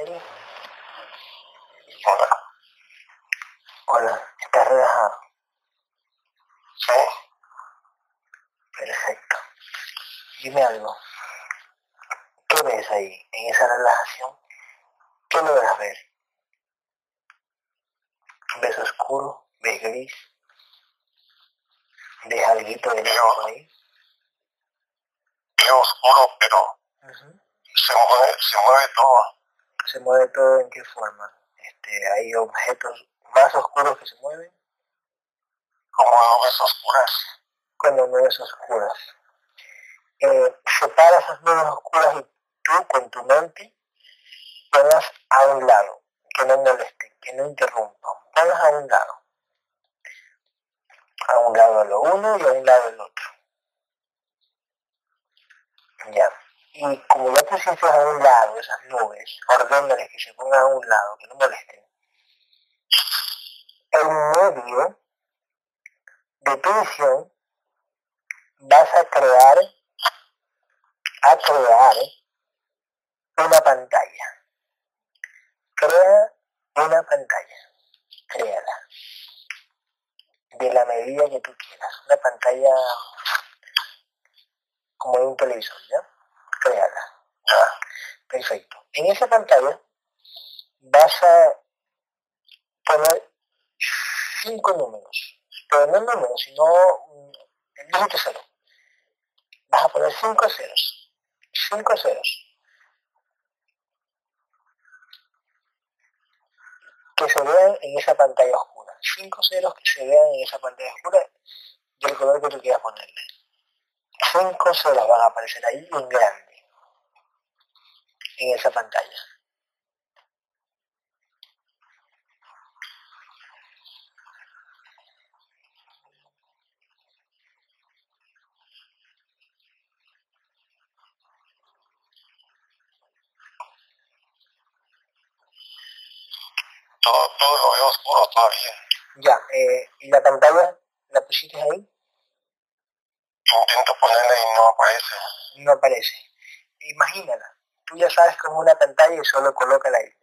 Hola. hola, ¿estás relajado? Sí. Perfecto. Dime algo. ¿Qué ves ahí, en esa relajación? ¿Qué logras ver? ¿Ves oscuro? ¿Ves gris? ¿Ves alguito de por ahí? Veo oscuro, pero se mueve, se mueve todo. ¿Se mueve todo en qué forma? Este, ¿Hay objetos más oscuros que se mueven? Como nubes oscuras. como nubes oscuras. Eh, separa esas nubes oscuras y tú con tu mente ponlas a un lado, que no molesten, que no interrumpan, ponlas a un lado. A un lado lo uno y a un lado el otro. Ya. Y como ya pusiste a un lado esas nubes, ordénales que se pongan a un lado, que no molesten. En medio de tu visión vas a crear a crear una pantalla. Crea una pantalla. Créala. De la medida que tú quieras. Una pantalla como de un televisor, ¿ya? Créala. Ya. Perfecto. En esa pantalla vas a poner cinco números. Pero no números, sino el dígito cero. Vas a poner cinco ceros. Cinco ceros. Que se vean en esa pantalla oscura. Cinco ceros que se vean en esa pantalla oscura del color que tú quieras ponerle. Cinco ceros van a aparecer ahí en grande. En esa pantalla. Todo, todo lo veo oscuro todavía. Ya, eh, ¿y la pantalla la pusiste ahí? Intento ponerla y no aparece. No aparece. Imagínala. Tú ya sabes cómo una pantalla y solo colócala ahí.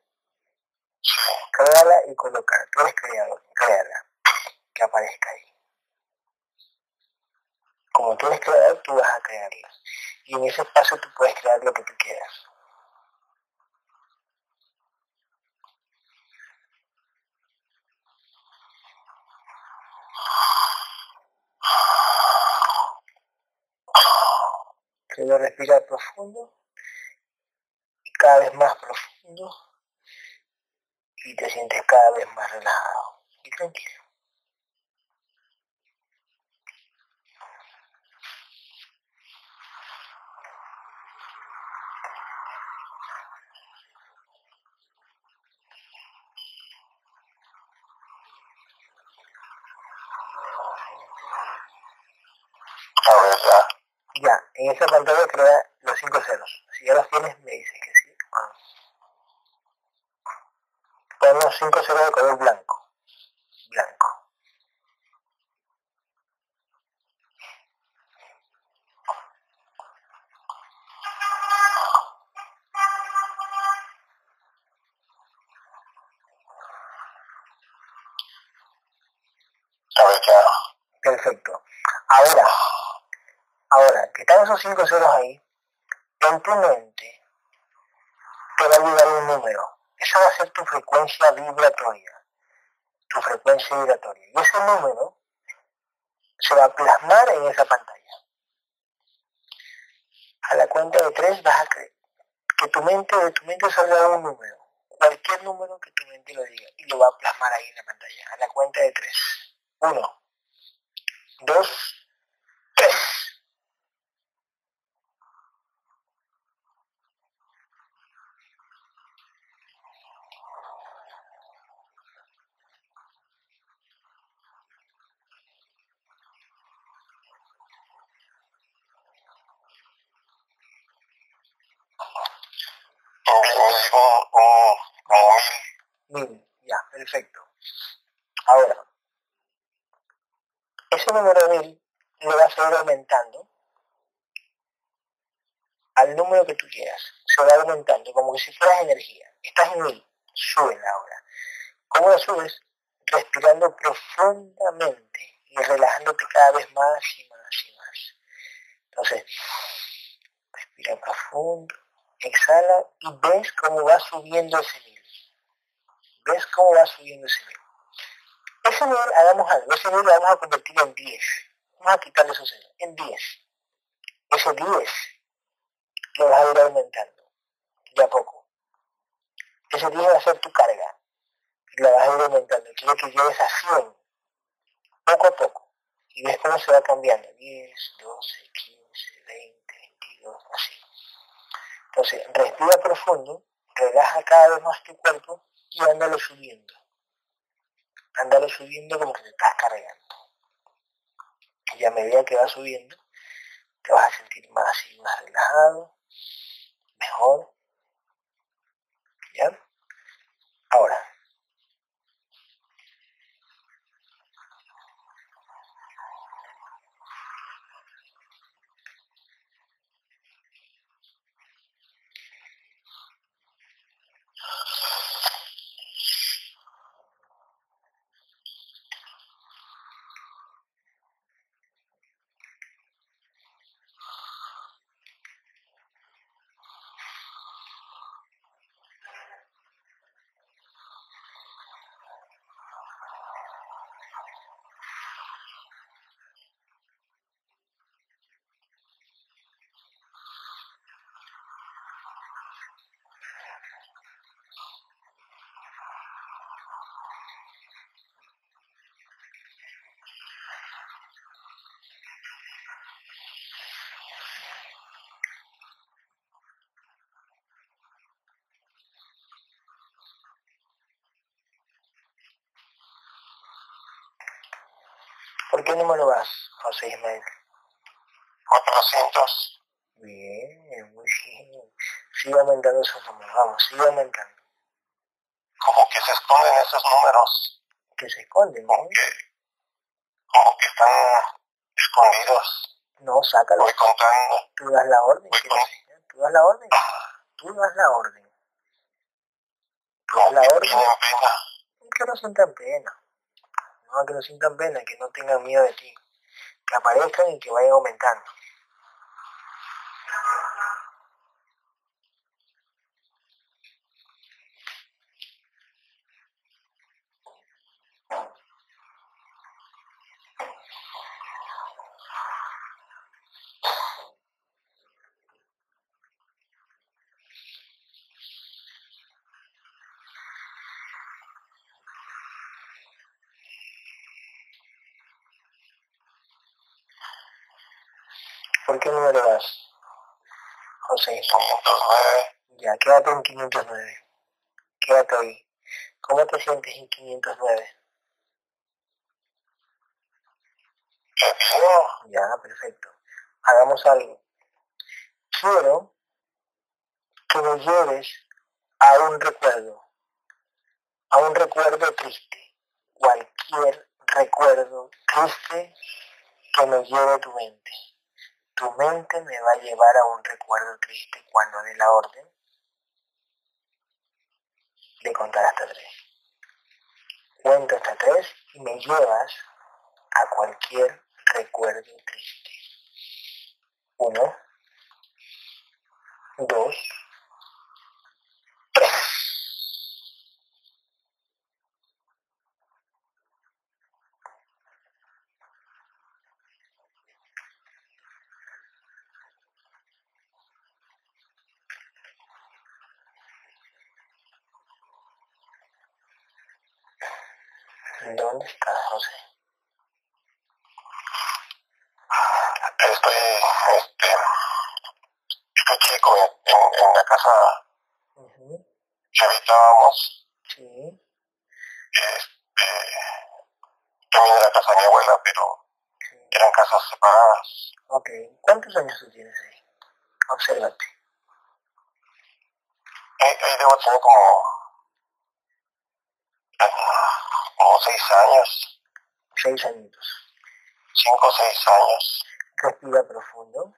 Créala y colócala. Tú eres creador. Créala. Que aparezca ahí. Como tú eres creador, tú vas a crearla. Y en ese espacio tú puedes crear lo que tú quieras. Primero respira profundo. Cada vez más profundo. Y te sientes cada vez más relajado. Y tranquilo. Ya. En esa pantalla crea los cinco ceros. Si ya los tienes, me dices que Pon los cinco ceros de color blanco. Blanco. Perfecto. Ahora, ahora, que están esos cinco ceros ahí, en tu mente te va a llegar un número. Esa va a ser tu frecuencia vibratoria. Tu frecuencia vibratoria. Y ese número se va a plasmar en esa pantalla. A la cuenta de tres vas a creer que tu mente, de tu mente salga un número. Cualquier número que tu mente lo diga. Y lo va a plasmar ahí en la pantalla. A la cuenta de tres. Uno, dos, tres. Mil. Mil. Ya, perfecto. Ahora, ese número mil lo vas a ir aumentando al número que tú quieras. Se va aumentando como que si fueras energía. Estás en mil, súbela ahora. ¿Cómo la subes? Respirando profundamente y relajándote cada vez más y más y más. Entonces, respira profundo, exhala y ves cómo va subiendo ese nivel. ¿Ves cómo va subiendo ese nivel? Ese nivel, hagamos algo, ese nivel lo vamos a convertir en 10. Vamos a quitarle esos ceros, en 10. Ese 10 lo vas a ir aumentando, de a poco. Ese 10 va a ser tu carga, y la vas a ir aumentando. Quiero que llegues a 100, poco a poco. Y ves cómo se va cambiando, 10, 12, 15, 20, 22, así. Entonces, respira profundo, relaja cada vez más tu cuerpo y ándalo subiendo. Ándalo subiendo como que te estás cargando. Y a medida que va subiendo, te vas a sentir más y más relajado, mejor. ¿Ya? Ahora, ¿Por qué número vas, José Ismael? 400. Bien, muy bien. Sigue aumentando esos números, vamos, sigue aumentando. Como que se esconden esos números. Que se esconden, ¿no? Como que, como que están escondidos. No, sácalo. Voy contando. Tú das la orden, Voy ¿quieres con- decir? Tú das la orden. Tú das la orden. Tú das la orden. Que no sientan pena. Que no sientan pena, que no tengan miedo de ti. Que aparezcan y que vayan aumentando. 400 y 509. Ya, perfecto. Hagamos algo. Quiero que me lleves a un recuerdo, a un recuerdo triste, cualquier recuerdo triste que me lleve tu mente. Tu mente me va a llevar a un recuerdo triste cuando dé la orden de contar hasta tres. Cuento hasta tres y me llevas a cualquier recuerdo triste. Uno, dos, tres. Estoy, este, estoy chico en, en, en la casa que habitábamos. Sí, Este, también era casa de mi abuela, pero sí. eran casas separadas. Ok. ¿Cuántos años tú tienes ahí? Obsérvate. Ahí, ahí debo tener como, como seis años, Seis añitos. cinco o seis años. Respira profundo.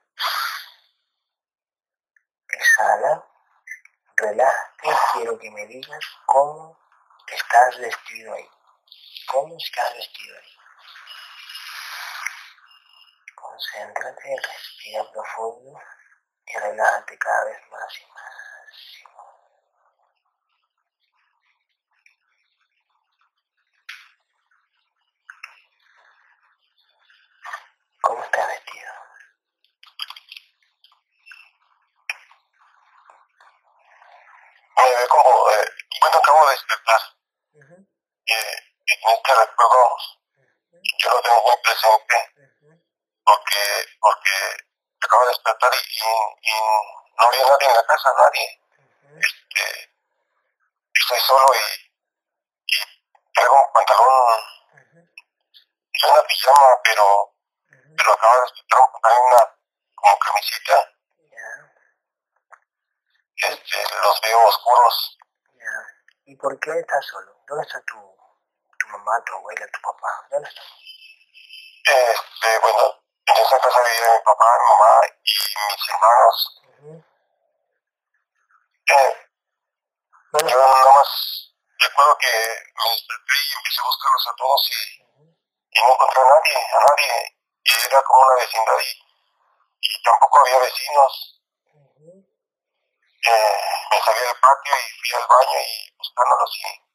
Exhala. relájate, quiero que me digas cómo estás vestido ahí. ¿Cómo estás vestido ahí? Concéntrate, respira profundo y relájate cada vez más y más. ¿Cómo estás vestido? Me ve como, eh, bueno, acabo de despertar. eh, en este recuerdo yo lo tengo muy presente. Porque, porque acabo de despertar y, y, y no había nadie en la casa, nadie. Este, estoy solo y, y traigo un pantalón, es una pijama, pero, pero acabo de un pantalón, una como camisita, Ya, este, los veo oscuros. ya. ¿Y por qué estás solo? ¿Dónde está tu, tu mamá, tu abuela, tu papá? ¿Dónde están? Este, bueno, en esa casa vive mi papá, mi mamá y mis hermanos. Eh, ¿Dónde yo nada más recuerdo que me desperté y empecé a buscarlos a todos y, y no encontré a nadie, a nadie. Y era como una vecindad y, y tampoco había vecinos. Eh, me salí del patio y fui al baño y buscándolos y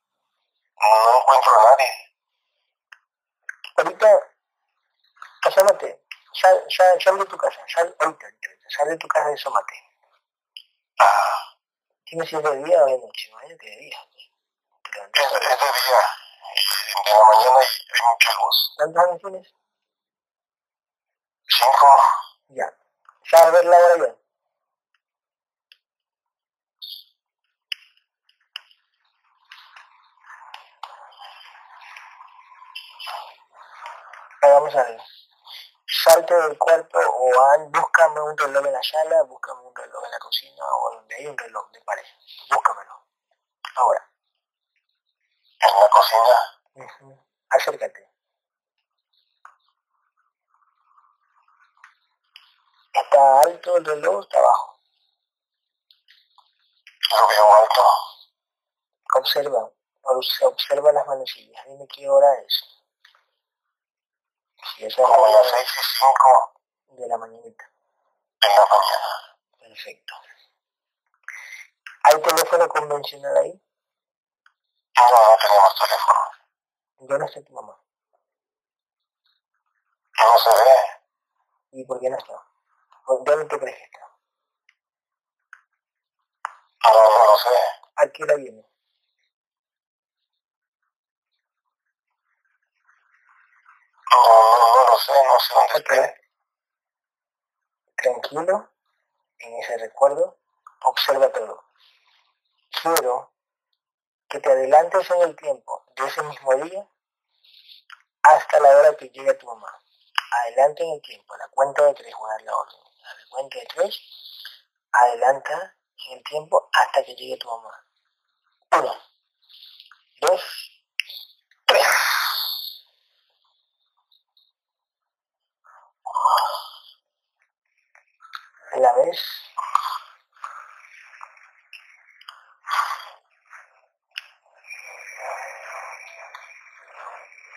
no encuentro a nadie. Ahorita, asómate, sal, sal, sal de tu casa, sal ahorita, sal de tu casa y asómate. Ah, Dime si es de día o de noche, imagínate de día. Es, es de día y de la mañana y hay mucha luz. ¿Cuántos años tienes? Cinco, Ya. ¿Sabes ver la hora ya? Hagamos algo. Salte del cuarto o an- búscame un reloj en la sala, búscame un reloj en la cocina o donde hay un reloj de pared. Búscamelo. Ahora. en la cocina. Ujú. Acércate. ¿Está alto el reloj o está bajo? Lo veo alto. Observa, obs- observa las manecillas, dime qué hora es. Si esa es la las hora seis y cinco de la mañanita, de la mañana. perfecto. ¿Hay teléfono convencional ahí? No, no tenemos teléfono. ¿Dónde está tu mamá? No se ve. ¿Y por qué no está? ¿Por- ¿Dónde crees que está? No, no lo sé. ¿A qué hora viene? No, no, sé, no sé dónde Ok. esté. Tranquilo, en ese recuerdo, observa todo. Quiero que te adelantes en el tiempo de ese mismo día hasta la hora que llegue tu mamá. Adelante en el tiempo, la cuenta de tres, dar la orden. A la cuenta de tres, adelanta en el tiempo hasta que llegue tu mamá. Uno, dos, tres. ¿La ves?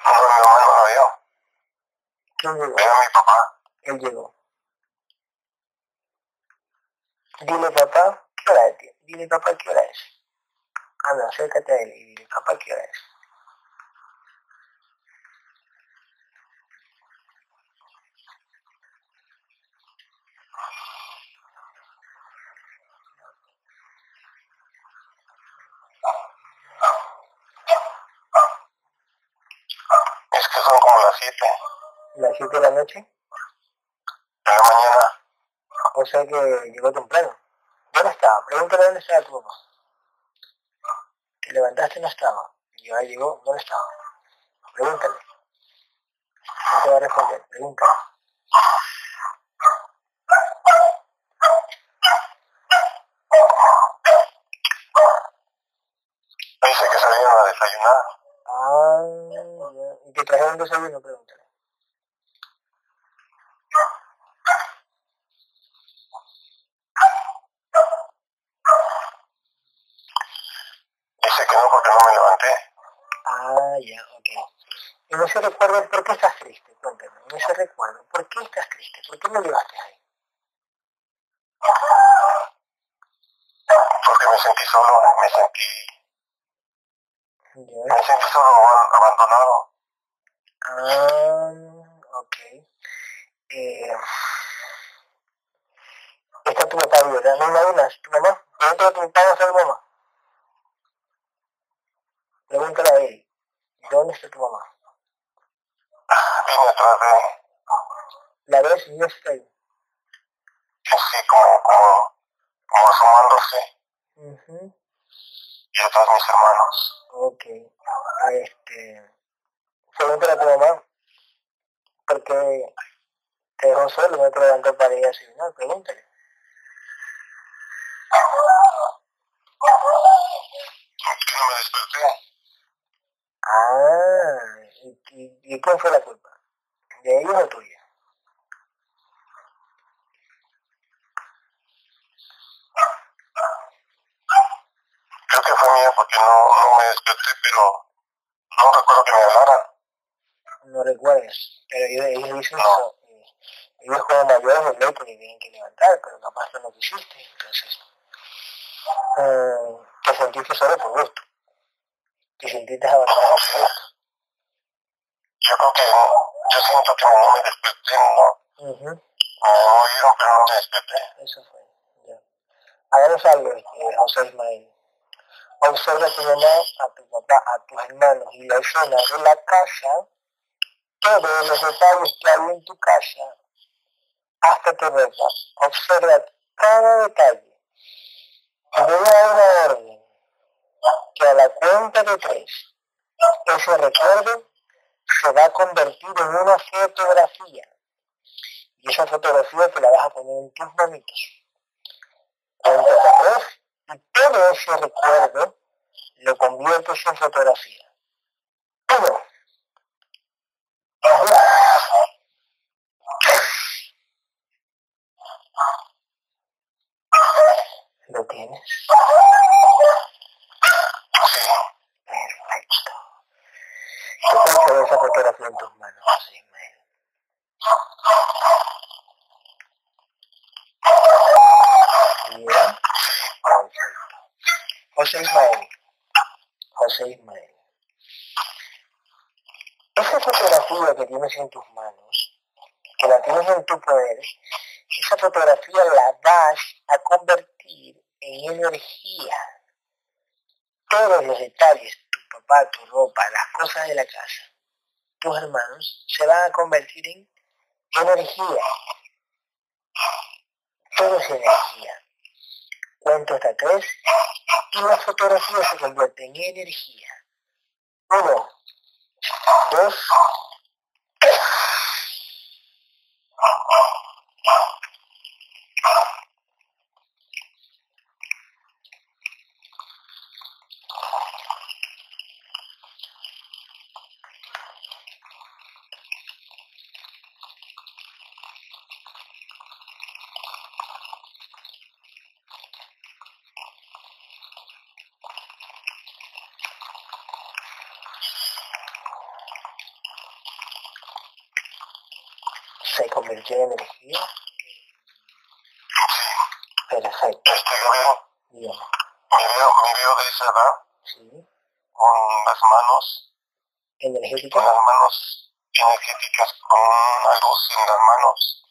No, mi no. ¿Quién llegó? Veo a mi papá. Él llegó. Dile papá, ¿qué hora es? Dile papá, ¿qué hora es? Anda, acércate a él y dile papá, ¿qué hora es? Es que son como las siete ¿Las 7 de la noche? O sea que llegó temprano. ¿Dónde estaba? Pregúntale dónde estaba tu mamá. Te levantaste y no estaba. Y ahora llegó, ¿dónde estaba? Pregúntale. No te va a responder, pregúntale. Dice que salieron a desayunar. Ah, ya. ¿Y te trajeron desayuno? Pregúntale. Ah, ya, ok. En ese recuerdo, ¿por qué estás triste? Cuéntame, ese recuerdo, ¿por qué estás triste? ¿Por qué no llevaste ahí? Porque me sentí solo, me sentí... Me sentí solo, abandonado. Ah, ok. Eh, está tu papá, ¿verdad? No, no, no, tu mamá. Pregúntale a tu papá, ¿dónde está tu mamá? Pregúntale a él. ¿Dónde está tu mamá? Viene atrás de. ¿La ves y no está ahí? Sí, como, como, como asomándose. Uh Y atrás mis hermanos. Ok. Este... Pregúntale a tu mamá. Porque te dejó solo, no te levantó para ir así. No, pregúntale. ¿Qué no me desperté? Ah, ¿y, y, y quién fue la culpa? ¿De ellos o tuya? Creo que fue mía porque no, no me desperté, pero no recuerdo que me hablaran. No recuerdas, pero ellos, ellos dicen eso. Eh, ellos como mayores de ley que tienen que levantar, pero capaz no lo quisiste, entonces eh, te sentiste solo por gusto. Te sentiste abandonado por gusto. Yo creo que yo siento que no me desperté, ¿no? Uh -huh. Oyeron, pero no me desperté. Eso fue, ya. Hagamos algo, este, José Ismael. Observa tu mamá, a tu papá, a tus hermanos y la escena de la casa, todos los detalles que hay en tu casa, hasta tu ropa. Observa cada detalle. A dar una orden, que a la cuenta de tres, ese recuerdo se va a convertir en una fotografía. Y esa fotografía te la vas a poner en tus manitos. Tres y todo ese recuerdo lo conviertes en fotografía. Uno. Dos. ¿Lo tienes? Perfecto. ¿Qué piensas de esa fotografía en tus manos, José Ismael? Bien. Perfecto. José Ismael. José Ismael. Esa fotografía que tienes en tus manos, que la tienes en tu poder, esa fotografía la vas a convertir en energía. Todos los detalles, tu papá, tu ropa, las cosas de la casa, tus hermanos, se van a convertir en energía. Todo es energía. Cuento hasta tres y la fotografía se convierte en energía. Uno, dos, en energía. Perfecto. Este Bien. me veo, me veo de esa edad Sí. con las manos, Energética. con las manos energéticas, con una luz en las manos.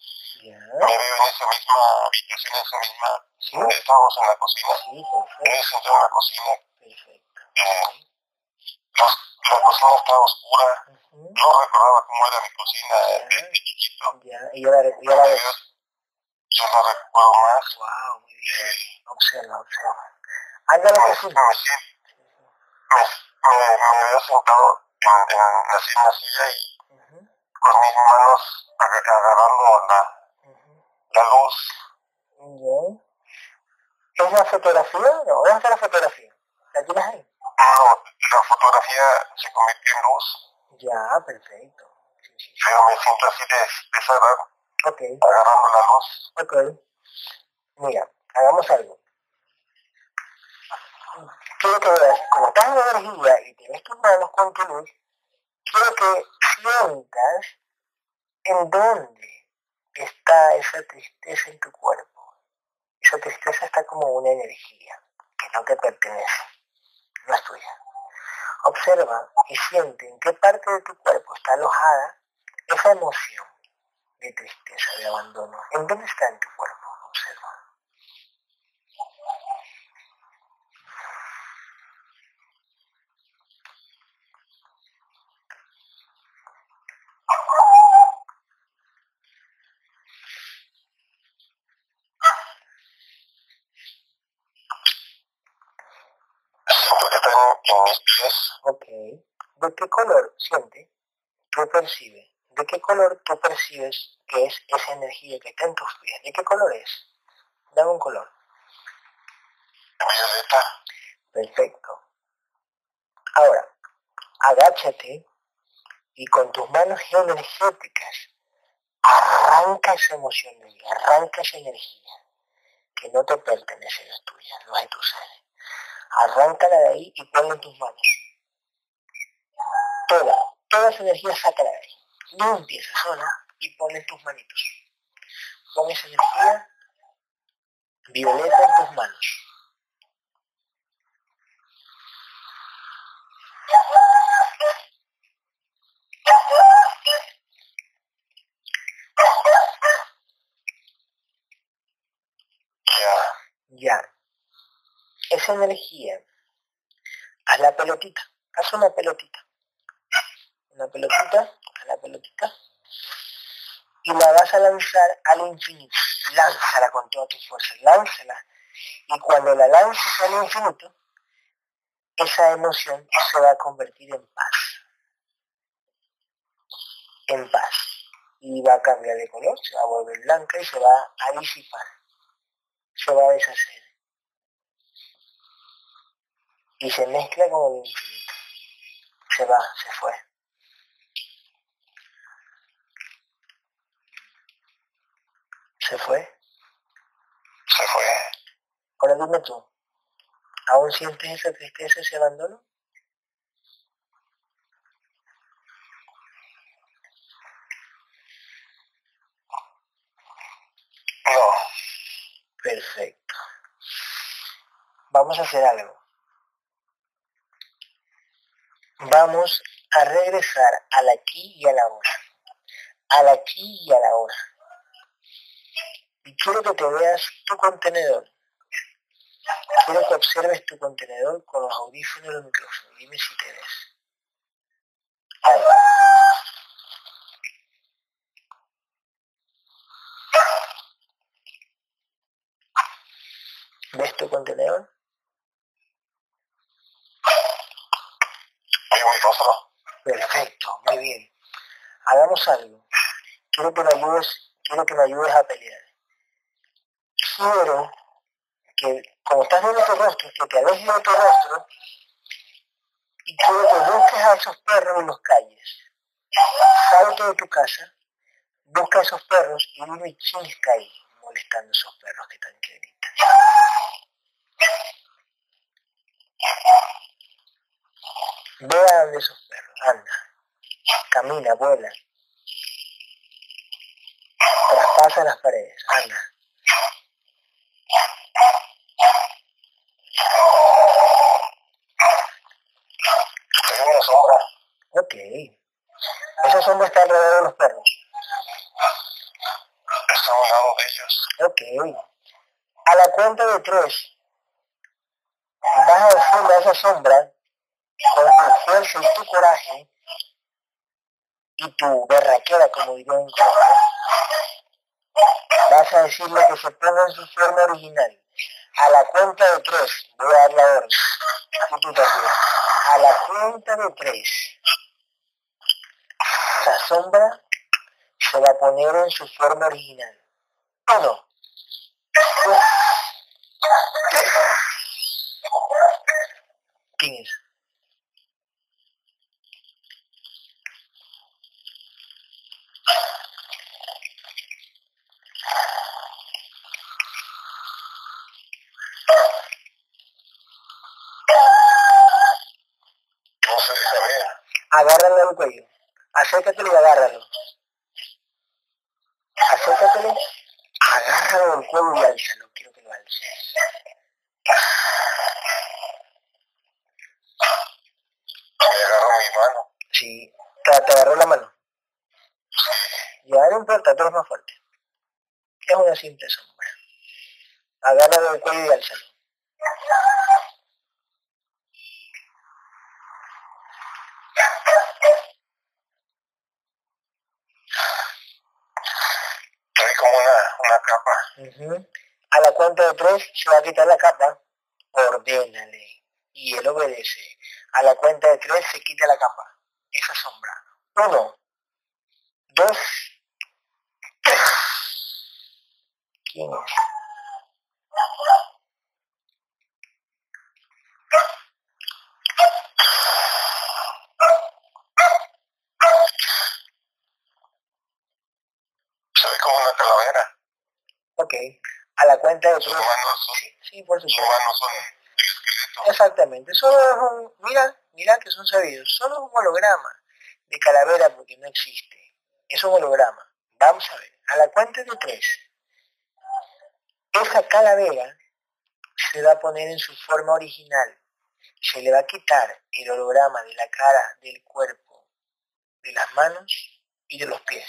Ya. Me veo en esa misma habitación, en esa misma... Sí. Estábamos en la cocina. Sí, En perfecto. centro en la cocina. Perfecto. Eh, los- la cocina estaba oscura. Ujú. No recordaba cómo era mi cocina de, de chiquito. Ya, y yo la, yo la Yo, yo no recuerdo más. Wow, muy bien. Observa, observa. Que sí. me, me, me, me, veo sentado en, en, así en la silla y con mis manos aga- agarrando la, la luz. Ya. ¿Es la fotografía? No, ¿dónde está la fotografía? ¿La tienes ahí? No, la fotografía se convirtió en luz, Ya, perfecto. Sí, sí, sí. pero me siento así de, de Ok, agarrando la luz. ok. Mira, hagamos algo. quiero que veas, como estás en energía y tienes tus manos con tu luz, quiero que sientas en dónde está esa tristeza en tu cuerpo. Esa tristeza está como una energía que no te pertenece, no es tuya. Observa y siente en qué parte de tu cuerpo está alojada esa emoción de tristeza, de abandono. ¿En dónde está en tu cuerpo? Observa. Ok. ¿De qué color siente? ¿Qué percibe? ¿De qué color tú percibes que es esa energía que está en tus pies? ¿De qué color es? Dame un color. Violeta. Perfecto. Ahora, agáchate y con tus manos energéticas arranca esa emoción de ahí, arranca esa energía que no te pertenece, es tuya, no es tu sangre. Arráncala de ahí y ponla en tus manos. Toda, toda esa energía sácala de ahí. No empieces sola y ponla en tus manitos. Pon esa energía violeta en tus manos. Ya. Esa energía, haz la pelotita, haz una pelotita. Una pelotita, a la pelotita. Y la vas a lanzar al infinito. Lánzala con toda tu fuerza, lánzala. Y cuando la lances al infinito, esa emoción se va a convertir en paz. En paz. Y va a cambiar de color, se va a volver blanca y se va a disipar se va a deshacer. Y se mezcla con el infinito. Se va, se fue. ¿Se fue? Se fue. Ahora dime tú, ¿aún sientes esa tristeza, ese abandono? No. Perfecto. Vamos a hacer algo. Vamos a regresar al aquí y a la hora. Al aquí y a la hora. Y quiero que te veas tu contenedor. Quiero que observes tu contenedor con los audífonos y los micrófonos. Dime si te ves. ¿Ves tu contenedor? Perfecto, muy bien. Hagamos algo. Quiero que me ayudes, quiero que me ayudes a pelear. Quiero que, como estás viendo tu rostro, que te alejes de tu rostro y quiero que busques a esos perros en las calles. Salte de tu casa, busca a esos perros y dime quién está ahí molestando a esos perros que están queridos. Ve a donde esos perros, anda, camina, vuela, traspasa las paredes, anda. una sombra. Ok. Esa sombra está alrededor de los perros. Está a un lado de ellos. Ok. A la cuenta de tres, vas a decirle a esa sombra, con tu fuerza y tu coraje, y tu berraquera, como diría en Colombia, vas a decirle que se ponga en su forma original. A la cuenta de tres, voy a dar la orden, tú también. A la cuenta de tres, esa sombra se va a poner en su forma original. Uno, ¿Quién es? Al cuello. Acércatelo y agárralo. Acércatelo, agárralo al cuello y álzalo. Quiero que lo alces. Me agarró mi mano. Sí, te, agarró la mano. Ya no importa, todo es más fuerte. Es una simple sombra. Agárralo al cuello y álzalo. A la cuenta de tres se va a quitar la capa, ordénale. Y él obedece. A la cuenta de tres se quita la capa. Esa sombra. Uno, dos. ¿Quién es? A la cuenta de... Sus manos sí, sí, por supuesto. Manos son el esqueleto. Exactamente. Solo es un... Mira, mira que son sabidos. Solo es un holograma de calavera porque no existe. Es un holograma. Vamos a ver. A la cuenta de tres. Esa calavera se va a poner en su forma original. Se le va a quitar el holograma de la cara, del cuerpo, de las manos y de los pies.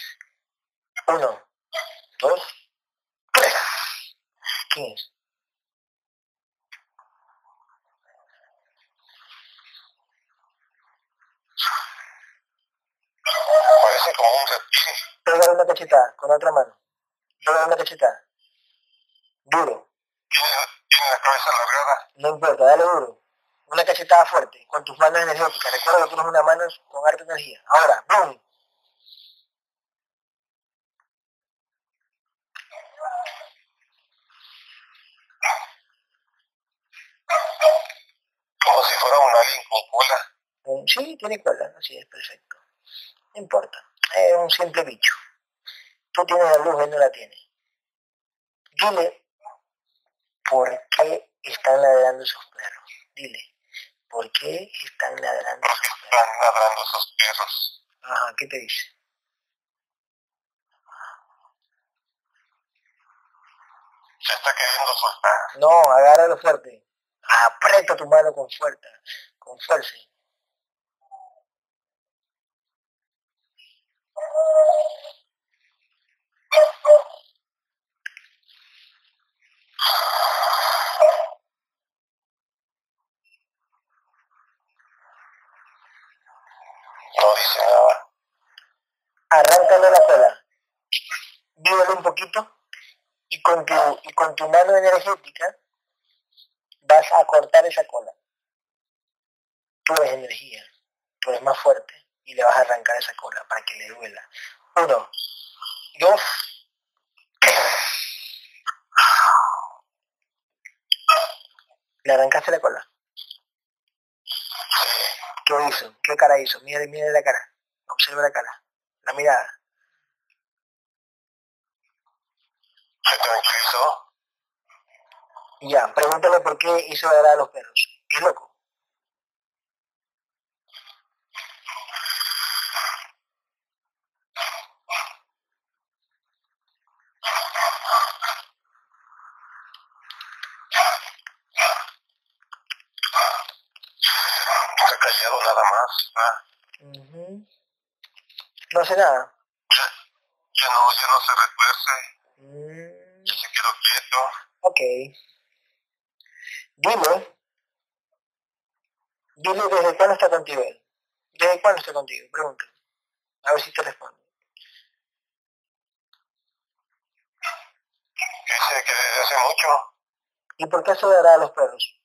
Uno, dos, ¿Qué? Parece como un reptil. Pégale una cachetada con otra mano. Pégale una cachetada. Duro. Tiene la cabeza alargada. No importa, dale duro. Una cachetada fuerte, con tus manos energéticas. Recuerda que tienes una mano con harta energía. Ahora, ¡boom! Como alien con cola. Sí, tiene cola, así es, perfecto. No importa, es un simple bicho. Tú tienes la luz, él no la tiene. Dile por qué están ladrando esos perros. Dile, ¿por qué están ladrando esos perros? están ladrando esos perros? Ajá, ¿qué te dice? Se está queriendo soltar. No, agárralo fuerte. Aprieta tu mano con fuerza, con fuerza. Arráncale la cola. Vívelo un poquito y con tu, y con tu mano energética vas a cortar esa cola. Tú eres energía, tú eres más fuerte y le vas a arrancar esa cola para que le duela. Uno, dos. ¿Le arrancaste la cola? ¿Qué hizo? ¿Qué cara hizo? Mira, mira la cara. Observa la cara. La mirada. Se tranquilizó. Ya, pregúntale por qué hizo ladrar a los perros. ¿Qué loco? Se callado nada más. Uh No hace nada. Ya, ya no, ya no se retuerce. Mm. Ya se quedó quieto. Ok. Dile, dile desde cuándo está contigo él. ¿Desde cuándo está contigo? Pregúntale. A ver si te responde. Dice que desde hace mucho. ¿Y por qué se dará a los perros?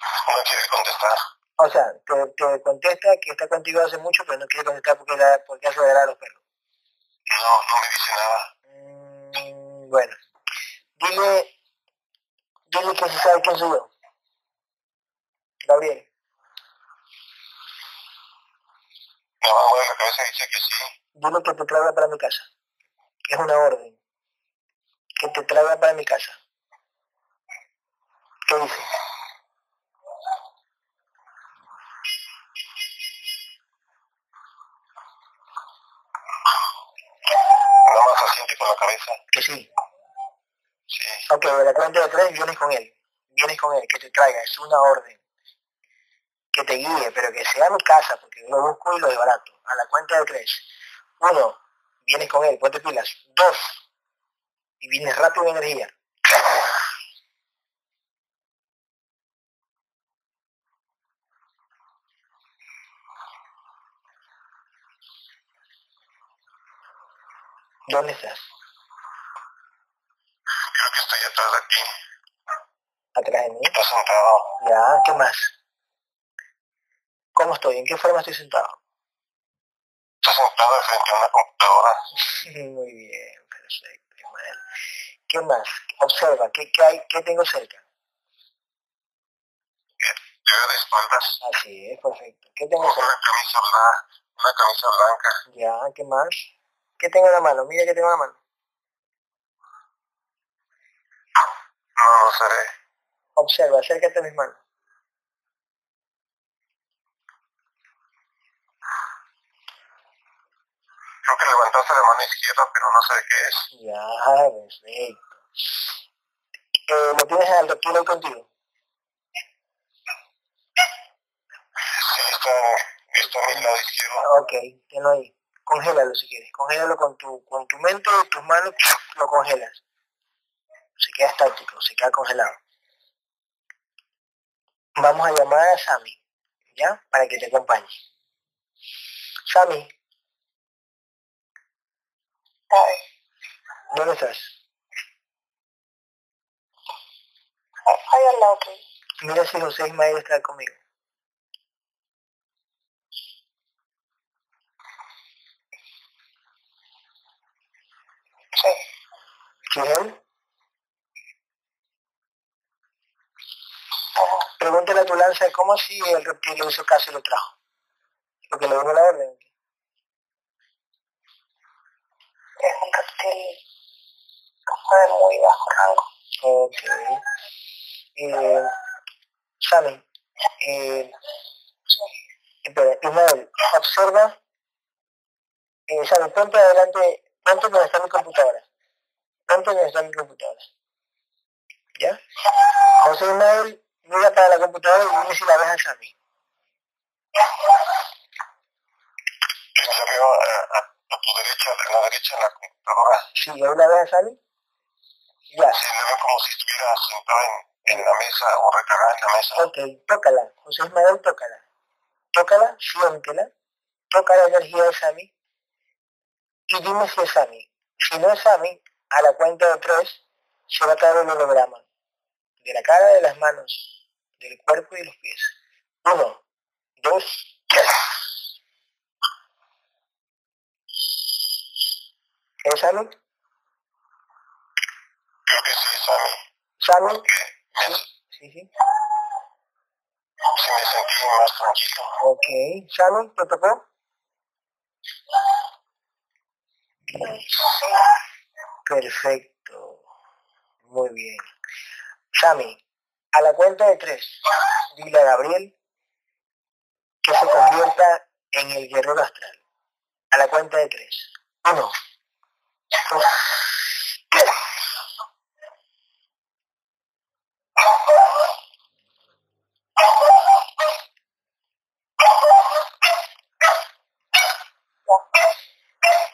No quiere contestar. O sea, te, te, contesta que está contigo hace mucho, pero no quiere contestar porque, la, porque hace a los perros. No, no me dice nada. Bueno, dile, dile que se sabe quién soy yo. Gabriel. Va a la cabeza dice que sí. Dile que te traiga para mi casa. Que es una orden. Que te traiga para mi casa. ¿Qué dice? Cabeza. Que sí. Sí. Ok, de la cuenta de tres vienes con él. Vienes con él, que te traiga, es una orden. Que te guíe, pero que sea mi casa, porque yo lo busco y lo desbarato. A la cuenta de tres. Uno, vienes con él, ponte pilas. Dos, y vienes rápido en energía. ¿Dónde estás? Creo que estoy atrás de aquí. ¿Atrás de mí? Estoy sentado. Ya, ¿qué más? ¿Cómo estoy? ¿En qué forma estoy sentado? Estoy sentado frente a una computadora. Muy bien, perfecto, Ismael. ¿Qué más? Observa, ¿qué, qué, hay, qué tengo cerca? Te veo de espaldas. Así es, perfecto. ¿Qué tengo cerca? camisa blanca. Una camisa blanca. Ya, ¿qué más? ¿Qué tengo en la mano? Mira qué tengo en la mano. No lo sé. Observa, acércate a mis manos. Creo que levantaste la mano izquierda, pero no sé qué es. Ya, perfecto. Eh, ¿Lo tienes al reptil ahí contigo? Sí, está, está a mi lado izquierdo. Ok, tenlo ahí. Congélalo si quieres. Congélalo con tu, con tu mente y tus manos, lo congelas. Se queda estático, se queda congelado. Vamos a llamar a Sammy, ¿ya? Para que te acompañe. Sammy, Ay, ¿dónde estás? ahí al lado. Mira si José Ismael está conmigo. Sí. Ajá. Pregúntale a tu lanza cómo si el reptil lo hizo caso y lo trajo. Porque le dimos la orden. Es un reptil como de muy bajo rango. Ok. Eh, Sammy, eh, Sí. espera, Ismael, observa. Eh, Sammy, ponte adelante, ponte donde está mi computadora. Ponte donde está mi computadora. ¿Ya? José Ismael, mira para la computadora y dime si la ves a Sammy. Está arriba a, a, a tu derecha, a la derecha la computadora. ¿Sí, ahí la ves a Sammy? Ya. Se le ve como si estuviera sentado en, en la mesa o recargada en la mesa. Ok, tócala. José Ismael, tócala. Tócala, siéntela. Toca la energía de Sammy. Y dime si es Sammy. Si no es Sammy, a la cuenta de tres se va a caer el holograma. De la cara, de las manos, del cuerpo y de los pies. Uno, dos, tres. ¿Es Sammy? Creo que sí, Sammy. ¿Sammy? Porque me, Sí, sí. sí me sentí más tranquilo. Ok. ¿Sammy? ¿Te tocó? Perfecto. Muy bien. Sammy, a la cuenta de tres, dile a Gabriel que se convierta en el guerrero astral. A la cuenta de tres. Uno. Dos. tres.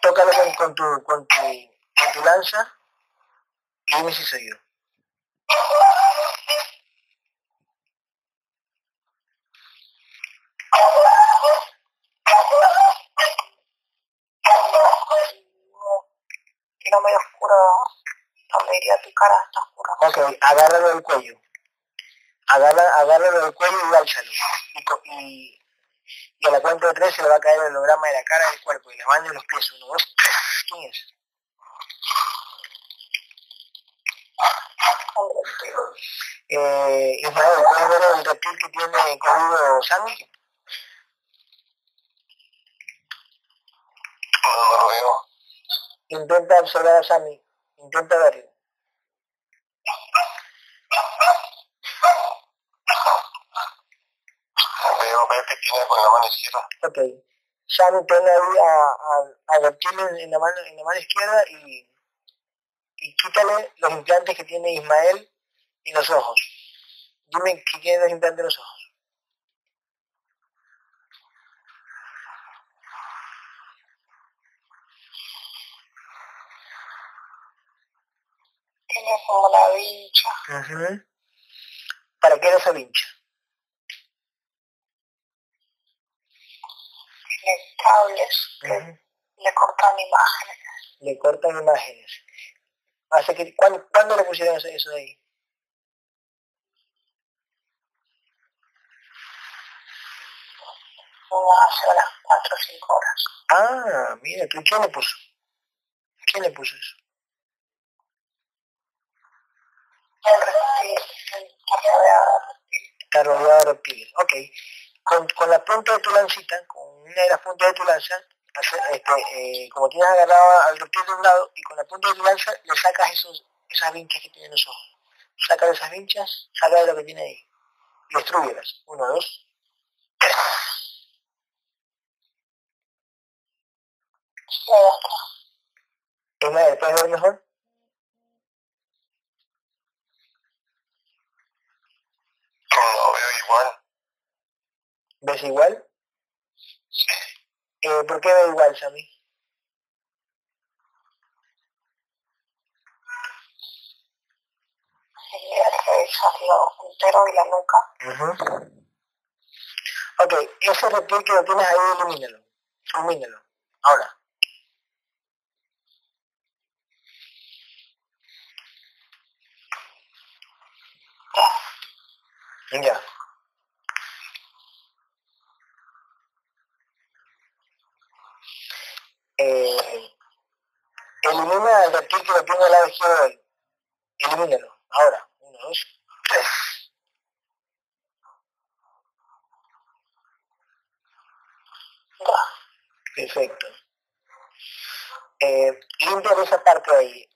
Tócalo con, tu, con, tu, con tu lanza y dime si soy yo. Tira medio oscura. Donde iría tu cara está oscura. Ok, agárralo del cuello. Agarra, agárralo del cuello y álzalo. Y, y a la cuenta de tres se le va a caer el holograma de la cara, del cuerpo, y las manos y los pies. Uno, dos, tres. ¿Quién es? Eh, Ismael, ¿puedes ver el reptil que tiene cogido Sammy? No, no lo veo. Intenta observar a Sammy. Intenta verlo. Veo, veo que tiene con la mano izquierda. Ok. Pone ahí a, a, a reptil en, la mano, en la mano izquierda y, y quítale los implantes que tiene Ismael y los ojos. Dime qué tiene los implantes en los ojos. Tiene como la vincha. ¿Para qué era esa vincha? Tiene cables que le cortan imágenes. Le cortan imágenes. Hace que, ¿cuándo, ¿Cuándo le pusieron eso de ahí? hace unas 4 o 5 horas. Ah, mira, ¿tú quién le puso? ¿Quién le puso eso? El reptil, rodeado de de reptiles, ok. Con, con la punta de tu lancita, con una de las puntas de tu lanza, este, eh, como tienes agarrado al reptil de un lado y con la punta de tu lanza le sacas esos, esas vinchas que tienen los ojos. Saca de esas vinchas, saca de lo que tiene ahí. Destruyelas. Uno, dos, tres. ¿puedes ver mejor? No, veo igual. ¿Ves igual? Eh, ¿Por qué veo igual, Sammy? entero y la nuca. Ok, ese reptil que lo tienes ahí, ilumínalo. Ilumínalo. Ahora. Ya. Eh, elimina el reptil que lo tiene al lado izquierdo Elimínalo. Ahora. Uno, dos, tres. Perfecto. Eh, limpia esa parte ahí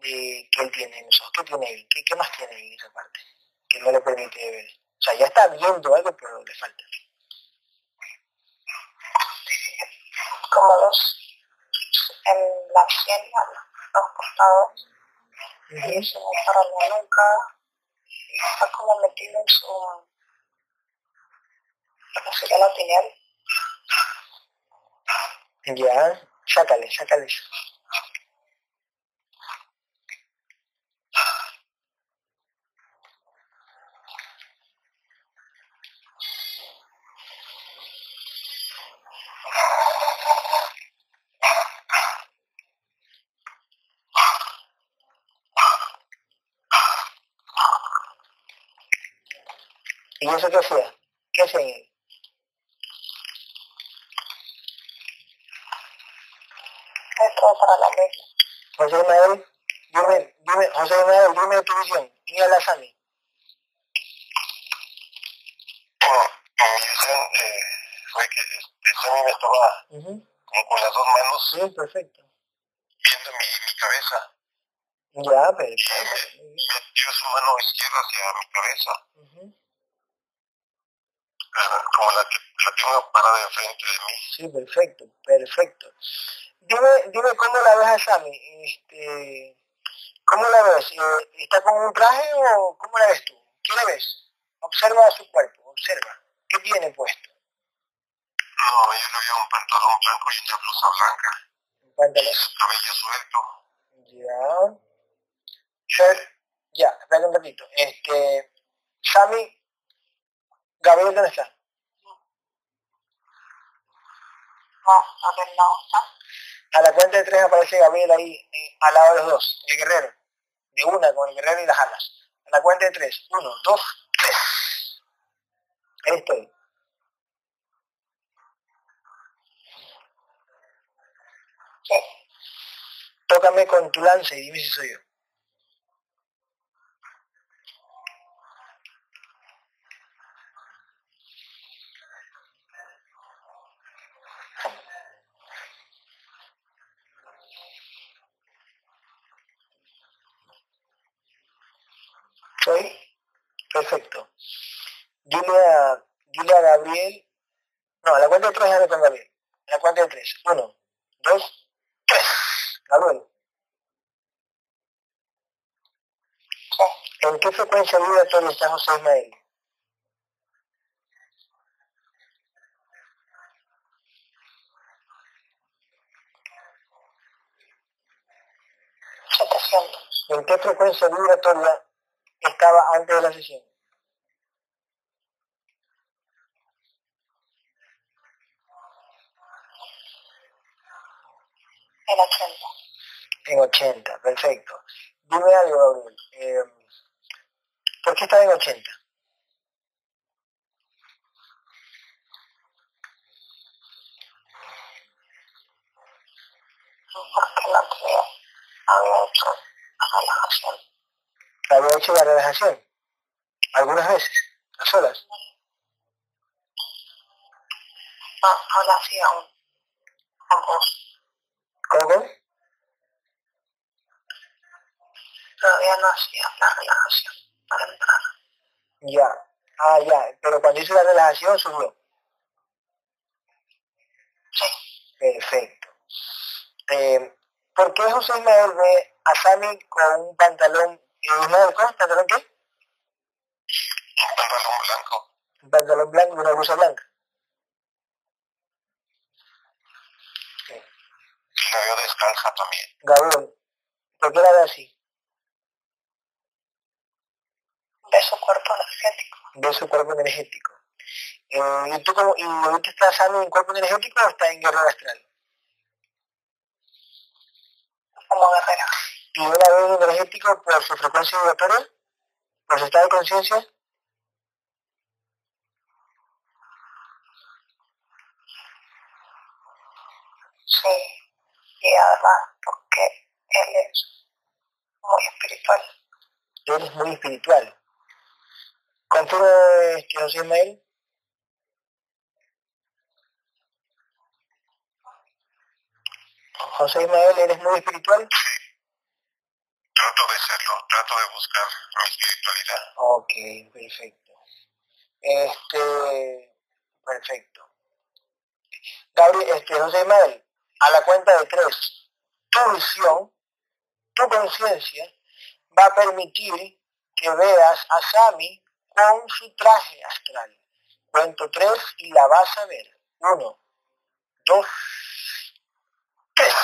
de, que él tiene en esos. ¿Qué tiene ahí? ¿Qué, ¿Qué más tiene ahí en esa parte? Que no le permite ver. O sea, ya está viendo algo, pero le falta. Como los en la sien, a los costados, y se me para la nuca, y está como metido en su, que sería la pineal. Ya, sácale, sácale eso. ¿Y eso qué hacía? ¿Qué? Esto para la mesa. José Ismael, dime, dime, José Ismael, dime tu visión. ¿Quién es la Sami? mi visión eh, fue que este, Sami me estaba uh -huh. como con las dos manos. Sí, perfecto. Viendo mi, mi cabeza. Ya, perfecto. Metió su mano izquierda hacia mi cabeza. Uh -huh como la que la tengo parada enfrente de mí. Sí, perfecto, perfecto. Dime, dime cómo la ves a Sammy. Este, ¿Cómo la ves? Eh, ¿Está con un traje o cómo la ves tú? ¿Qué la ves? Observa su cuerpo, observa. ¿Qué tiene puesto? No, yo le veo un pantalón blanco y una blusa blanca. ¿Un pantalón? Y su cabello suelto. Ya. Shirt. Ya, espera un ratito. Este, Sammy, Gabriel, ¿dónde está? No, a ver, no está. A la cuenta de tres aparece Gabriel ahí, eh, al lado de los dos, el guerrero. De una, con el guerrero y las alas. A la cuenta de tres. Uno, dos, tres. Ahí estoy. Sí. Tócame con tu lanza y dime si soy yo. ¿Soy? Perfecto. Dile a, dile a Gabriel. No, a la cuenta de tres dale con Gabriel. A la cuenta de tres. Uno, dos, tres. Gabriel. ¿En qué frecuencia vibratoria está José Ismael? ¿En qué frecuencia vibratoria estaba antes de la sesión? En 80. En 80, perfecto. Dime algo, Gabriel. Eh, ¿Por qué estaba en 80? Porque no había hecho la ¿Había hecho la relajación? Algunas veces, a solas. No, no la hacía aún. Con vos. ¿Cómo? Todavía no hacía la relajación para entrar. Ya. Ah, ya. Pero cuando hizo la relajación subió. Sí. Perfecto. Eh, ¿Por qué José Ismael ve a Sammy con un pantalón, eh, Ismael, ¿con pantalón qué? Un pantalón blanco. Un pantalón blanco y una blusa blanca. Y la veo descalza también. Gabriel, ¿por qué la ve así? Ve su cuerpo energético. Ve su cuerpo energético. Eh, ¿Y tú cómo, y ahorita estás Sammy en cuerpo energético o está en guerra astral? Como guerrera. ¿Y no la ve energético por su frecuencia vibratoria? ¿Por su estado de conciencia? Sí. Y además porque él es muy espiritual. Él es muy espiritual. ¿Confirma este José Ismael? José Ismael, ¿eres muy espiritual? Sí. Trato de serlo, trato de buscar mi espiritualidad. Ok, perfecto. Este, perfecto. Gabriel, este, José Ismael, a la cuenta de tres, tu visión, tu conciencia, va a permitir que veas a Sami con su traje astral. Cuento tres y la vas a ver. Uno, dos, tres.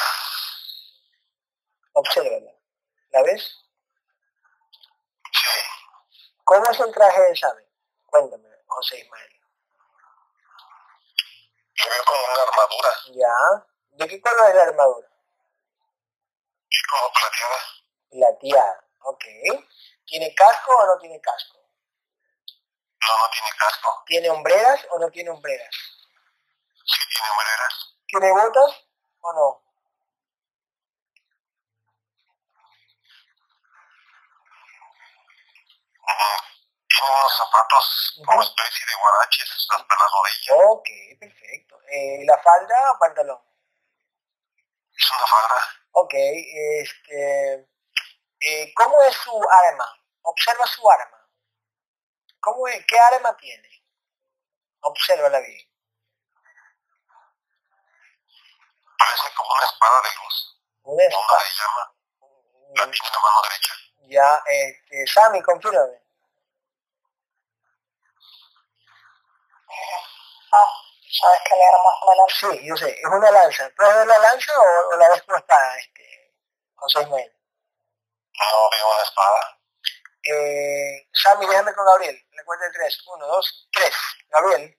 Obsérvala. ¿La ves? Sí. ¿Cómo es el traje de Sami? Cuéntame, José Ismael. Lo veo como una armadura. Ya. ¿De qué color es la armadura? Y como plateada. Plateada. Ok. ¿Tiene casco o no tiene casco? No, no tiene casco. ¿Tiene hombreras o no tiene hombreras? Sí tiene hombreras. ¿Tiene botas o no? Tiene unos zapatos como especie de guaraches hasta la rodilla. Ok, perfecto. Eh, ¿La falda o pantalón? Es una falda. Ok, este... eh, ¿Cómo es su arma? Observa su arma. ¿Cómo es? ¿Qué arma tiene? Obsérvala bien. Parece como una espada de luz. Una Una espada. de llama. La tiene en la mano derecha. Ya, este, Sammy, confírame. Ah, sabes que mi arma es una lanza. Sí, yo sé, es una lanza. ¿Puedes ver la lanza o, o la ves como espada, este, José Ismael? No veo una espada. Eh, Sammy, déjame con Gabriel. Le cuento de tres. Uno, dos, tres. Gabriel,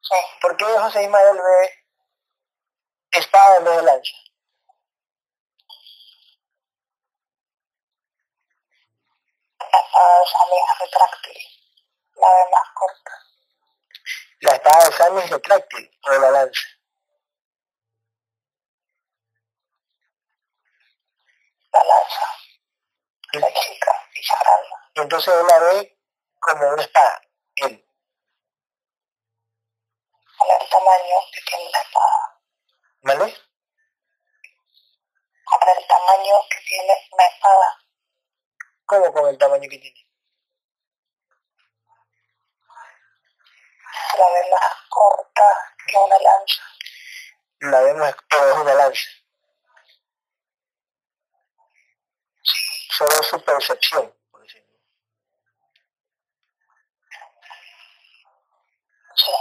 Sí. ¿por qué José Ismael ve espada en vez de lanza? La espada de Sammy es retráctil. La ve más corta. La espada de Sammy es retráctil o de la lanza. La lanza. La chica y se agranda. Y entonces él la ve como una espada. Él. Con el tamaño que tiene la espada. ¿Vale? Con el tamaño que tiene una espada. ¿Cómo con el tamaño que tiene? La ve más corta que una lanza. La vemos, pero es una lanza. Solo su percepción, por decirlo. Sí.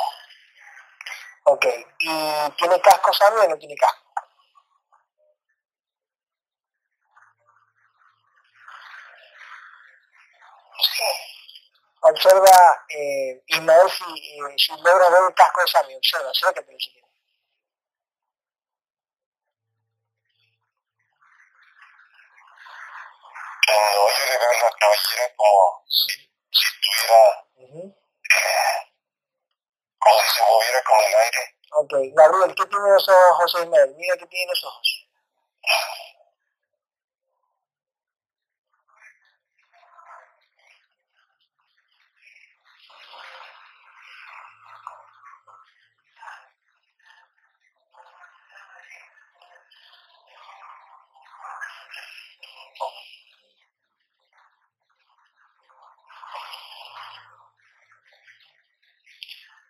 Ok, ¿y tiene casco Sammy o no tiene casco? Sí. Observa, eh, Ismael, si, eh, si logra ver el casco de Sammy, observa, acércate si quieres. no, yo le veo la cabellera como si, si estuviera, eh, como si se moviera con el aire. Ok, Gabriel, ¿qué tiene los ojos José Ismael? Mira qué tiene los ojos.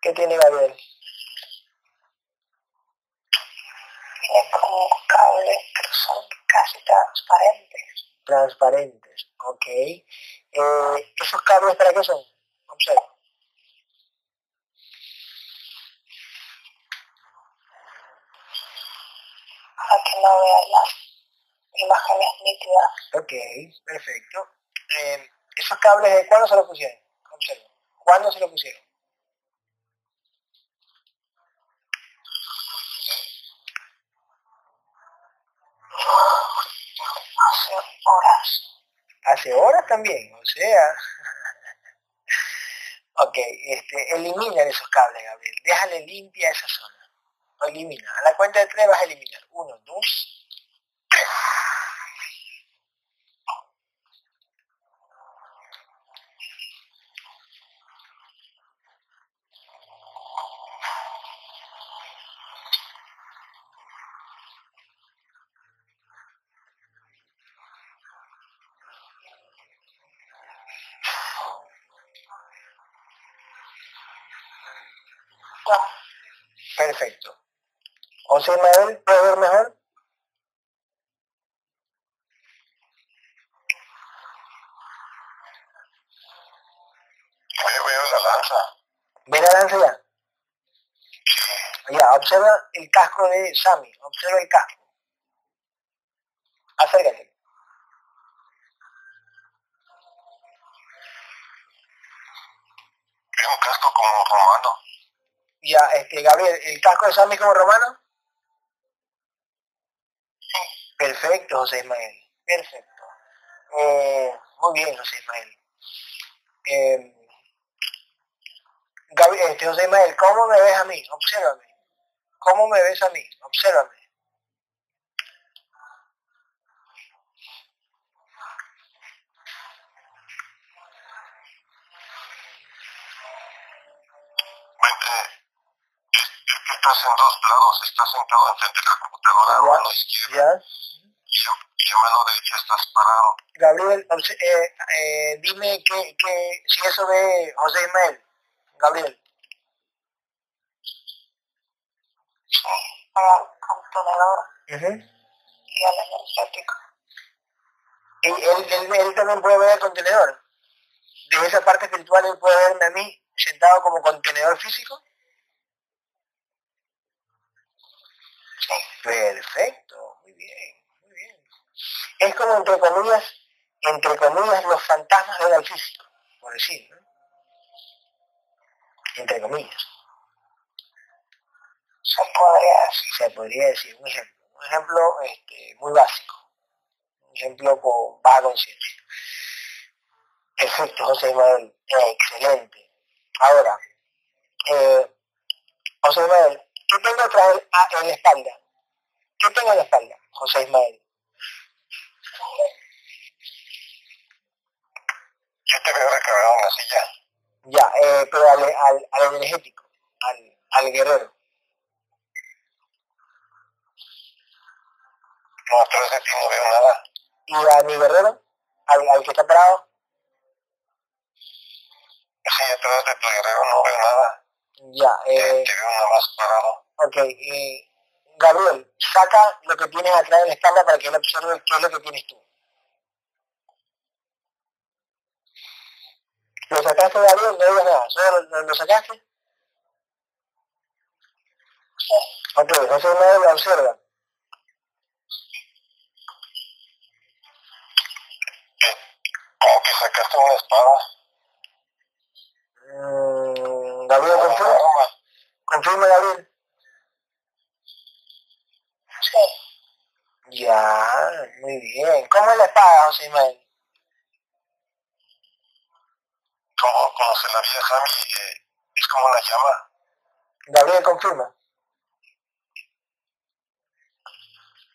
¿Qué tiene Gabriel? Tiene como cables, pero son casi transparentes. Transparentes, ok. Eh, ¿Esos cables para qué son? Observa. Para que no vean las imágenes nítidas. Ok, perfecto. Eh, ¿Esos cables de cuándo se los pusieron? Observa. ¿Cuándo se los pusieron? Hace horas. Hace horas también, o sea. ok, este, elimina esos cables, Gabriel. Déjale limpia esa zona. elimina. A la cuenta de tres vas a eliminar. Uno, dos, Perfecto. José Ismael, ¿puede ver mejor? Veo, veo la lanza. ¿Ve la lanza ya? Ya, observa el casco de Sammy, observa el casco. Acércate. Veo un casco como romano. Ya, este, Gabriel, ¿el casco de Sammy como romano? Perfecto, José Ismael. Perfecto. Eh, muy bien, José Ismael. Eh, Gabriel, este, José Ismael, ¿cómo me ves a mí? Obsérvame. ¿Cómo me ves a mí? Obsérvame. Estás en dos lados, estás sentado enfrente de la computadora, a mano izquierda. ¿Ya? Y, a mano derecha estás parado. Gabriel, eh, eh, dime que, que, si eso ve José Ismael. Gabriel. Sí, al contenedor uh -huh. y al energético. ¿Y él, él, él, también puede ver el contenedor? ¿De esa parte espiritual él puede verme a mí sentado como contenedor físico? Perfecto, muy bien, muy bien. Es como entre comillas, entre comillas los fantasmas del físico, por decir. Entre comillas. Se podría decir. Se podría decir, un ejemplo. Un ejemplo este, muy básico. Un ejemplo con baja conciencia. Perfecto, José Ismael. excelente. Ahora, eh, José Ismael, ¿qué tengo atrás en la espalda? ¿Qué tengo en la espalda, José Ismael? Yo te veo recargado en la silla. Ya, eh, pero al, al, al energético, al, al guerrero. No, atrás de ti no veo nada. ¿Y a mi guerrero? ¿Al, al que está parado? Sí, atrás de tu guerrero no veo nada. Ya, eh... Te veo nada más parado. Ok, eh, Gabriel, saca lo que tienes atrás de la espalda para que él observe qué es lo que tienes tú. ¿Lo sacaste avión? No digas nada. ¿Solo lo, lo, sacaste? Sí. Ok, José Manuel lo observa. Como que sacaste una espada. Mm, Gabriel, confirma. Confirma, Gabriel. Sí. Ya, muy bien. ¿Cómo es la espada, José Ismael? Como, como se la vi a Javi, eh, es como una llama. Gabriel, confirma.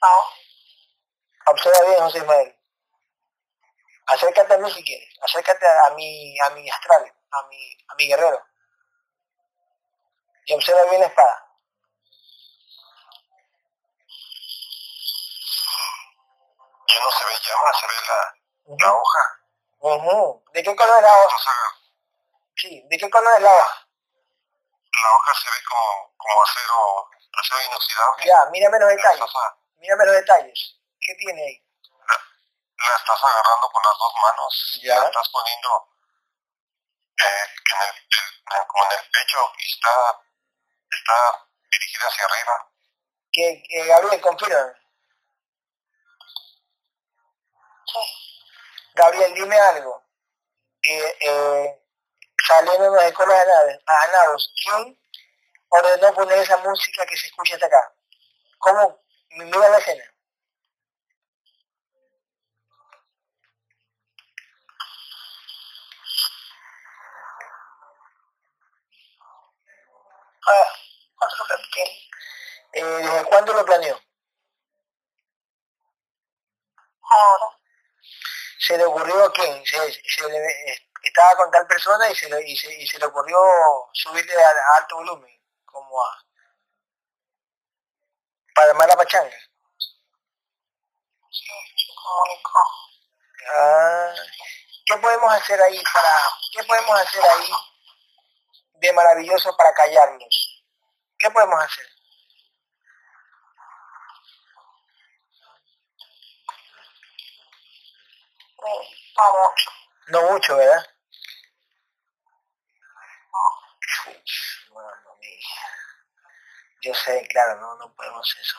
No. Observa bien, José Ismael. Acércate a mí si quieres. Acércate a mi, a mi astral, a mi, a mi guerrero. Y observa bien la espada. Ya no se ve llama, se ve la, la hoja. Ujú. ¿De qué color es la hoja? O sea, Sí, ¿de qué color es la hoja? la hoja se ve como, como acero, acero inoxidable. Ya, mírame los detalles. estás, Mírame los detalles. ¿Qué tiene ahí? la estás agarrando con las dos manos. Ya. La estás poniendo eh, en el, el- como en el pecho y está, está dirigida hacia arriba. Que, que Gabriel, confirma. Sí. Gabriel, dime algo. Eh, eh, saliendo de las escuelas de naves, a nados, ¿quién ordenó poner esa música que se escucha hasta acá? ¿Cómo? Mira la escena. Ah. Eh, ¿Desde cuándo lo planeó? Ahora. ¿Se le ocurrió quién? Se, se le, eh, estaba con tal persona y se, le, y, se, y se le ocurrió subirle a, alto volumen, como a... para armar la pachanga. Sí. Ah, ¿Qué podemos hacer ahí para, qué podemos hacer ahí de maravilloso para callarlos? ¿Qué podemos hacer? No mucho. No ¿verdad? Chuch, mamma mía. Yo sé, claro, no, no podemos eso.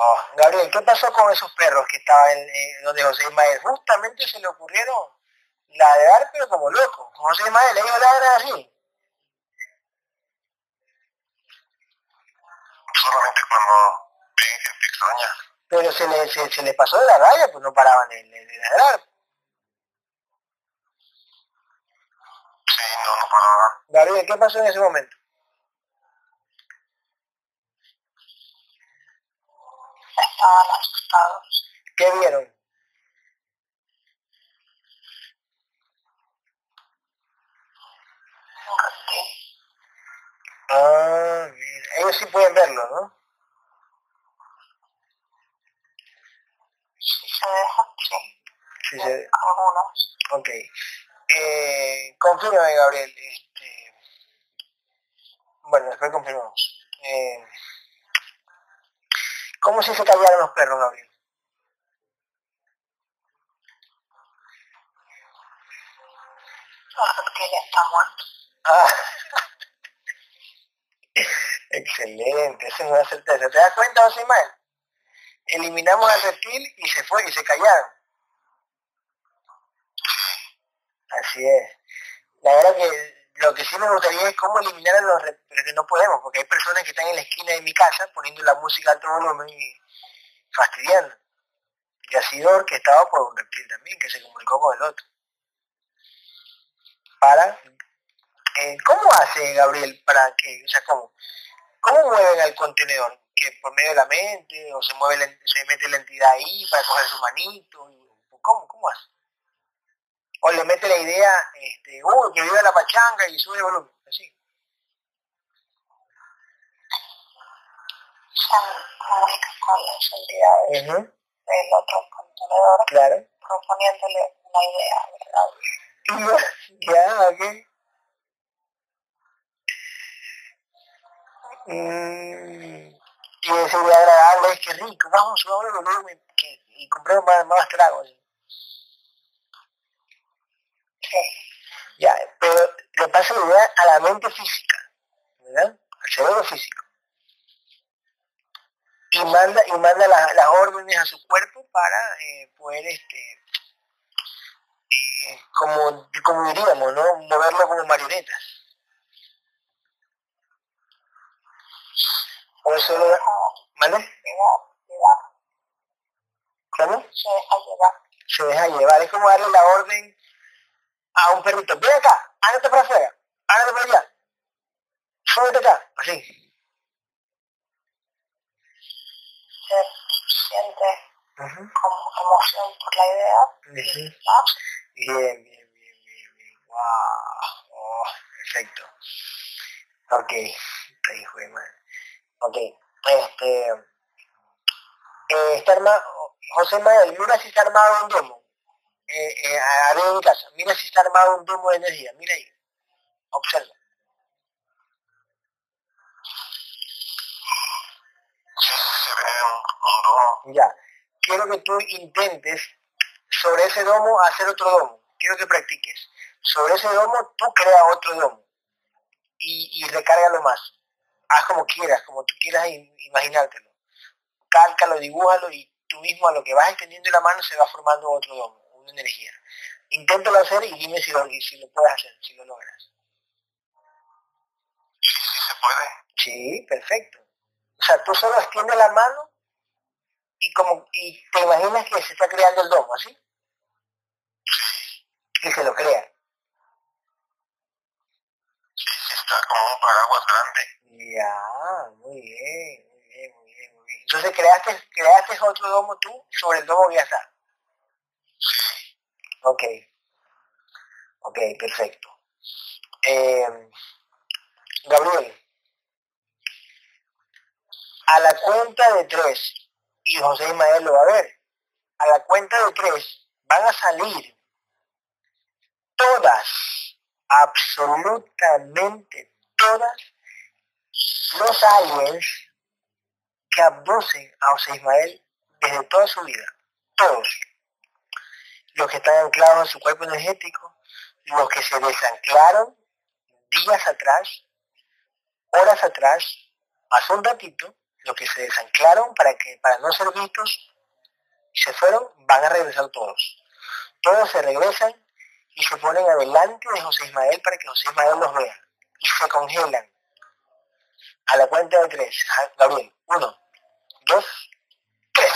Oh, Gabriel, ¿qué pasó con esos perros que estaban en, donde José Ismael? Justamente se le ocurrieron ladrar, pero como loco. José Ismael, ellos ladran así. Solamente cuando ven gente extraña. Pero se le, se, se le pasó de la raya, pues no paraban de, de- de ladrar. Sí, no, no paraban. Gabriel, ¿qué pasó en ese momento? Estaban asustados. ¿Qué vieron? Ah, bien. ellos sí pueden verlo, ¿no? Se dejan, sí. Sí, se- Algunos. Ok. Eh, confírmame, Gabriel. Este... Bueno, después confirmamos. Eh... ¿Cómo se callaron los perros, Gabriel? El reptil está muerto. Ah. Excelente, esa es una certeza. ¿Te das cuenta, José Ismael? Eliminamos al reptil y se fue y se callaron. Así es. La verdad que lo que sí me gustaría es cómo eliminar a los reptiles, que no podemos, porque hay personas que están en la esquina de mi casa poniendo la música a alto volumen y fastidiando. Y ha sido orquestado por un reptil también, que se comunicó con el otro. Para... eh, ¿Cómo hace Gabriel para que, o sea, cómo? ¿Cómo mueven al contenedor? ¿Que por medio de la mente? ¿O se mueve la- se mete la entidad ahí para coger su manito? ¿Cómo? ¿Cómo hace? O le mete la idea, este, uy, que viva la pachanga y sube el volumen, así. Comunica con las entidades del otro contenedor Claro. proponiéndole una idea, ¿verdad? ya, ok. Mm, y decirle agradable, es que rico, vamos, el volumen que, y compremos más, más tragos. Ya, pero le pasa la idea a la mente física, ¿verdad? Al cerebro físico. Y manda, y manda las, órdenes a su cuerpo para eh, poder, este, eh, como, como diríamos, ¿no? Moverlo como marionetas. O eso lo... ¿Vale? ¿Cómo? Se deja llevar. Se deja llevar. Es como darle la orden a un perrito. Ven acá, ándate para afuera, ándate para allá. Súbete acá, así. Se siente como emoción por la idea. Bien, bien, bien, bien, bien. Wow. Oh, perfecto. Ok. Te dijo, Ok. Este. Eh, está armado, José Manuel, mira si está armado un domo. Eh, eh, arriba de mi casa. Mira si está armado un domo de energía. Mira ahí. Observa. Ya. Quiero que tú intentes sobre ese domo hacer otro domo. Quiero que practiques. Sobre ese domo tú crea otro domo. Y, y recárgalo más. Haz como quieras, como tú quieras imaginártelo. Cálcalo, dibújalo y tú mismo a lo que vas extendiendo la mano se va formando otro domo, una energía. Inténtalo hacer y dime si lo, si lo puedes hacer, si lo logras. Sí, sí se puede. Sí, perfecto. O sea, tú solo extiendes la mano y como y te imaginas que se está creando el domo, ¿así? Que se lo crea. Sí, sí, está como un paraguas grande. Ya, muy bien, muy bien, muy bien, muy bien. Entonces creaste, creaste otro domo tú sobre el domo está. Ok. Ok, perfecto. Eh, Gabriel, a la cuenta de tres, y José Ismael lo va a ver, a la cuenta de tres van a salir todas, absolutamente todas, los aliens que abducen a José Ismael desde toda su vida. Todos. Los que están anclados en su cuerpo energético, los que se desanclaron días atrás, horas atrás, hace un ratito, los que se desanclaron para que para no ser vistos y se fueron, van a regresar todos. Todos se regresan y se ponen adelante de José Ismael para que José Ismael los vea. Y se congelan. A la cuenta de tres. Gabriel, uno, dos, tres.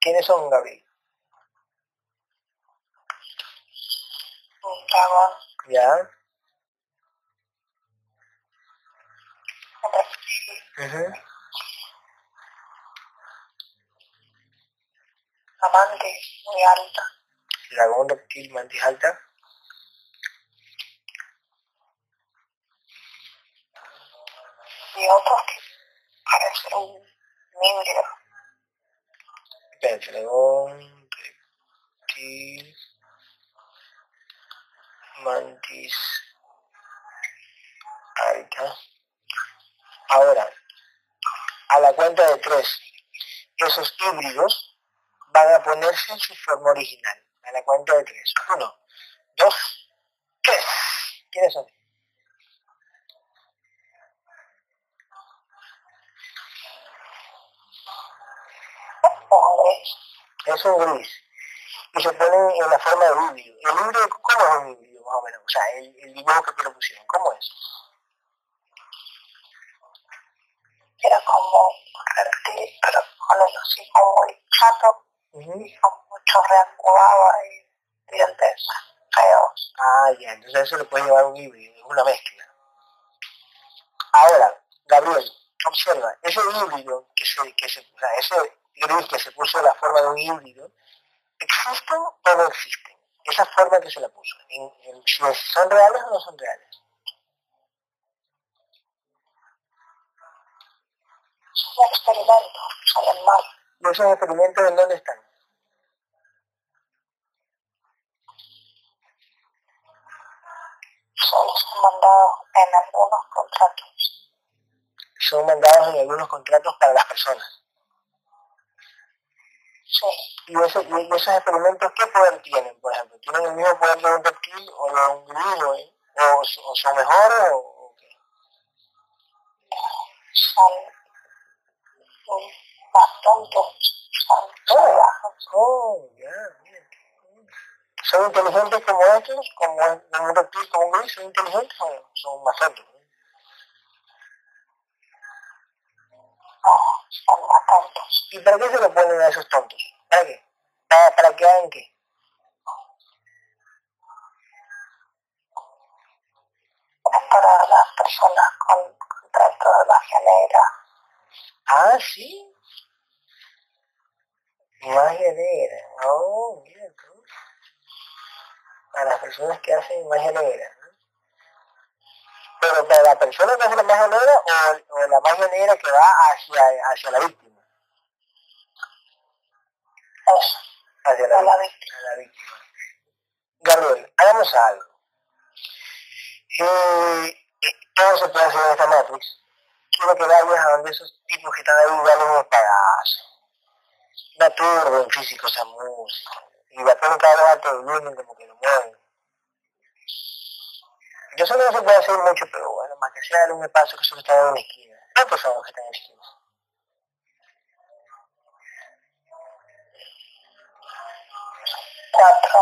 ¿Quiénes son, Gabriel? Un dragón. Ya. Amante muy alta. Dragón reptil mantis alta. Y otros que parecen un híbrido. dragón, reptil, mantis alta. Ahora, a la cuenta de tres, esos híbridos van a ponerse en su forma original. A la cuenta de tres. Uno, dos, tres. ¿Quiénes son? Es un gris. Y se ponen en la forma de híbrido. ¿El híbrido cómo es un híbrido, más o menos? O sea, el, el dibujo que te lo pusieron, ¿cómo es? era como un reptil, pero con el hocico muy chato y con mucho reactivado y dientes feos. Ah, ya, entonces eso le puede llevar un híbrido, una mezcla. Ahora, Gabriel, observa, ese híbrido que se, que se, o sea, ese gris que se puso la forma de un híbrido, ¿existen o no existen? Esa forma que se la puso, en, en, ¿son reales o no son reales? Son experimentos, salen mal. ¿Y esos experimentos en dónde están? Solo son mandados en algunos contratos. Son mandados en algunos contratos para las personas. Sí. ¿Y, eso, y esos experimentos qué poder tienen, por ejemplo? ¿Tienen el mismo poder de un reptil o de un grillo? ¿eh? ¿O, ¿O, son mejores o, o qué? Son más tontos. Son oh, oh, ya, yeah, ¿Son inteligentes como estos? ¿Como, un reptil, como un grillo? ¿Son inteligentes o son más tontos? Son más tontos. ¿Y para qué se lo ponen a esos tontos? ¿Para qué? ¿Para, para que hagan qué? Para las personas con contrato de magia negra. Ah, sí. Magia negra. Oh, mira tú. Para las personas que hacen magia negra. Pero para la persona que hace la magia negra o, o la magia negra que va hacia, hacia la víctima. Hacia la, la, víctima. la víctima. Gabriel, hagamos algo. Eh, todo se puede hacer en esta Matrix. Quiero que vayas a donde esos tipos que están ahí dando unos pedazos. Una turba en físico esa música. Y la pena cada vez volumen como que lo mueven. Yo sé que no se puede hacer mucho, pero bueno, más que sea un espacio que solo está en una esquina. ¿Cuántos son los que están en la esquina? Cuatro.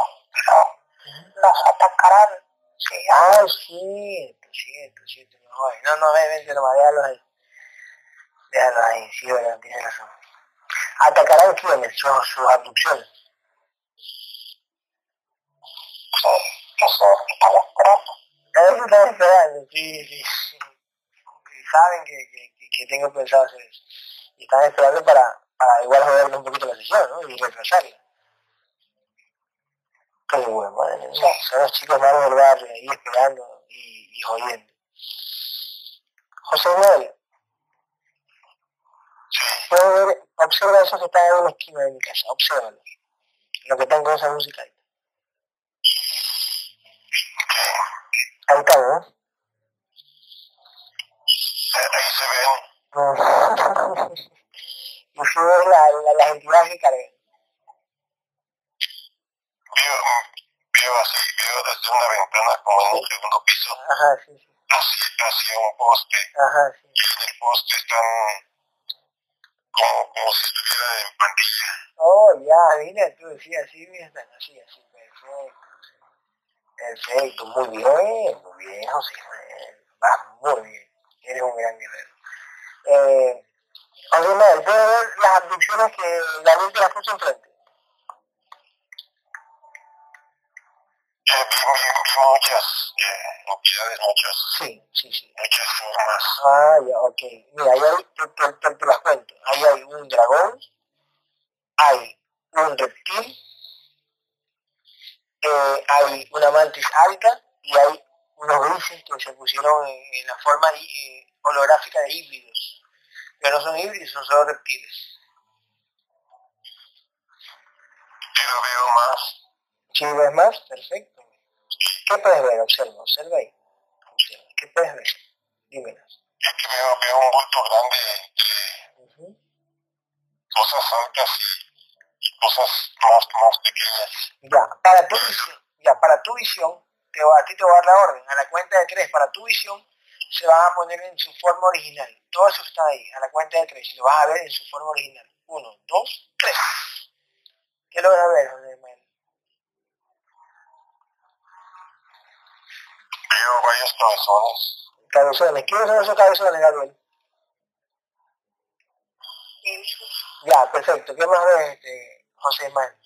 Nos atacarán. Sí, ah, cierto, cierto, cierto. No, no, no, ven, ven, no, déjalos ahí. Déjalos ahí, sí, verdad, tienes razón. ¿Atacarán quiénes? Sus, sus abducciones. Sí, eso están esperando. Eso esperando, sí, sí. Y saben que, que, que, tengo pensado hacer eso. Y están esperando para, para igual joderle un poquito la sesión, ¿no? Y retrasarla. Qué bueno, madre mía. Son los chicos malos del barrio ahí esperando y, y jodiendo. José Manuel. Puedo ver, observa esos que están en una esquina de mi casa, obsérvalos. Lo que están con esa música ahí. Ahí está, ¿no? Ahí se ven. y si ves la, la, las entidades que cargan. Veo, veo así, veo desde una ventana como en un segundo piso. Ajá, sí, sí. Hacia, hacia un poste. Ajá, sí. Y en el poste están como, como si estuvieran en pandilla. Oh, ya, mira tú, sí, así, están así, así, perfecto. Perfecto, muy bien, muy bien, José Vas muy bien, eres un gran guerrero. Eh, Manuel, ¿puedes ver las abducciones que Gabriel te las puso enfrente? Eh, muchas eh, entidades, muchas, sí, sí, sí. muchas formas. Ah, ya, ok. Mira, ahí hay, te, te, te, te las cuento. Ahí hay un dragón, hay un reptil, eh, hay una mantis alta y hay unos grises que se pusieron en, en la forma eh, holográfica de híbridos. Pero no son híbridos, son solo reptiles. Pero veo más. ¿Sí ves más? Perfecto. ¿Qué puedes ver? Observa, observa ahí. Observa. ¿Qué puedes ver? Dímelas. Es que veo, veo un bulto grande entre uh -huh. cosas altas y cosas más, más pequeñas. Ya, para tu visión, ya, para tu visión, te va, a ti te va a dar la orden, a la cuenta de tres, para tu visión, se van a poner en su forma original. Todo eso está ahí, a la cuenta de tres, y lo vas a ver en su forma original. Uno, dos, tres. ¿Qué logras ver, José Manuel? Veo varios cabezones. Cabezones. ¿Quiénes son esos cabezones, Gabriel? Ya, perfecto. ¿Qué más ves, este, José Manuel?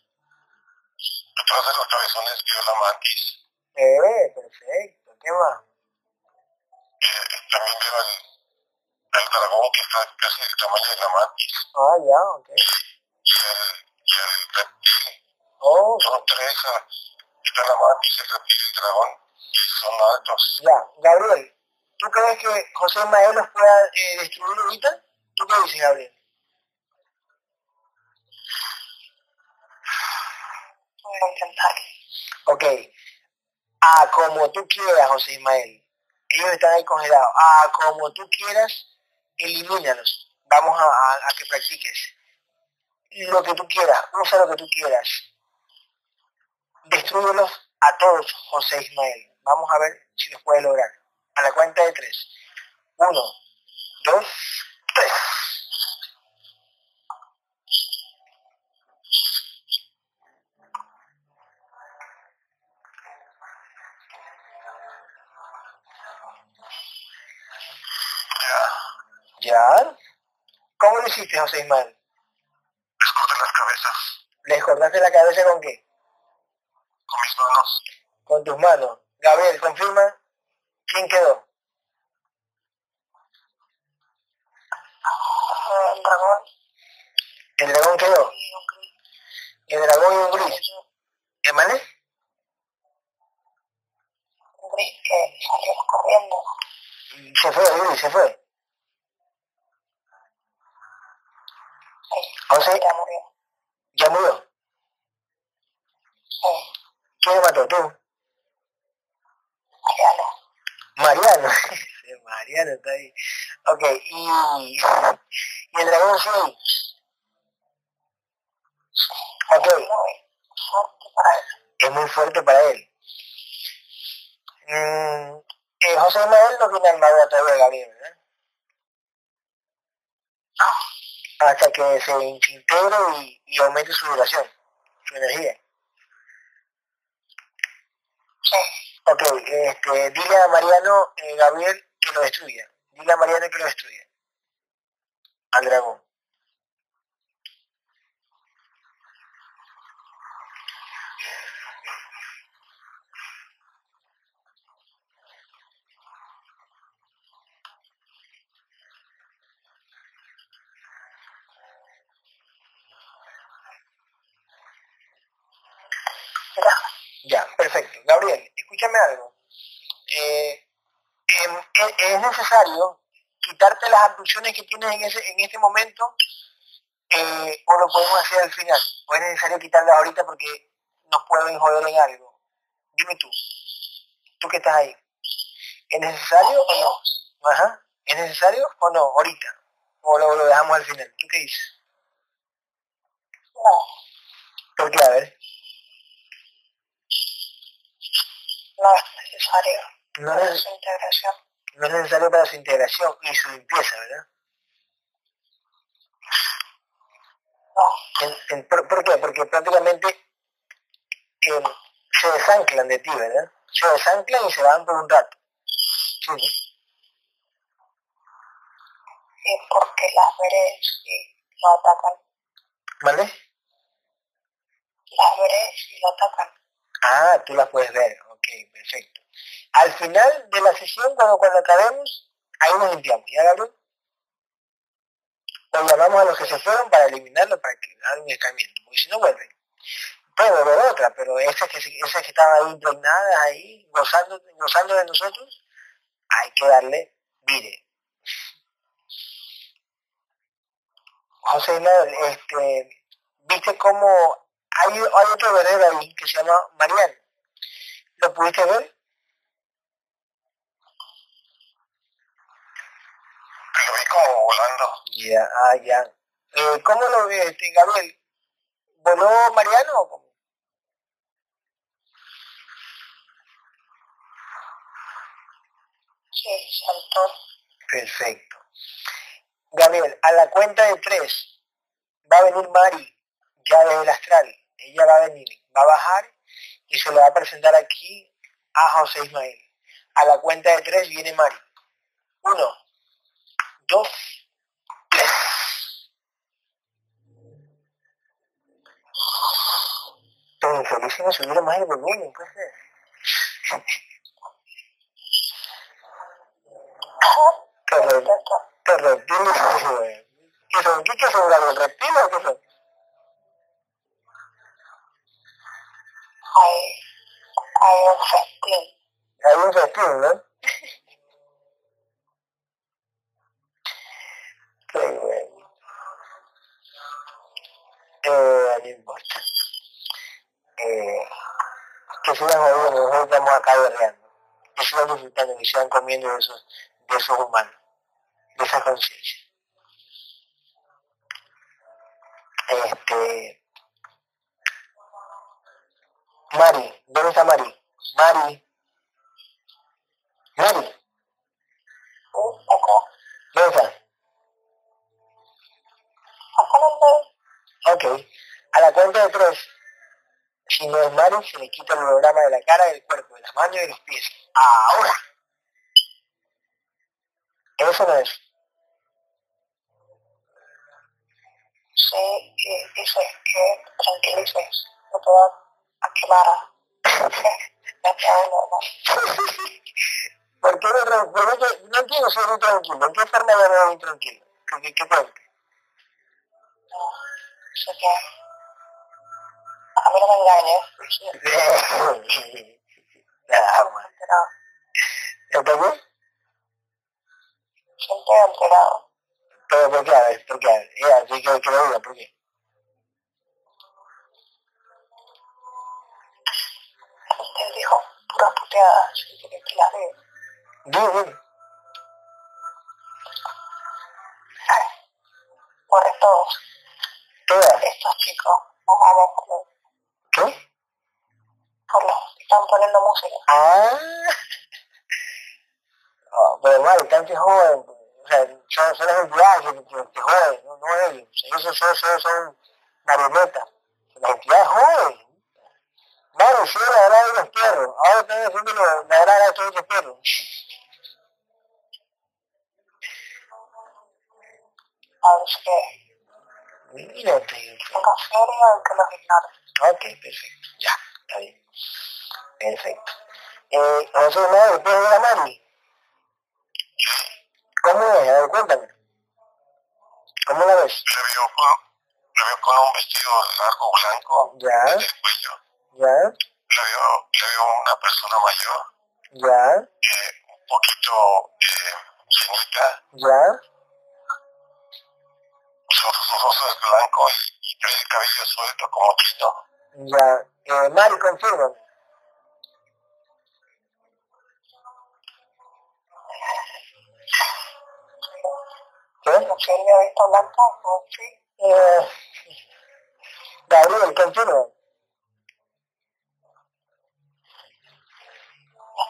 Detrás de los cabezones veo la mantis. Eh, perfecto. ¿Qué más? Eh, también veo el, el dragón que está casi del tamaño de la mantis. Ah, ya, ok. Y el, y el reptil. Oh. Son tres. Está la mantis, el reptil y el dragón. Y son altos. Ya, Gabriel, ¿tú crees que José Manuel los pueda eh, destruir ahorita? ¿Tú qué dices, Gabriel? Voy a intentar. Ok. A como tú quieras, José Ismael. Ellos están ahí congelados. A como tú quieras, elimínalos. Vamos a, a, a que practiques. lo que tú quieras, usa lo que tú quieras. Destruyelos a todos, José Ismael. Vamos a ver si los puede lograr. A la cuenta de tres. Uno, dos, tres. ¿Ya? ¿Cómo lo hiciste, José Ismael? Les corté las cabezas. ¿Les cortaste la cabeza con qué? Con mis manos. Con tus manos. Gabriel, confirma. ¿Quién quedó? El dragón. ¿El dragón quedó? El dragón y un gris. ¿Eh, vale? Un gris que salió corriendo. Se fue, el gris, se fue. José, ya murió. ¿Ya murió? Sí. ¿Quién lo mató? ¿Tú? Mariano. Mariano. Mariano está ahí. Ok, y, y el dragón sí. Ok. Muy fuerte para él. Es muy fuerte para él. Mm, eh, José Manuel no tiene armadura todavía, Gabriel, ¿verdad? No. Hasta que se integre y, y aumente su duración, su energía. Ok, este, dile a Mariano, eh, Gabriel, que lo destruya. Dile a Mariano que lo destruya. Al dragón. Ya. Perfecto. Gabriel, escúchame algo. Eh, em, e- es necesario quitarte las abducciones que tienes en, ese, en este momento eh, o lo podemos hacer al final. O es necesario quitarlas ahorita porque nos pueden joder en algo. Dime tú, tú que estás ahí. ¿Es necesario o no? Ajá. ¿Es necesario o no? Ahorita. O lo, lo dejamos al final. ¿Tú qué dices? No. ¿Por qué? A ver. No es necesario. No para es, su integración. no es necesario para su integración y su limpieza, ¿verdad? No. En- en- ¿por, por qué? Porque prácticamente eh, se desanclan de ti, ¿verdad? Se desanclan y se van por un rato. Sí, porque las veré si lo atacan. ¿Vale? Las veré si lo atacan. Ah, tú las puedes ver. Ok, perfecto. Al final de la sesión, cuando, cuando acabemos, ahí nos limpiamos. ¿Ya, Gabriel? O llamamos a los que se fueron para eliminarlo, para que hagan un escamiento. Porque si no vuelven. Puede volver otra, pero esas que, esas que estaban ahí impregnadas, ahí, gozando, gozando de nosotros, hay que darle vire. José Manuel, este, viste cómo hay, hay otro guerrero ahí que se llama Mariano. ¿Lo pudiste ver? Lo vi como volando. Ya, ah, ya. Eh, ¿Cómo lo ves, este, Gabriel? ¿Voló Mariano o cómo? Sí, saltó. Perfecto. Gabriel, a la cuenta de tres va a venir Mari, ya desde el astral. Ella va a venir, va a bajar y se le va a presentar aquí a José Ismael. A la cuenta de tres viene Mari. Uno, dos, tres. Pero infeliz si me subiera más el volumen, pues. Qué qué reptiles. ¿Qué son? ¿Qué, qué son? ¿Reptiles o qué son? Hay, hay un festín. Hay un festín, ¿no? Qué bueno. Eh, no importa. Eh, que sigan jodiendo, nosotros estamos acá berreando. Que sigan disfrutando, que sigan comiendo de esos, de esos humanos, de esa conciencia. Este. Mari, ¿dónde está Mari? Mari. Mari. ¿Dónde está? Ok. A la cuenta de tres. Si no es Mari, se le quita el holograma de la cara, del cuerpo, de las manos y de los pies. Ahora. Eso no es. Sí, dice que tranquilices, no te a quemar. ya te hago ¿Por qué no, qué, no entiendo ser muy tranquilo? ¿En qué forma de ver muy tranquilo? ¿Qué, qué cuenta? No, sé que a mí no me engañes. Nada, bueno. ¿Está bien? Siempre alterado. Pero ¿por qué? ¿por qué? Ya, que, que lo diga, ¿por qué? Usted dijo puras puteadas, y que la veo. Dime, dime. Por todos. Todas. Estos chicos, nos vamos por ¿Qué? Por los que están poniendo música. Ah. Oh, pero vale, tanto joven, o sea, son, son las entidades que, que, que joden, no, no ellos. Ellos son, son, son marionetas. Las entidades joden. Vale, sí, la verdad de los perros. Ahora están haciendo la verdad de todos los perros. A ver, que... Mírate. Tengo serio que los ignore. Ok, perfecto. Ya, está bien. Perfecto. Eh, José Manuel, ¿después de la Mari? ¿Cómo es? A ver, cuéntame. ¿Cómo la ves? La veo con, la veo con un vestido largo blanco Ya. desde el cuello. ¿Ya? La veo, veo una persona mayor, ¿Ya? eh, un poquito eh, llenita, ¿Ya? sus, sus ojos es blanco y, y trae el cabello suelto como Cristo. Ya. Eh, Mari, confirma. ¿Qué? No sé, yo he visto blanca, no, sí. Eh, Gabriel, confirma.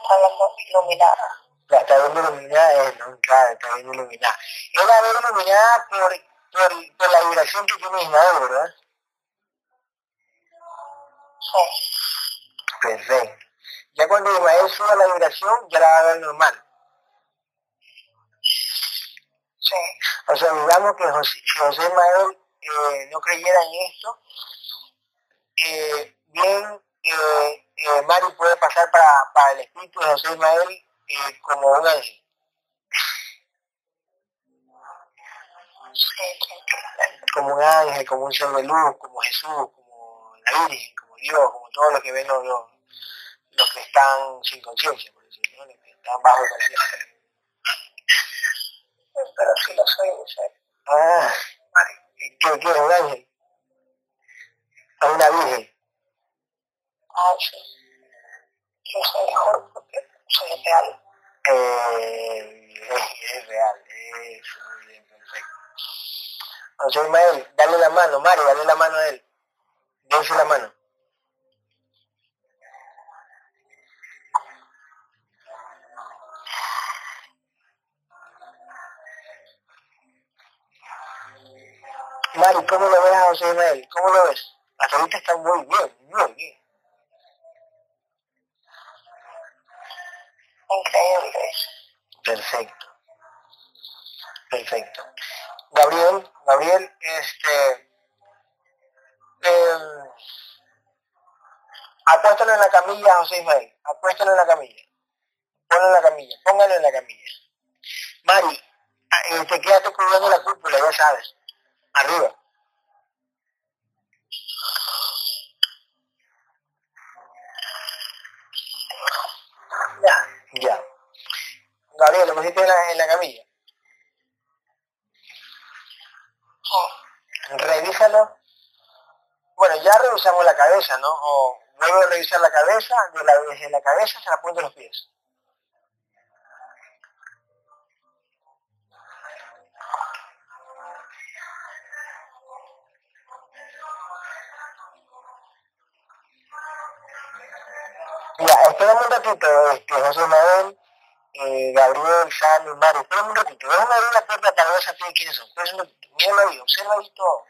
Está hablando iluminada. La está viendo iluminada, eh, no, claro, está viendo iluminada. Él la ve iluminada por, por, por la vibración que tiene Ismael, ¿verdad? Sí. Perfecto. Ya cuando Ismael suba la vibración, ya la va a ver normal. Sí. O sea, digamos que José, José Ismael eh, no creyera en esto, eh, bien eh, eh, Mari puede pasar para, para el espíritu de José Ismael eh, como un ángel. Como un ángel, como un ser de luz, como Jesús, como la Virgen, como Dios, como todo lo que ven los, los, los que están sin conciencia, por decirlo, ¿no? los que están bajo conciencia. Pero sí lo soy, dice. Ah, ¿qué, qué es un ángel? Es una virgen. Sí. Yo soy mejor porque soy real. Eh, es real, eso, muy bien, perfecto. José Ismael, dale la mano, Mario, dale la mano a él. Dense la mano. Mari, ¿cómo lo ves a José Ismael? ¿Cómo lo ves? Hasta ahorita está muy bien, muy bien. Increíble. Perfecto. Perfecto. Gabriel, Gabriel, este, eh, en la camilla, José Ismael, acuéstalo en la camilla, ponlo en la camilla, póngalo en la camilla. Mari, este, quédate cubriendo la cúpula, ya sabes, arriba. Lo pusiste en la, en la camilla. Sí. Revísalo. Bueno, ya revisamos la cabeza, ¿no? O luego de revisar la cabeza, de la, desde la cabeza hasta la punta los pies. Ya, espérame un ratito, este, José Manuel eh, Gabriel, Sammy, Mario, esperamos un ratito. Déjame abrir la puerta para ver si quiénes son. Míralo ahí, observa ahí todo.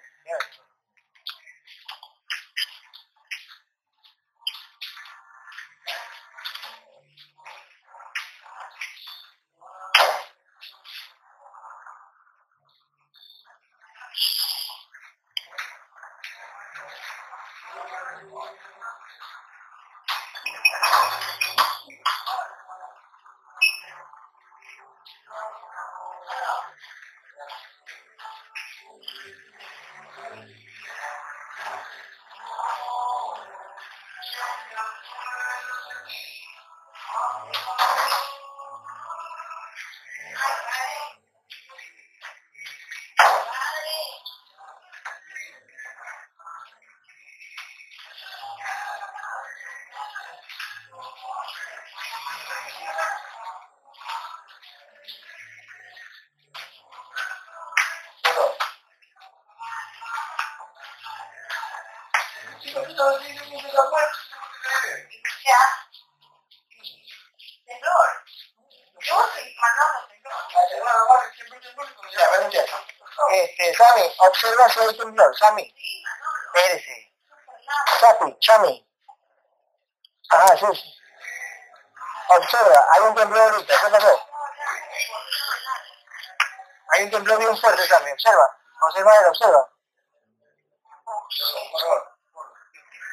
Este, Sammy, observa si hay temblor, Sammy. Espérese. Sapi, Sammy. Ajá, sí, sí. Observa, hay un temblor ahorita, ¿qué pasó? Hay un temblor bien fuerte, Sammy, observa. Observa, observa.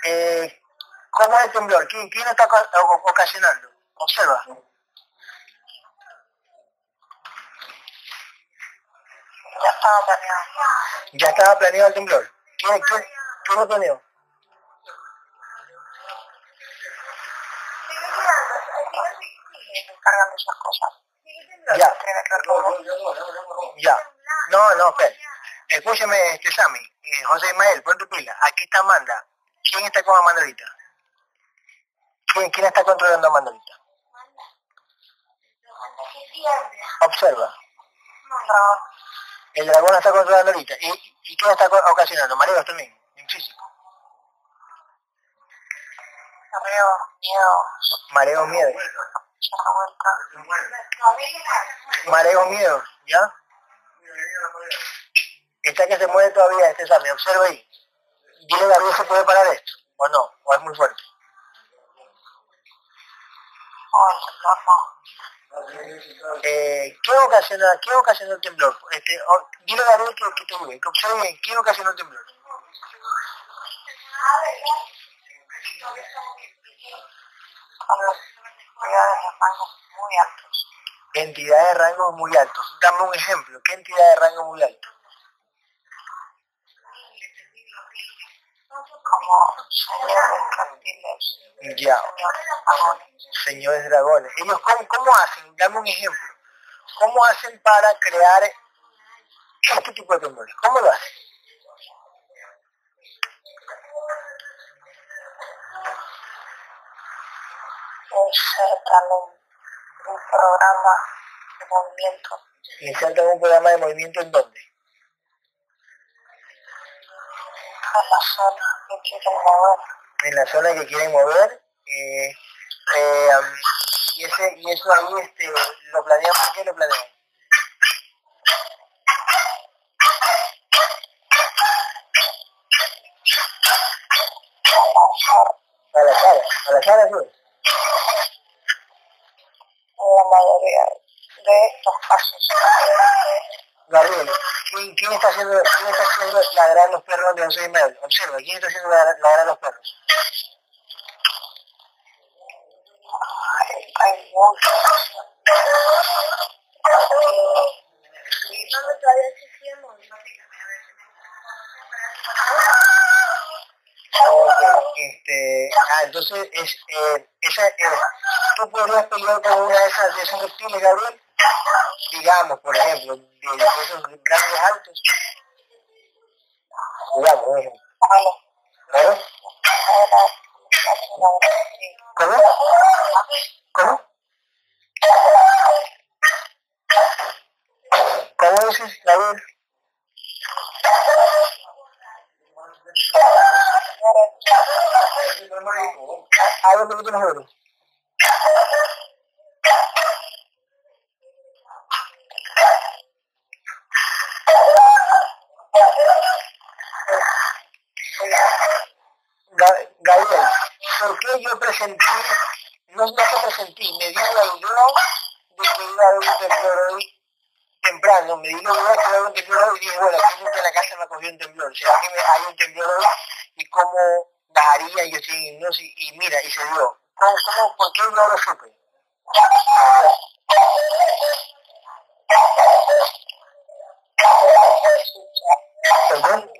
Eh, ¿Cómo es el temblor? ¿Quién, quién está ocasionando? Observa. Ya estaba planeado. Ya estaba planeado el temblor. ¿Quién, quién, quién lo planeó? encargan de esas cosas. Ya. Ya. No, no, espera. Escúcheme, este Sammy, eh, José Ismael, pon tu pila. Aquí está Amanda. ¿Quién está con Amanda ahorita? ¿Quién, quién está controlando a Amanda ahorita? Observa. El dragón está controlando ahorita. ¿Y, y quién está ocasionando? Mareos también, en físico. Mareo, miedo. Mareo, miedo. Mareo, miedo, ¿ya? Está que se mueve todavía este Sammy, observa ahí. Dile Gabriel se puede parar esto, o no, o es muy fuerte. Eh, ¿Qué ocasiona, qué ocasionó el temblor? Este, oh, dile Gabriel que, que te mueve, que observe ¿qué ocasionó el temblor? Entidades de rangos muy altos. Entidades de rangos muy altos. Dame un ejemplo, ¿qué entidad de rango muy alto? Como señores señores dragones. Señores dragones. Ellos, ¿cómo, ¿cómo hacen? Dame un ejemplo. ¿Cómo hacen para crear este tipo de temblores? ¿Cómo lo hacen? Insertan un, un programa de movimiento Insertan un programa de movimiento en dónde? a la zona que quieren. En la zona que quieren mover. Eh, eh, y, ese, y eso ahí este, lo planean, ¿por qué lo planean? A la cara, a la cara azul. en la mayoría de estos casos. Gabriel, ¿quién, está haciendo, quién está haciendo ladrar los perros de José Ismael? Observa, ¿quién está haciendo ladrar, ladrar los perros? Hay, hay muchos. Ok, este, ah, entonces, es, eh, esa, eh, ¿tú podrías pelear con una de esas, de esos reptiles, Gabriel? Digamos, por ejemplo, de, esos grandes altos. Digamos, sí. ¿Cómo? ¿Cómo? ¿Cómo dices, más duro. Gabriel, ¿por qué yo presentí, no, no que presentí, me dio la idea de que iba a haber un temblor hoy temprano, me dio la idea de que iba a haber un temblor hoy y dije, bueno, aquí nunca en la casa me ha cogido un temblor, ¿será que hay un temblor hoy? ¿Y cómo bajaría yo sin no y, y mira, y se dio. ¿Cómo, cómo, por qué no lo supe? ¿Perdón?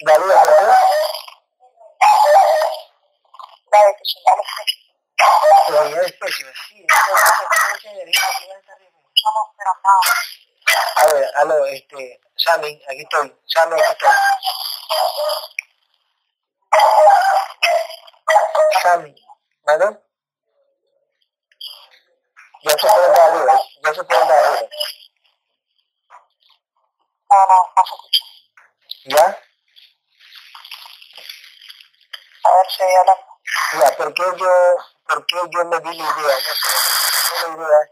Dale, dale. Mucha energía que pero nada. A ver, aló, este, Sammy, aquí estoy. Sammy, aquí estoy. Sammy, ¿vale? Ya se pueden dar arriba, ya se pueden dar arriba. No, no, no se escucha. ¿Ya? A ver si hablando. Ya, ¿por qué yo, por qué yo me di la idea? Sé, me di la idea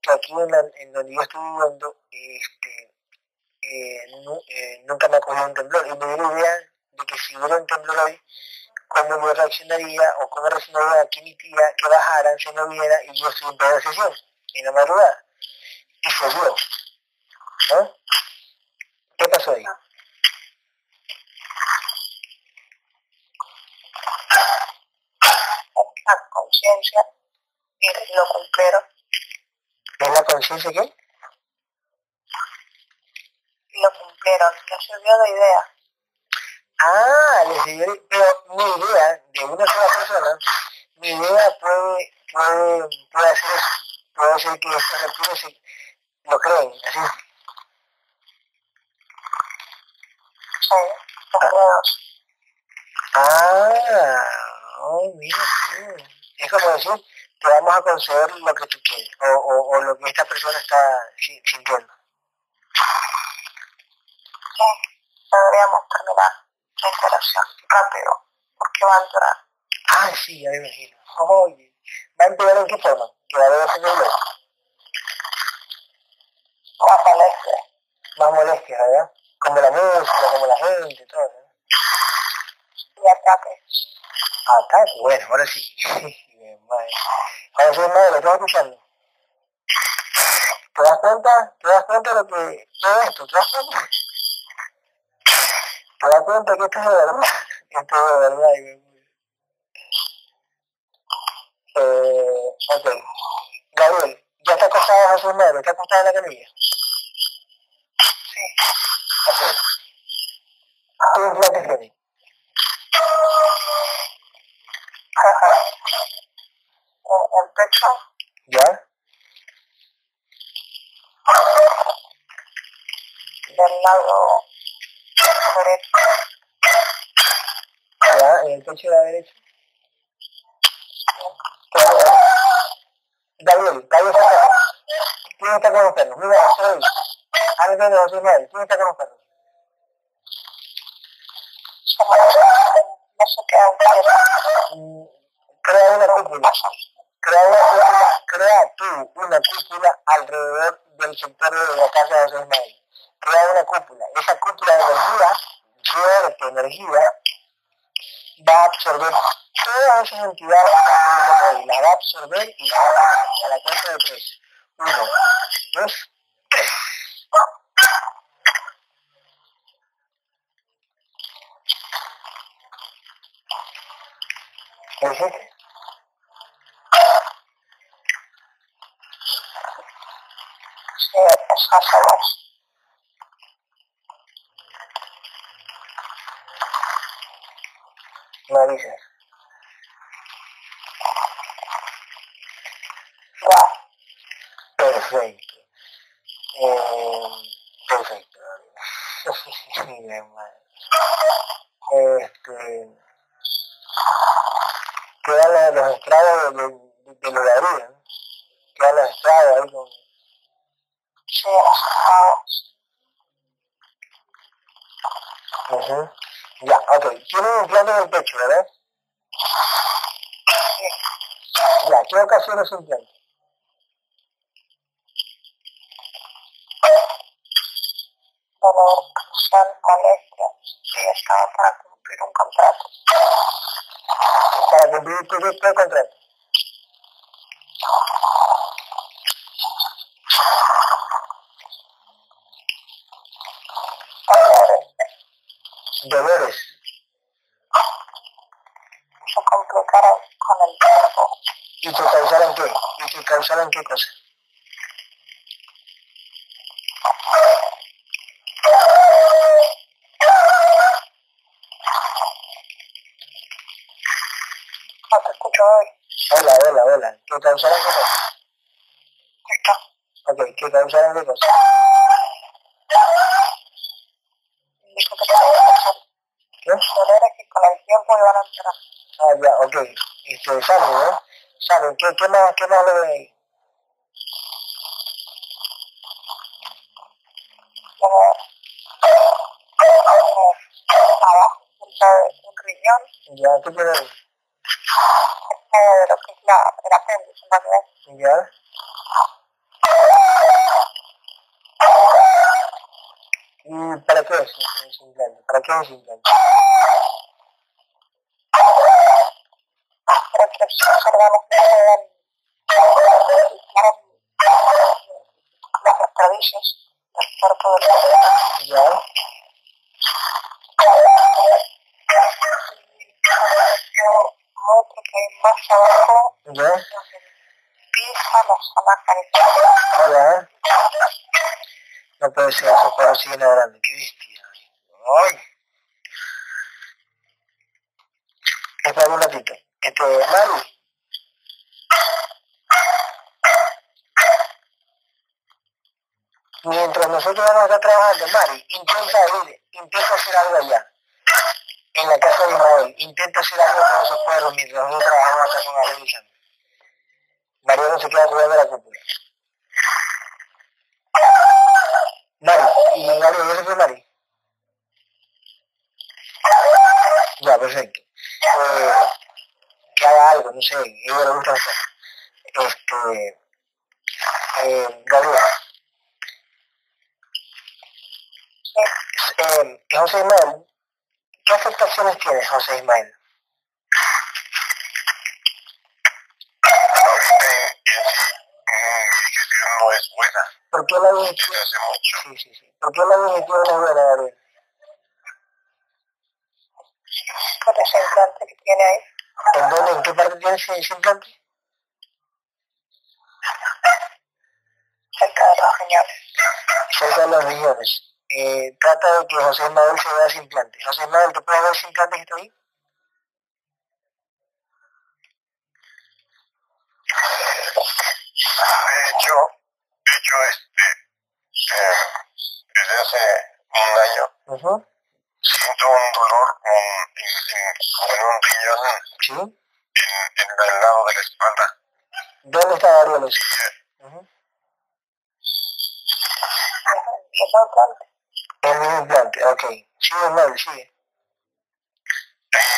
que aquí en, la, en donde yo estoy viviendo, este, eh, eh, nunca me ha cogido un temblor. Y me di la idea de que si hubiera un temblor hoy, cómo yo reaccionaría o cómo reaccionaría aquí mi tía que bajaran si no viera y yo estoy en toda sesión, en la madrugada. Y se dio. ¿No? ¿Qué pasó ahí? La conciencia y lo cumplieron. ¿Es la conciencia qué? Lo cumplieron. No sirvió de idea. Ah, les sirvió, pero mi idea de una sola persona, mi idea puede, puede, puede hacer eso. Puede hacer que estos reptiles se, lo creen, así. Sí, los dedos. Ah, oh, mira, tú. Es como decir, te vamos a conceder lo que tú quieres, o, o, o lo que esta persona está si- sintiendo. Sí, deberíamos terminar la interacción rápido, porque va a entrar. Ah, sí, ya me imagino. Oye, ¿va a empeorar en qué forma? Que va a haber. Más molestia. Más molestia, ¿verdad? Como la música, como la gente, todo, ¿no? y ataques. Acá, bueno, ahora sí. Ahora sí, madre, lo estás escuchando. ¿Te das cuenta? ¿Te das cuenta de lo que... todo esto? ¿Te das cuenta? ¿Te das cuenta que esto es de verdad? Esto es de verdad. Eh, ok. Gabriel, ¿ya está acostado Jesús Madre? ¿Está acostado en la camilla? Sí. Ok. ¿Qué implante el pecho, ¿Ya? del lado derecho, ¿Ya? ¿En el pecho de la derecha? Gabriel, Gabriel. ¿Quién está con los perros? Mira, soy. Háblame de Manuel. ¿Quién está con los perros? como no se. Mm, Crea una cúpula. Crea una cúpula. Crea tú una cúpula alrededor del sector de la casa de Manuel. Crea una cúpula. Esa cúpula de energía, fuerte energía, va a absorber todas esas entidades que. Las va a absorber y las va a a la cuenta de tres. Uno, dos, tres. ¿Qué dijiste? Sí. Ya, Perfecto. Eh, perfecto. Este, quedan los, los de, de, de los ladrillos, ¿no? Ahí. Ya. Ok, tiene un en el pecho, ¿verdad? Ya, ¿qué implante? Tu tu contrato. Dolores. Se complicaron con el tiempo. ¿Y causaron qué? ¿Y te causaron qué cosa? No te escucho hoy. Hola, hola, hola. ¿Qué causaron qué cosa? Ahorita. Ok, ¿qué causaron qué cosa? Dijo que. ¿Qué? Que con el tiempo iban a empeorar. Ah, ya, ok. Este, saben, ¿no? Saben, ¿qué, qué más, qué más le ahí? Como eh, abajo, un riñón, Ya, ¿qué tiene ahí? eh, de lo que es la, el Ya. ¿Y para qué es ese? ¿Para qué es implante? Pero que esos órganos que pueden las raíces del cuerpo del cuerpo. Ya. otro que hay más abajo, Ya. donde empieza la zona genital. Ya. No puede ser, eso pero sigue grande. Qué bestia. Ay. Espera un ratito. Este, Mari. Mientras nosotros vamos a estar trabajando, Mari, intenta ir, intenta hacer algo allá. En la casa de Ismael, intenta hacer algo con esos perros mientras nosotros trabajamos acá con Sandra. María no se queda cuidando la cúpula. Mari, y Gabriel, ¿ya se fue Mari? Ya, perfecto. Eh, que haga algo, no sé, ella le gusta hacer. Este, eh, Gabriel. Eh, José Ismael, ¿qué afectaciones tiene José Ismael? No es buena. ¿Por qué la digestión? Sí, sí, sí. ¿Por qué la digestión no es buena, Gabriel? Por ese implante que tiene ahí. ¿En dónde, en qué parte tiene ese, ese implante? cerca de los riñones. Cerca de los riñones. Eh, trata de que José Ismael se vea ese implante. José Ismael, ¿te puedes ver ese implante que está ahí? De hecho, de hecho, este, eh, desde hace un año Ujú. siento un dolor en, en, en, como en un riñón Sí. en, en el lado de la espalda. ¿Dónde está Gabriel eso? Ujú. El mismo implante, ok. Sigue Ismael, sigue.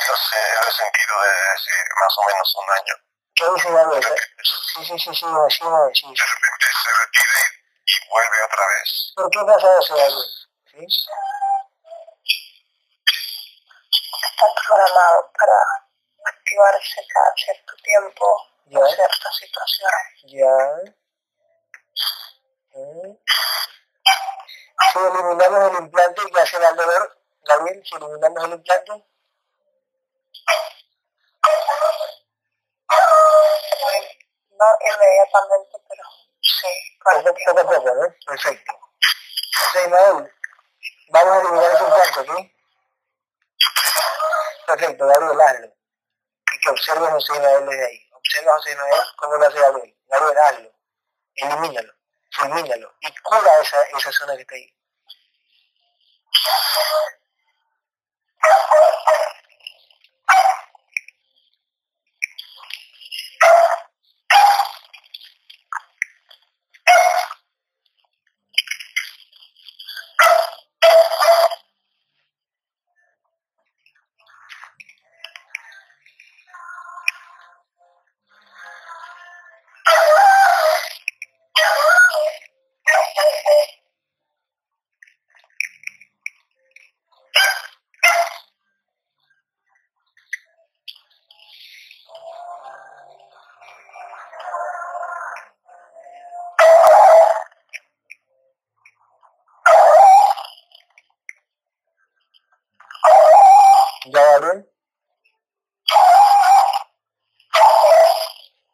Los he, lo he sentido desde hace más o menos un año. ¿Qué dice? De repente, Sí, sí, sí, sí, sigue, sigue. de repente se retira y vuelve otra vez. ¿Por qué pasa eso, Gabriel? ¿Sí? Está programado para activarse cada cierto tiempo en ciertas situaciones. Ya. Mm. Si eliminamos el implante que hace el dolor, Gabriel, si eliminamos el implante, No inmediatamente, pero sí, tiempo. poco, ¿no? Perfecto. Entonces, Ismael, vamos a eliminar ese implante, ¿ok? Perfecto, Gabriel, hazlo. Y que observe a José Ismael desde ahí. Observa a José Ismael cómo lo hace Gabriel. Gabriel, hazlo. Elimínalo. Fulmínalo. Y cura esa, esa zona que está ahí.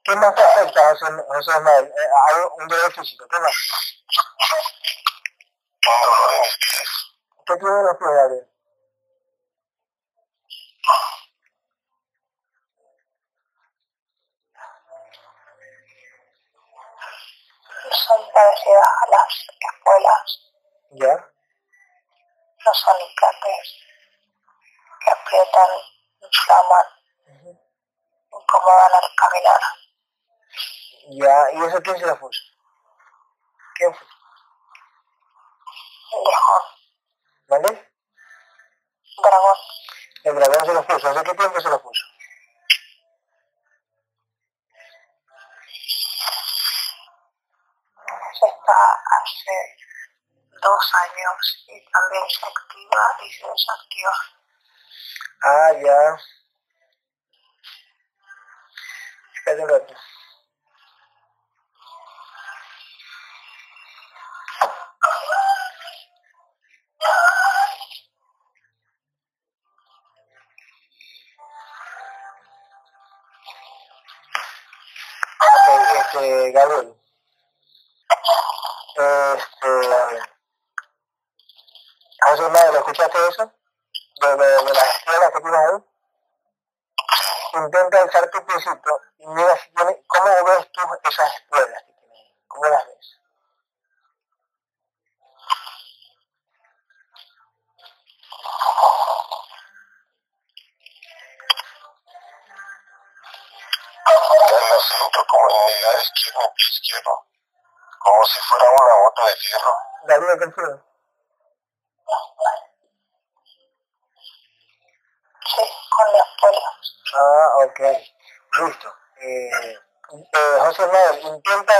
¿Qué más te afecta a esos, mal? Eh, ¿Hay un dolor físico? ¿Qué más? ¿Qué tiene los? Profesor, la otra pregunta se la puso. Está hace dos años y también se activa y se desactiva. Ah, ya. como si fuera una bota de fierro. ¿De alguna persona? Sí, con la esposa. Ah, ok. Listo. Eh, eh, José Manuel, intenta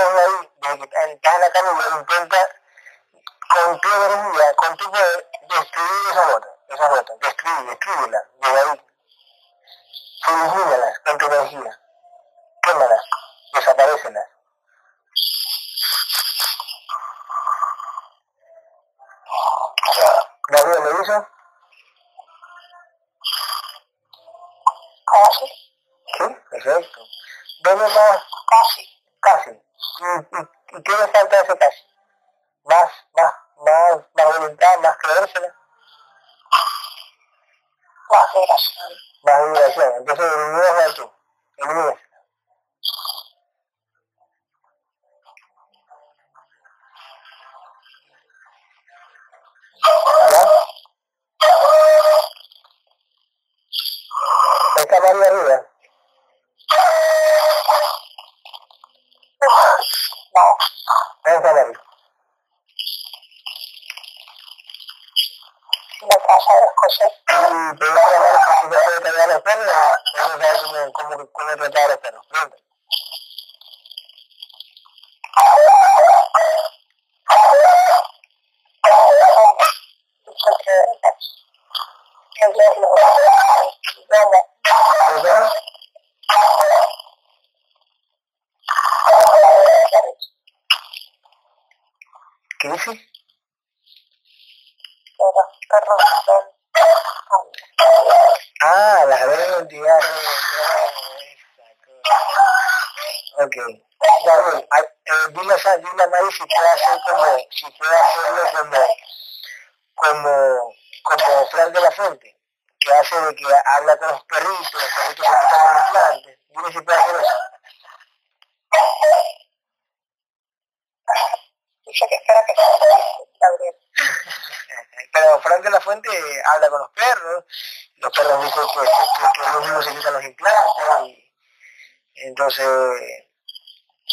entonces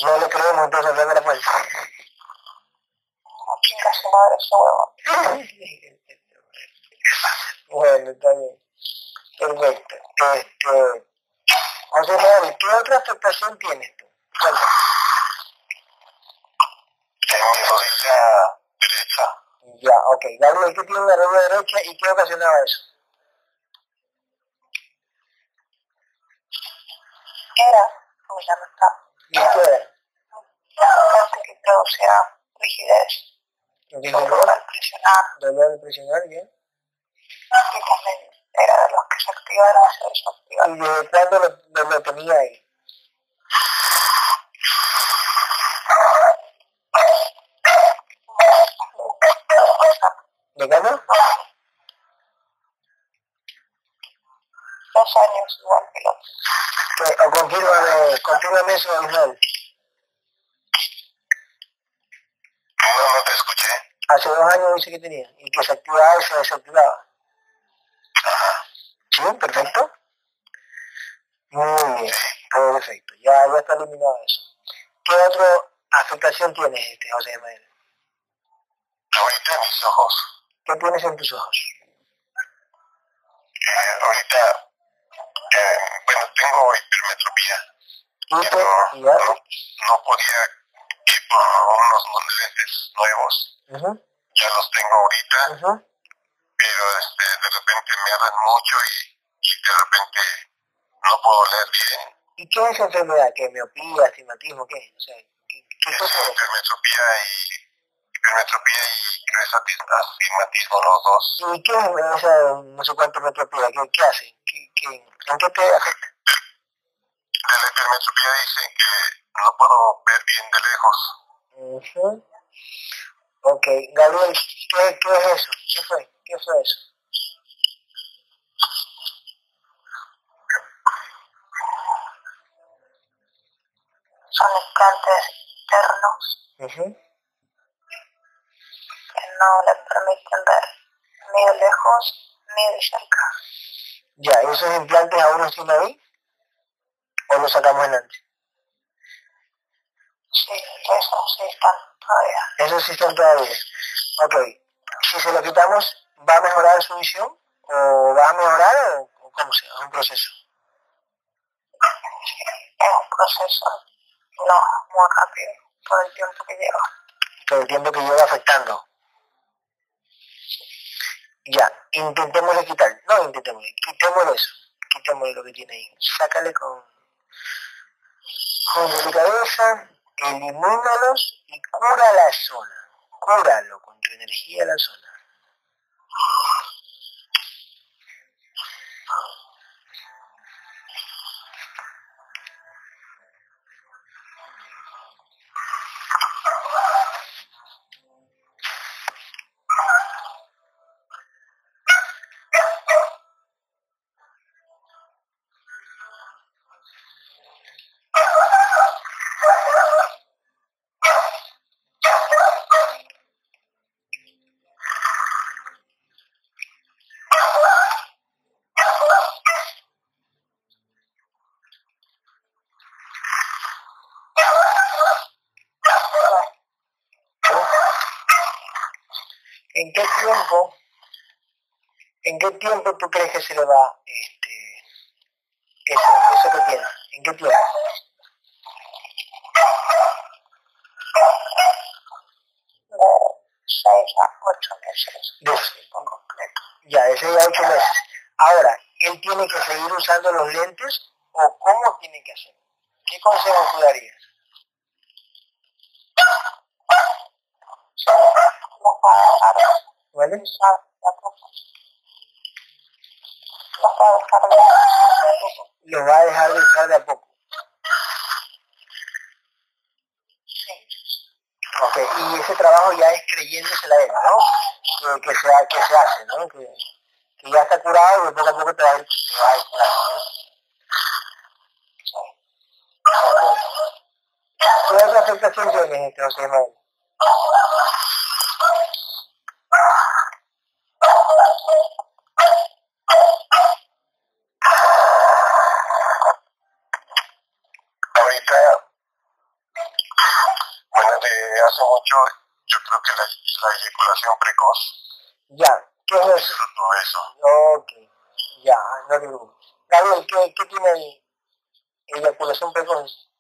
no le creemos, entonces le da la fuerza. Su madre huevo. bueno, está bien. Perfecto. Este, José ¿qué otra afectación tienes tú? Cuéntame. Tengo mi rodilla derecha. Ya, ok. Gabriel, tú tienes una rodilla derecha y ¿qué ocasionaba eso? Era ¿cómo se llama? Claro. Causa que producirá rigidez. Dolor al presionar. Dolor al presionar, bien. Y también era de los que se activaron, se desactivaron. ¿Y de cuándo lo, lo tenía ahí? ¿De cuándo? Dos años igual que los. Pues, confírmame, confírmame eso, Israel. No, no te escuché. Hace dos años dice que tenía, y que se activaba y se desactivaba. ¿Sí? ¿Perfecto? Muy bien, perfecto. Ya, ya está eliminado eso. ¿Qué otra afectación tienes, este, José Manuel? Ahorita mis ojos. ¿Qué tienes en tus ojos? Eh, ahorita, eh, bueno, tengo hipermetropía. Hiper, no, no, no, podía ir por unos lentes nuevos. Ya los tengo ahorita pero este, de repente me hablan mucho y, y de repente no puedo leer bien. ¿Y qué es esa enfermedad? ¿Qué? ¿Miopía, astigmatismo? ¿Qué? O sea, ¿qué, qué es hipermetropía y hipermetropía y astigmatismo los dos. ¿Y qué es esa no sé cuánto metropía? ¿Qué, qué hacen? ¿Qué, qué, ¿En qué te afecta? De la hipermetropía dicen que no puedo ver bien de lejos. Uh Ok, Gabriel, ¿qué, ¿qué es eso? ¿Qué fue? ¿Qué fue eso? Son implantes internos que no le permiten ver ni de lejos ni de cerca. Ya, ¿esos implantes aún no están ahí? ¿O los sacamos adelante? Sí, esos sí están todavía. Esos sí están todavía. Ok. Si se lo quitamos, ¿va a mejorar su visión? ¿O va a mejorar o, cómo sea? ¿Es un proceso? Es un proceso, no muy rápido, por el tiempo que lleva. Todo el tiempo que lleva afectando. Ya, intentémosle quitar. No, intentémosle, quitémosle eso. Quitémosle lo que tiene ahí. Sácale con, con delicadeza, elimínalos y cura la zona. Cúralo con tu energía la zona. ¿En qué tiempo, en qué tiempo tú crees que se le va este, eso, eso que tiene? ¿En qué tiempo? De 6 a 8 meses. De, completo. Ya, de 6 a 8 meses. Ahora, ¿él tiene que seguir usando los lentes o cómo tiene que hacer? ¿Qué consejo tú darías? ¿Vale? Lo va a dejar de usar de a poco. Ok, y ese trabajo ya es creyéndosela a él, ¿no? Que, que, se, que se hace, ¿no? Que, que ya está curado y poco a poco te va a ir, curando, ¿no? Okay. ¿Qué otra afectación tienes, este José? Yo creo que la, la eyaculación precoz. Ya, ¿qué es eso? Todo eso. Ok, ya, no te preocupes. Gabriel, ¿qué, qué tiene ahí? Eyaculación precoz.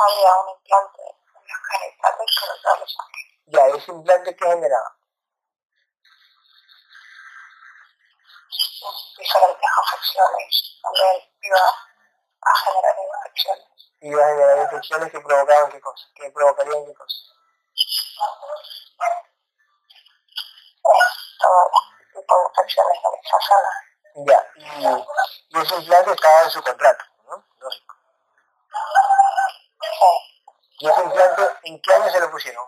Había un implante en las genitales, pero ya lo saqué. Ya, ese implante que generaba. Diferentes afecciones. También iba a generar infecciones. Iba a generar infecciones que provocaban qué cosa, que provocarían qué cosa. Todo tipo infecciones de nuestra zona. Ya, y, y ese implante estaba en su contrato, ¿no? Lógico. ¿Y ese implante en qué año se lo pusieron?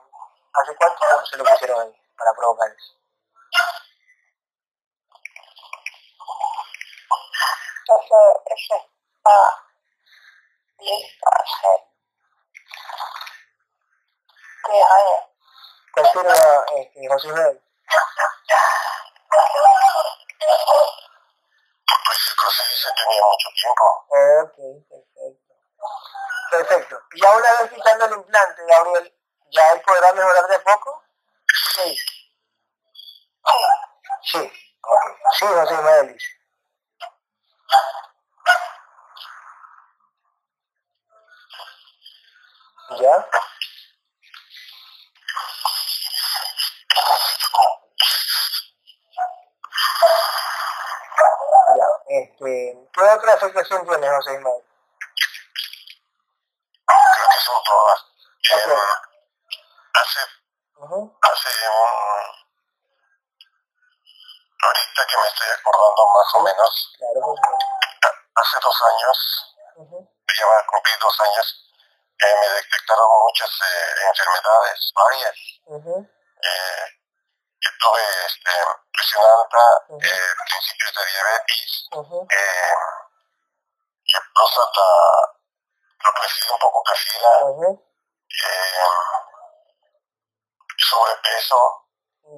¿Hace cuánto se lo pusieron ahí para provocar eso? Ese, ese está listo hace 10 años. Continúa, este, José Miguel. Pues conseguí se tenía mucho tiempo. Ok, perfecto. Perfecto. Y ahora vez quitando el implante, Gabriel, ¿ya él podrá mejorar de a poco? Sí. Sí, ok. Sí, José Miguel dice. ¿Ya? Ya, este, ¿qué otra afectación tiene José Ismael? Creo que son todas. Ok. Eh, hace, hace un... Ahorita que me estoy acordando más o menos, Claro, hace dos años, ya va a cumplir dos años, eh, me detectaron muchas eh, enfermedades, varias. Eh, yo tuve este, presión alta, eh, principios de diabetes, ujú, eh, y próstata un poco crecida, eh, sobrepeso,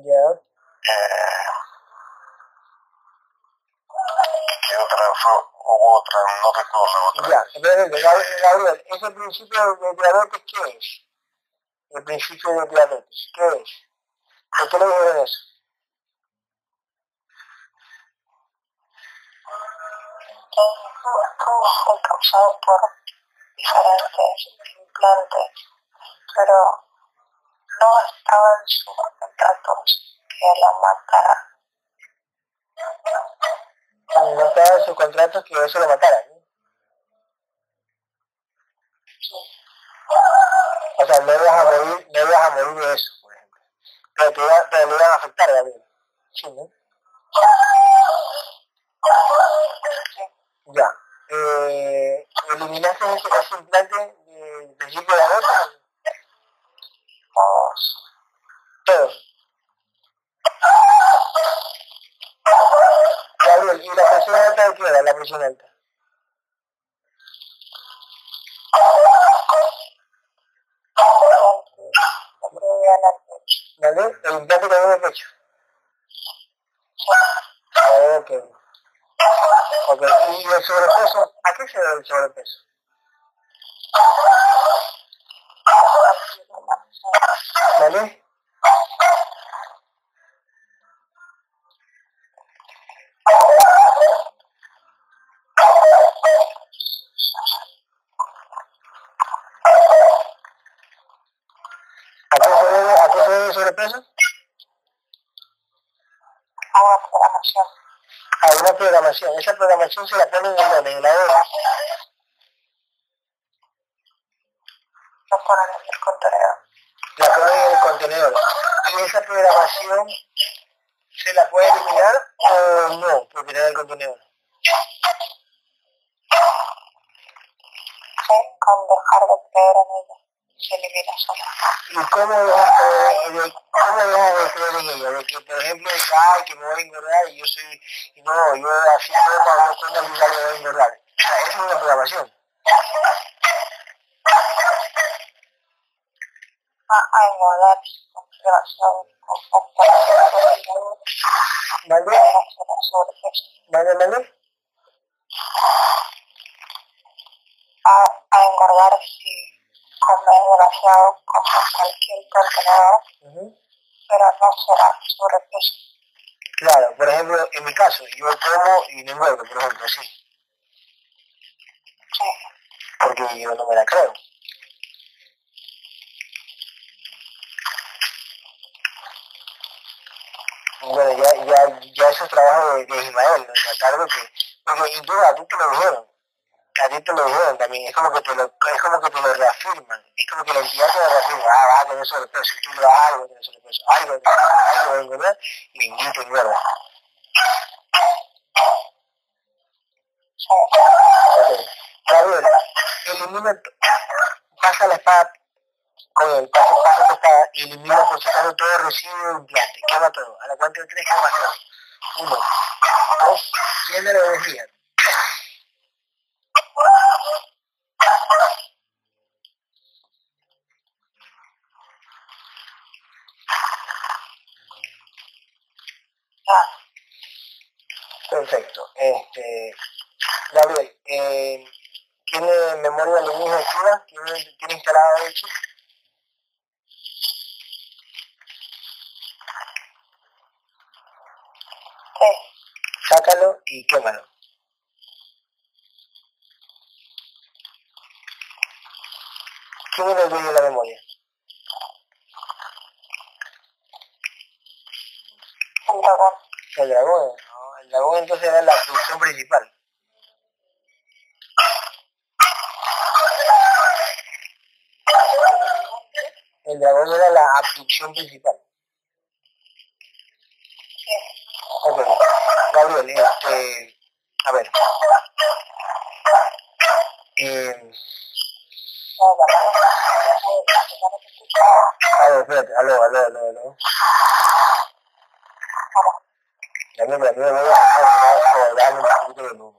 Ya. eh, ¿qué otra fue? Hubo otra, no recuerdo la otra. Ya, entonces, Gabriel, Gabriel, ¿ese principio de diabetes qué es? El principio de diabetes, ¿qué es? ¿Por qué le dijeron eso? Todo fue causado por diferentes implantes, pero no estaba en sus contratos que la matara. No estaba en sus contratos que eso lo matara, ¿no? O sea, no ibas a morir, no ibas a morir de eso, por ejemplo. Pero te iba, pero le iban a afectar, Gabriel. Sí, ¿no? Ya. Eh, ¿Eliminaste ese, ese implante del principio de boca? Todos. Gabriel, ¿y la presión alta de qué era la presión alta? ¿Vale? El implante que el pecho. Ok. Ok. ¿Y el sobrepeso? ¿A qué se debe el sobrepeso? ¿Vale? ¿A qué se debe, a qué se debe el sobrepeso? A una programación. A una programación. Esa programación se la ponen en la hora. Lo ponen en el contenedor. La ponen en el contenedor. ¿Y esa programación se la puede eliminar o no? Porque está en el contenedor. Sí, con dejar de creer en ella. Se elimina sola. ¿Y cómo dejas de, cómo de creer en ella? De que, por ejemplo, ay, que me voy a engordar y yo soy, y no, yo así como, no como y ya me voy a engordar. O sea, eso es una programación. A, a engordar con privación, con comparación, ¿Vale? ¿Vale, vale? A, a engordar si comes demasiado, como cualquier contenedor, Ujú. pero no será sobrepeso. Claro, por ejemplo, en mi caso, yo como y no engordo, por ejemplo, sí. Sí. Porque yo no me la creo. bueno, ya, ya, ya eso es trabajo de, de Ismael, tratar de que, porque a ti te lo dijeron, a ti te lo dijeron también, es como que te lo, es como que te lo reafirman, es como que la entidad te lo reafirma, ah, va a tener sobrepeso, tú lo hago, vas a tener sobrepeso, algo, algo, ¿verdad? Y invito, ¿verdad? Ok, Gabriel, en un momento, pasa la espada con el paso, pasa tu espada y elimina por si acaso todo residuo de implante, quema todo. A la cuenta de tres quema todo. Uno, dos, llena la energía. Perfecto. Este, Gabriel, eh, ¿tiene memoria alienígena activa? ¿Tiene, ¿Tiene instalado el chip? Sí. Sácalo y quémalo. ¿Quién es el dueño de la memoria? El dragón. El dragón, ¿no? El dragón entonces era la abducción principal. El dragón era la abducción principal. Sí. Ok. Gabriel, este, a ver. Eh, No, no. No a ver, espérate, aló, aló, aló, aló. Ya me, ya me voy a dejar darle un poquito de luz.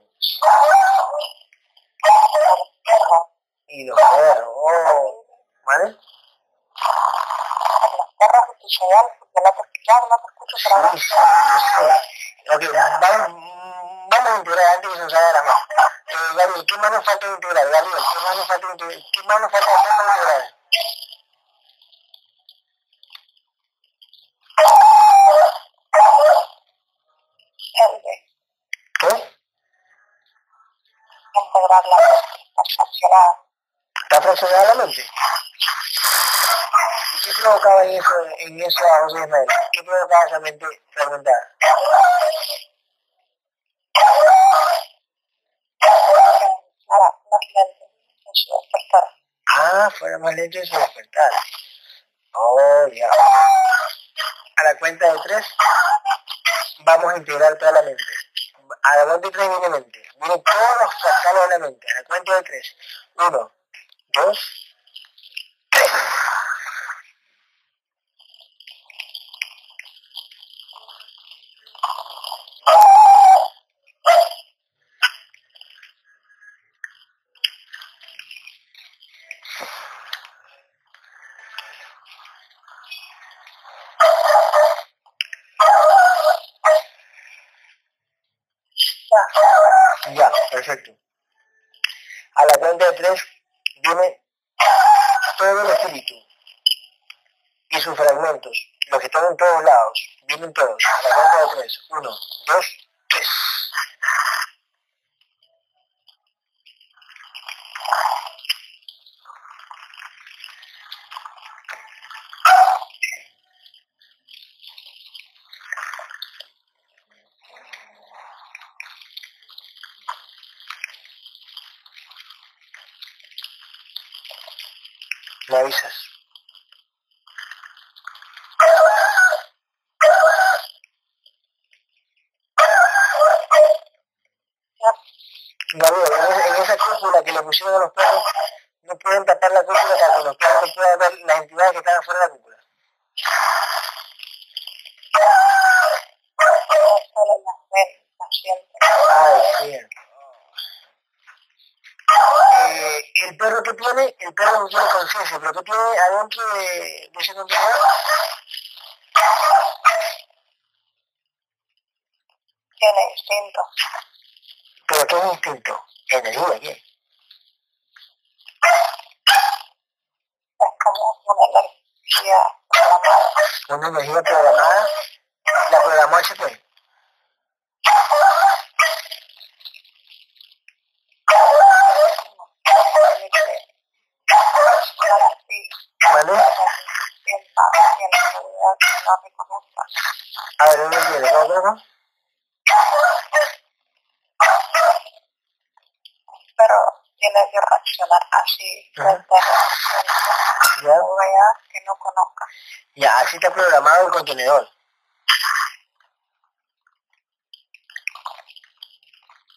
Y los perros, oh, ¿vale? Las perras escuchan porque no te no te escucho pero sí, sé. Ok, vamos, vamos a integrar antes que se nos haga la mano. Eh, Gabriel, ¿qué más nos falta integrar? Gabriel, ¿qué más nos falta integrar? ¿Qué más nos falta hacer para integrar? el de ¿Qué? integrar la fraccionada. ¿Está fraccionada la mente? ¿Y qué provocaba en eso, en eso a José Ismael? ¿Qué provocaba esa mente fragmentada? Ahora, más lento en su despertar. Ah, fuera más lento en su despertar. Oh, ya. A la cuenta de tres, vamos a integrar toda la mente. A la cuenta de tres viene mente. Vienen todos los fractales de la mente. A la cuenta de tres. Uno, dos, tres. Ya. Ya, perfecto. A la cuenta de tres viene todo el espíritu y sus fragmentos, los que están en todos lados, vienen todos. A la cuenta de tres. Uno, dos, tres. Me avisas. En, esa- cúpula que le pusieron a los perros, no pueden tapar la cúpula para que los perros puedan ver las entidades que están afuera de la cúpula. Ay, cierto. Eh, el perro que tiene, el perro no tiene conciencia, pero que tiene adentro de, de ese contenedor, Tiene instinto. Pero que es instinto, energía, ¿qué? Es como una energía programada. Una energía programada, la programó HP. ¿Vale? A ver, no entiende, ¿cómo, que reaccionar así frente a la que no conozca. ya, así está programado el contenedor.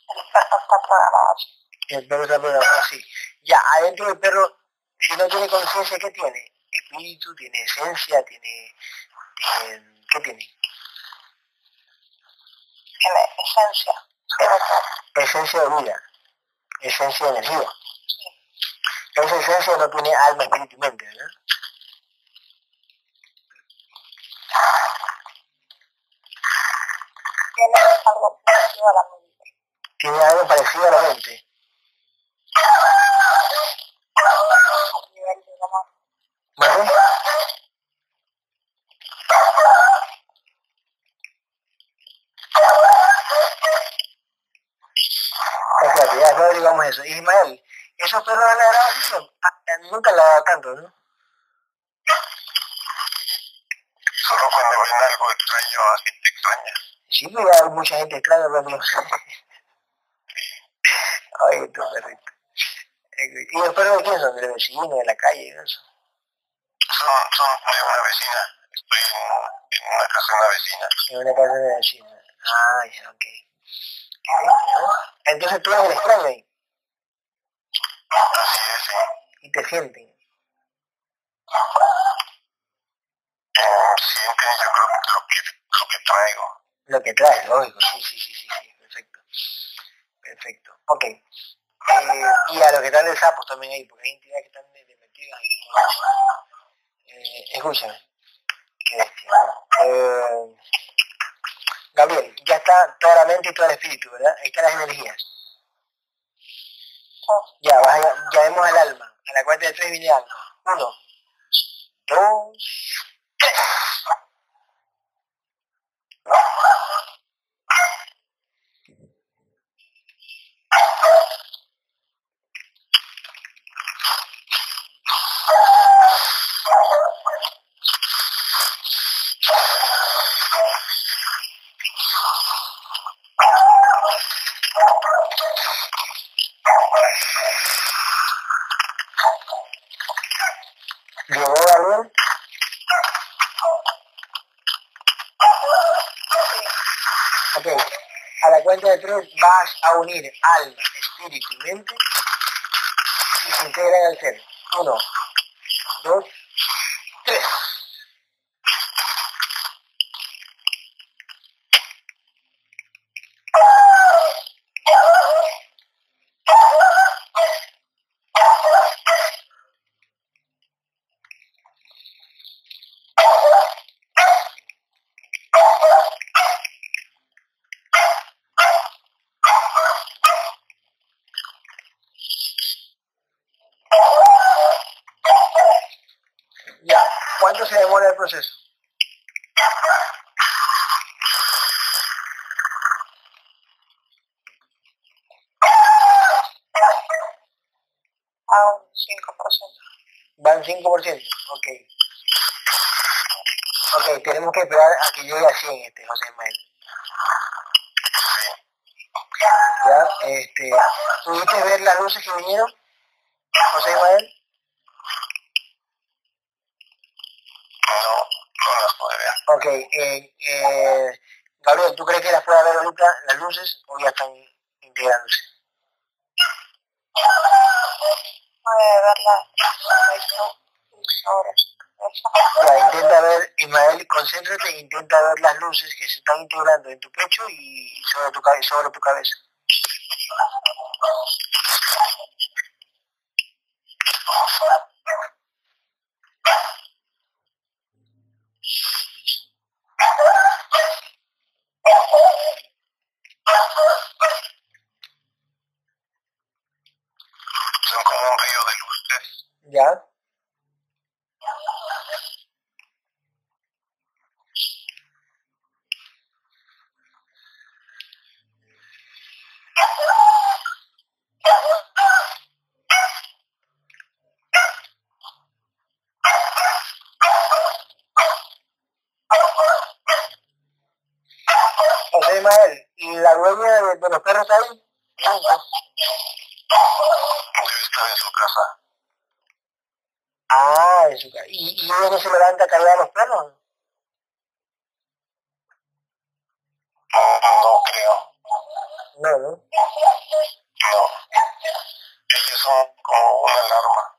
El perro está programado así. El perro está programado así. Ya, adentro del perro, si no tiene conciencia, ¿qué tiene? Espíritu, tiene esencia, tiene, tiene ¿qué tiene? Tiene esencia. Esencia de vida, esencia de energía. Esa esencia no tiene alma, espíritu y mente, ¿verdad? Tiene algo parecido a la mente. Tiene algo parecido a la mente. ¿Vale? Espérate, ya, no digamos eso. Ismael, esos perros han ladrado ah, eh, nunca ladrado tanto, ¿no? Solo cuando ven algo extraño a gente extraña. Sí, pero hay mucha gente extraña, pero Ay, tu perrito. ¿Y los perros de quién son? ¿De los vecinos, de la calle? Eso? Son, son de una vecina. Estoy en, en, una casa de una vecina. En una casa de una vecina. Ah, ya, ok. ¿no? Entonces tú eres el extraño ahí. Así es, sí. Y te sienten. Eh, sienten, yo creo, lo que, lo que traigo. Lo que traes, lógico, sí, sí, sí, sí, sí, perfecto. Perfecto. Ok. Eh, y a los que están de sapos también hay, porque hay entidades que están metidas en eh, Escúchame. Qué bestia, ¿no? Eh, Gabriel, ya está toda la mente y todo el espíritu, ¿verdad? Ahí están las energías. Ya, vaya, llamemos al alma. A la cuenta de tres viene alma. Uno, dos, tres. Cuenta de tres vas a unir alma, espíritu y mente y se integran al ser. Uno, dos, tres. Ya, ¿cuánto se demora el proceso? A un 5%. Van 5%, ok. Ok, tenemos que esperar a que llegue a 100 este José Ismael. Ya, este, ¿pudiste ver las luces que vinieron, José Ismael? No, no las pude ver. Ok, eh, eh, Gabriel, ¿tú crees que las pueda ver ahorita las luces o ya están integrándose? Puede verla sobre su cabeza. Ya, intenta ver, Ismael, concéntrate e intenta ver las luces que se están integrando en tu pecho y sobre tu, cabe- sobre tu cabeza. Son como un río de luces. ¿Ya? y, y se levanta a cargar los planos. No, creo. No, ¿no? Que son como una alarma.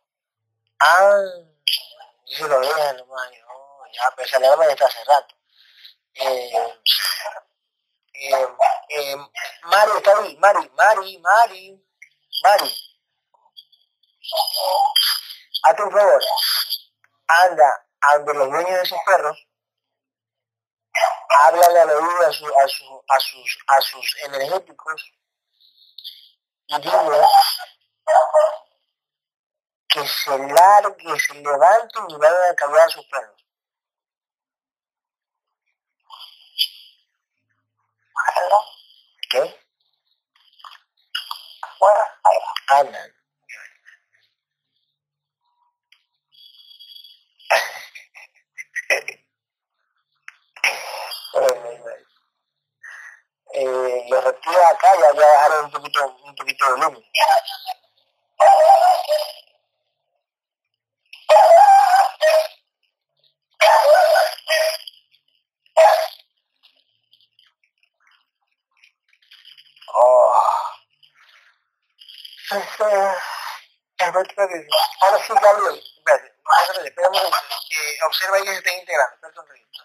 Ah, yo lo veo ya, pero esa alarma está hace. Eh, eh, eh, Mari, está ahí. Mari, Mari, Mari, Mari. Un favor anda ante los dueños de esos perros, háblale al oído a, su, a, su, a, sus, a sus energéticos y dile que se largue, que se levanten y vayan a cambiar a sus perros. ¿Qué? Bueno, ahí Andan. Eh, los reptiles acá ya, ya bajaron un poquito, un poquito de volumen. Oh. Este, ahora sí, Gabriel, espérate, eh, observa ahí que se está integrando, un ratito.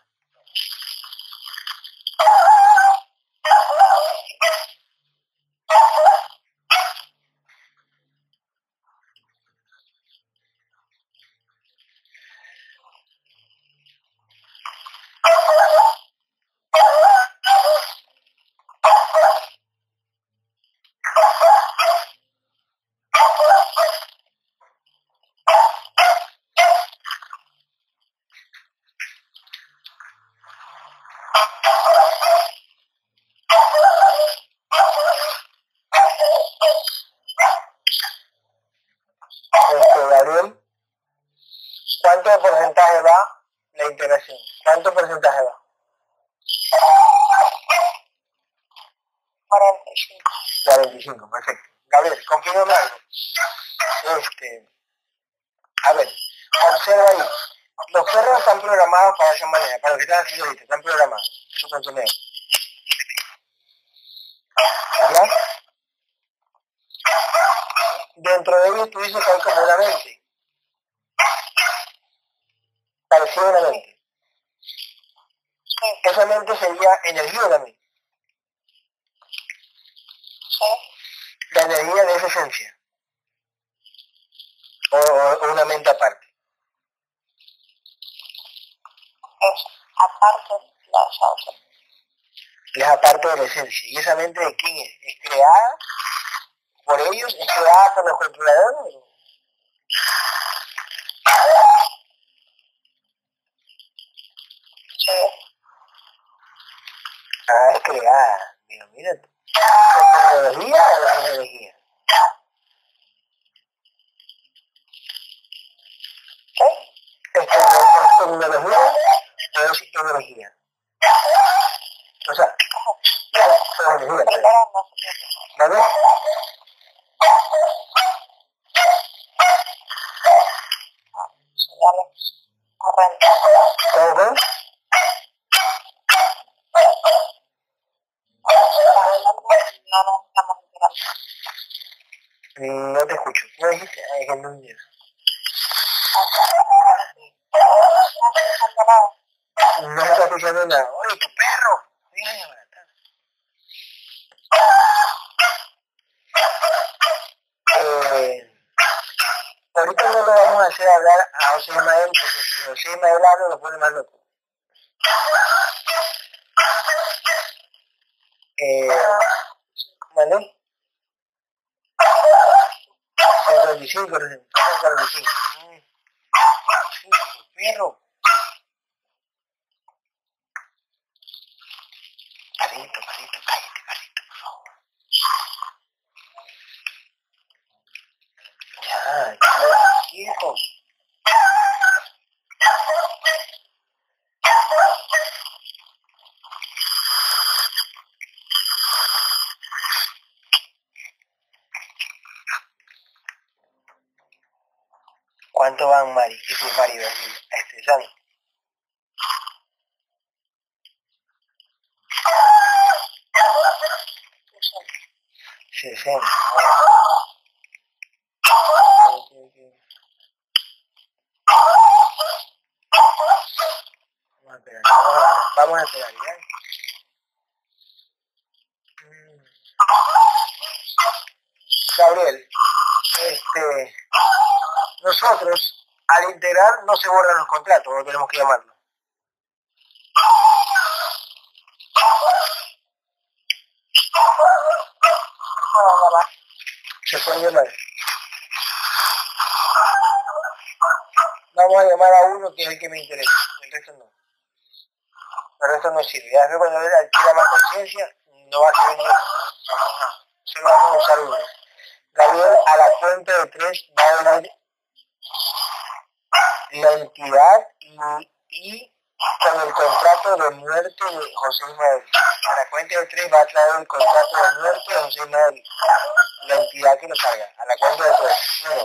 Este, Gabriel, ¿cuánto porcentaje va la integración? ¿Cuánto porcentaje va? 45. 45, perfecto. Gabriel, confírmame algo. Este, a ver, observa ahí. Los perros están programados para esa manera, para lo que están haciendo ahorita, están programados. Su contenido. ¿Verdad? Dentro de ellos tú dices que hay como una mente. Parecido a una mente. Sí, Esa mente sería energía también. sí. la energía de esa esencia. O, o- o una mente aparte. Es aparte la salsa. Es aparte de la esencia. ¿Y esa mente de quién es? ¿Es creada por ellos? ¿Es creada por los controladores? Sí, Ah, es creada. Digo, mira tú. ¿Es tecnología energía? ¿qué? ¿Es, tecno- es tecnología o es tecnología? O sea, es sé qué. ¿Vale? No te escucho. ¿Qué dijiste? Que no. No está escuchando nada. Oye, tu perro. Eh, ahorita no lo vamos a hacer hablar a José Ismael, porque si José Ismael habla lo pone más loco. Şunu görüyorum. No los contratos, o tenemos que llamarlo. Se puede llamar. Vamos a llamar a uno que es el que me interesa, el resto no. El resto no sirve. Ya que cuando adquiera más conciencia, no va a servir ni Vamos a, solo vamos a usar uno. Gabriel, a la cuenta de tres va a venir y, y con el contrato de muerte de José Ismael. A la cuenta de tres va a traer el contrato de muerte de José Ismael. La entidad que lo carga. A la cuenta de tres. Uno,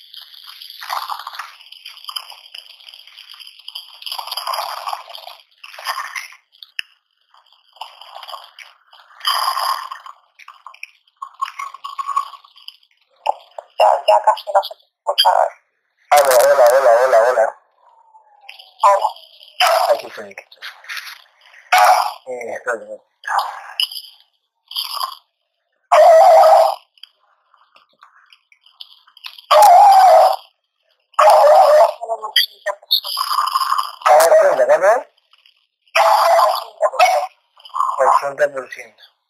Casi no se te escucha. Hola, hola, hola, hola, hola. Hola. Aquí estoy. aquí estoy. Eh, espérate un momento. Solo un 80%. A ver. Un 80%. 80%.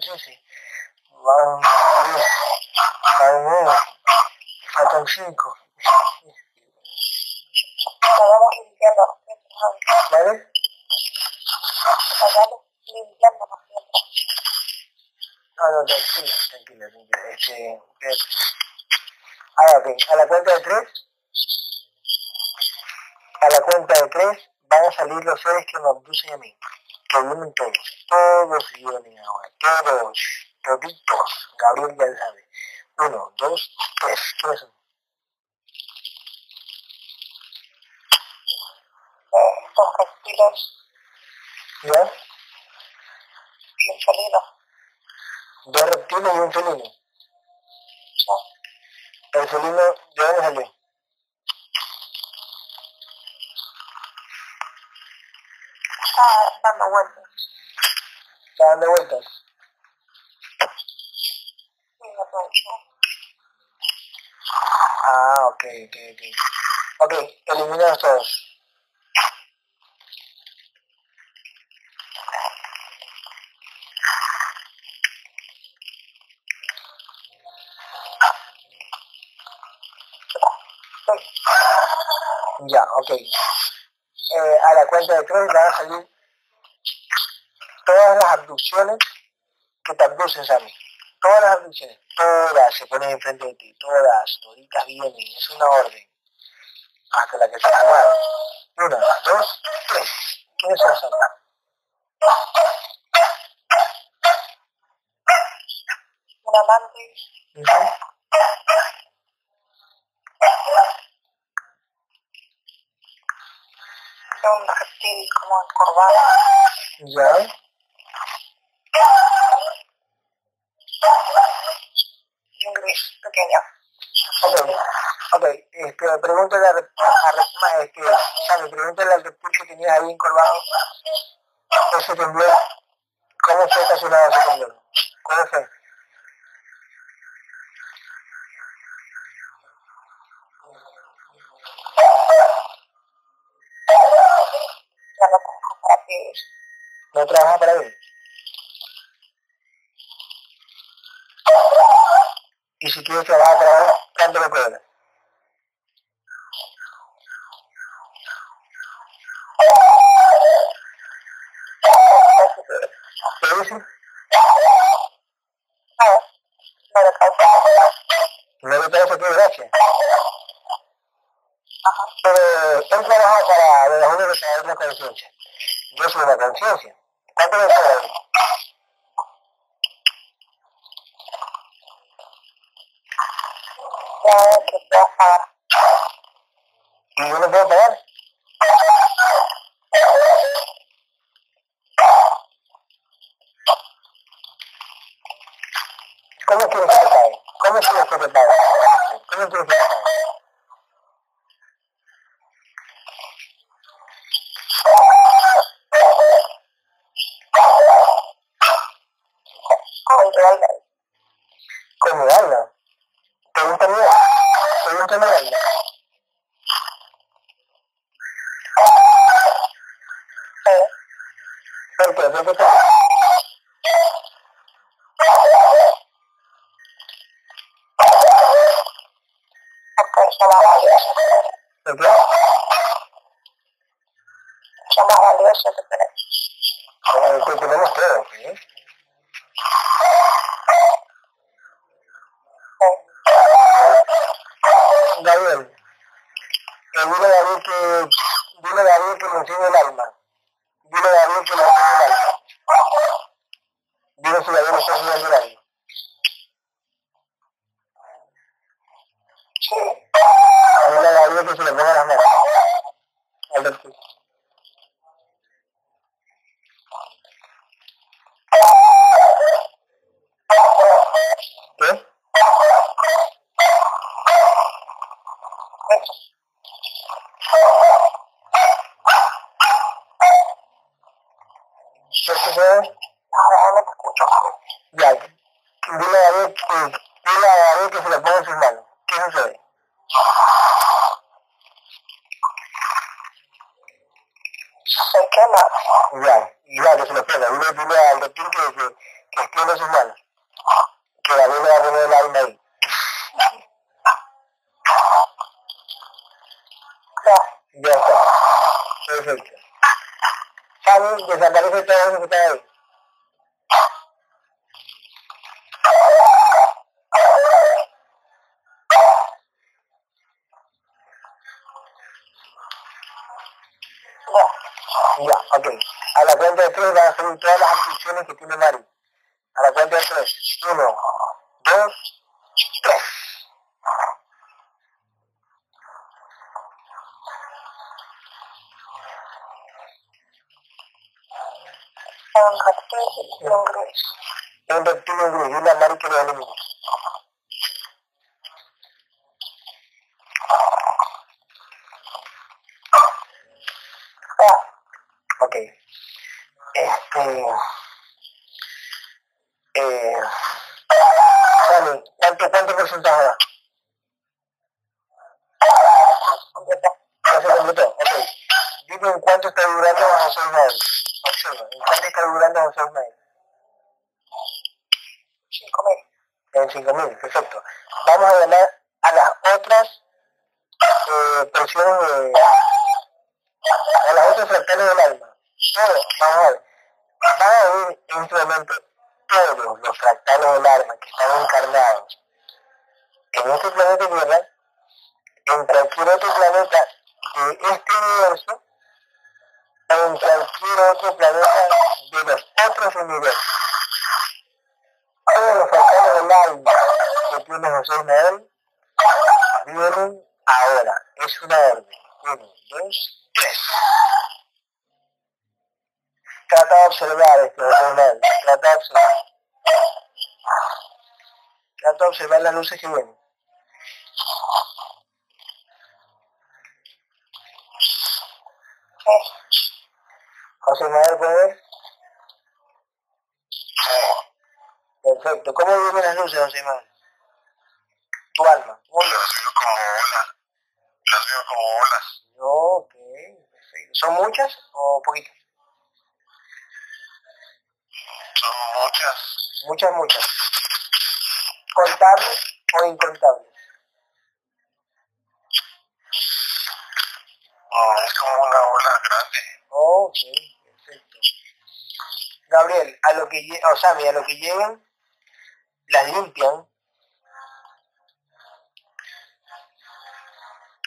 13. Van 10, van 9, faltan 5. Vamos limpiando ¿Vale? Vamos limpiando No, no, tranquila, tranquila, tranquila. Este, ah, ok, a la cuenta de 3 a la cuenta de tres van a salir los seres que me abducen a mí. Que vienen todos. Todos vienen ahora. Todos. Toditos. Gabriel ya sabe. Uno, dos, tres. ¿Quiénes son? Estos reptiles. ¿Ya? Y un felino. Dos reptiles y un felino. Sí. El felino, ¿de dónde salió? está dando vueltas. ¿Está dando vueltas? Sí, aprovecho. Ok, ok. Ok, eliminados todos. Ya, ok. Eh, a la cuenta de tres van a salir todas las abducciones que te abducen, Sammy. Todas las abducciones, todas se ponen enfrente de ti, todas, toditas vienen, es una orden. Hasta la que se acabaron. Una, dos, tres. ¿Quiénes son, Sammy? Un amante. Uh -huh. un reptil como encorvado. Ya. Y un gris pequeño. Ok, ok, este, pregúntale a, a, este, Sammy, pregúntale al reptil que tenías ahí encorvado, ese temblor, ¿cómo fue estacionado ese temblor? ¿Cómo fue? ¿No trabaja para él? Y si quieres trabajar para. No, no le causa. No le parece que gracias. Ajá. Pero él trabaja para de las universidades de la conciencia. Yo soy una conciencia. ¿Cuánto me cobran? Ver. Van a venir instrumentos todos los fractales del alma que están encarnados en este planeta Tierra, en cualquier otro planeta de este universo, o en cualquier otro planeta de los otros universos todos los fractales del alma que tiene José Ismael vienen ahora. Es una orden. Uno, dos, tres. Trata de observar esto, José Ismael. Trata de observar. Trata de observar las luces que vienen. José Ismael, ¿puede ver? Sí. Perfecto. ¿Cómo vienen las luces, José Ismael? Tu alma. Yo las veo como olas. Las veo como olas. Ok, perfecto. ¿Son muchas o poquitas? Son muchas. Muchas, muchas. ¿Contables o incontables? Es como una ola grande. Ok, perfecto. Gabriel, a lo que o sea, a lo que lleguen, las limpian.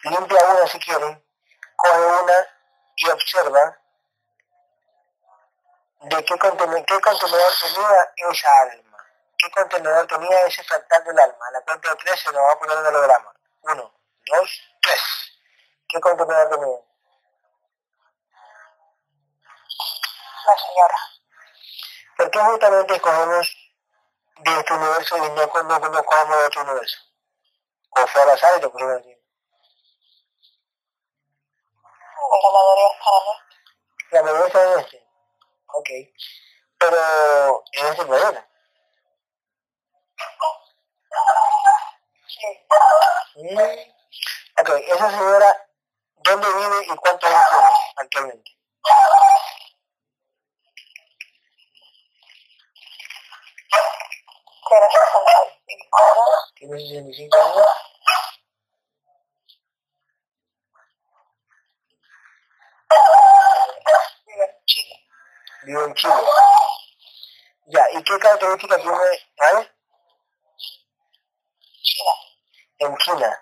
Limpia una si quieren, coge una y observa de qué contenedor, qué contenedor tenía esa alma, qué contenedor tenía ese fractal del alma. A la cuenta de tres se nos va a poner el holograma. Uno, dos, tres. ¿Qué contenedor tenía? La señora. ¿Por qué justamente escogemos de este universo y no, no, no, cogemos de otro universo? O fue al azar y lo aquí. La mayoría está en este. La mayoría está en este. Ok. Pero en este planeta. Sí. Mm. Ok, esa señora, ¿dónde vive y cuántos años tiene actualmente? Tiene 65 años. Vive en Chile. Ya, ¿y qué características tiene? ¿Vale? China. En China.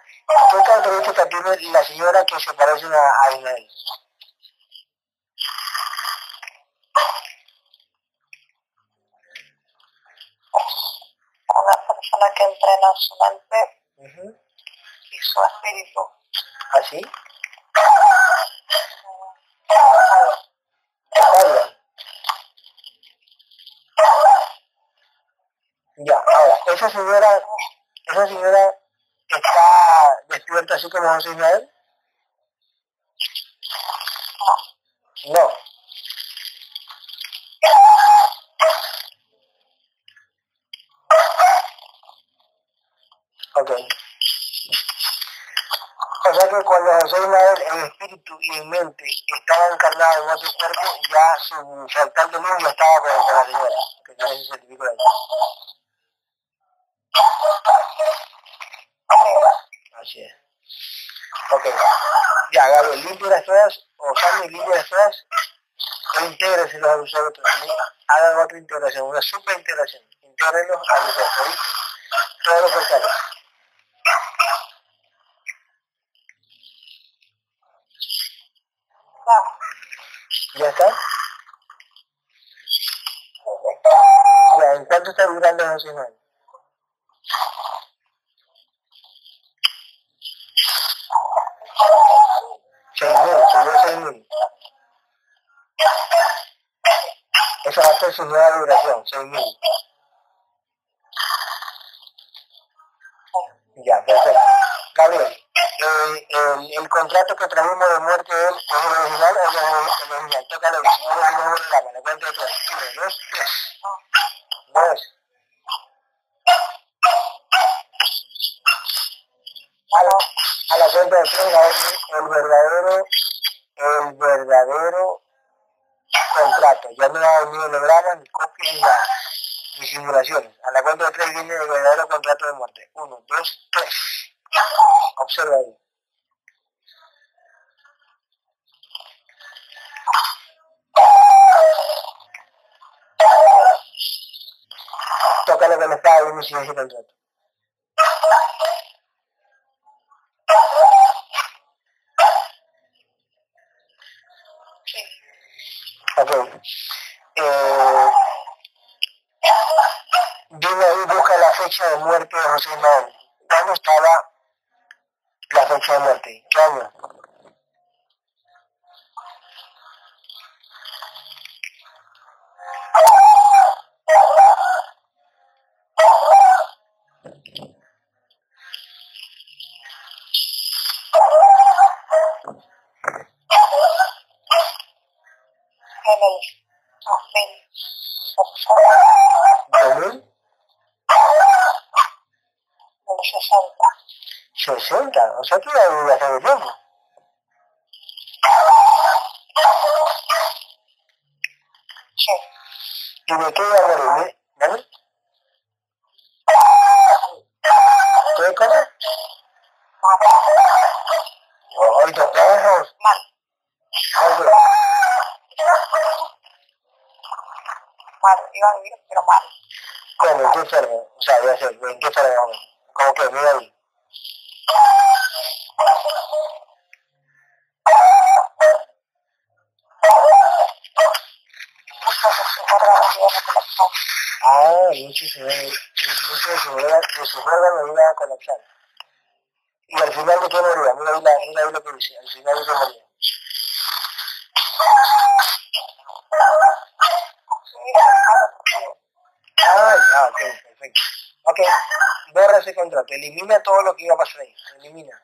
¿Qué características tiene la señora que se parece a Ismael? Una persona que entrena su mente y su espíritu. ¿Así? Ya, ahora, esa señora, esa señora está despierta así como José Ismael. No. Ok. O sea que cuando José Ismael, el espíritu y el mente estaban encarnados en otro cuerpo, ya su saltar de luz ya estaba con la señora, que ese certificado ahí. Así es. Ok. Ya, Gabriel, limpio las todas, o Sammy, limpio las todas, e intégrese los abusadores. Hagan otra integración, una super integración. Intégrenlos a los ¿oíste? Todos los portales. ¿Ya está? Ya, ¿en cuánto está durando la semana? Su nueva duración, seis. Ya, perfecto. Gabriel, eh, el, el, contrato que trajimos de muerte él es el original o el original. Si no es el original, la cuenta de tres. Uno, dos, tres. Dos. A la, a la cuenta de tres, el verdadero, el verdadero contrato. Ya no hay ni hologramas, ni copias, ni nada. Ni simulaciones. A la cuenta de tres viene el verdadero contrato de muerte. Uno, dos, tres. Observa ahí. Toca lo que me estaba viendo sin ese contrato. Ok. Eh, dime ahí, busca la fecha de muerte de José Manuel. ¿Cuándo estaba la fecha de muerte? ¿Qué año? 60, o sea que hace tiempo. Sí. ¿Y qué iba a morir? ¿Dani? ¿Qué cosa? Tus perros. Mal. Mal. Mal, iba a vivir, pero mal. ¿Cómo? ¿En qué forma? O sea, voy a hacer, ¿en qué forma? ¿Cómo que? Mira ahí. Muchos de sus órganos Ah, iban a. Y al final de qué moría, mira ahí, la, mira ahí que dice, al final de qué moría. Ah, ok, perfecto. Ok, borra ese contrato, elimina todo lo que iba a pasar ahí, elimina.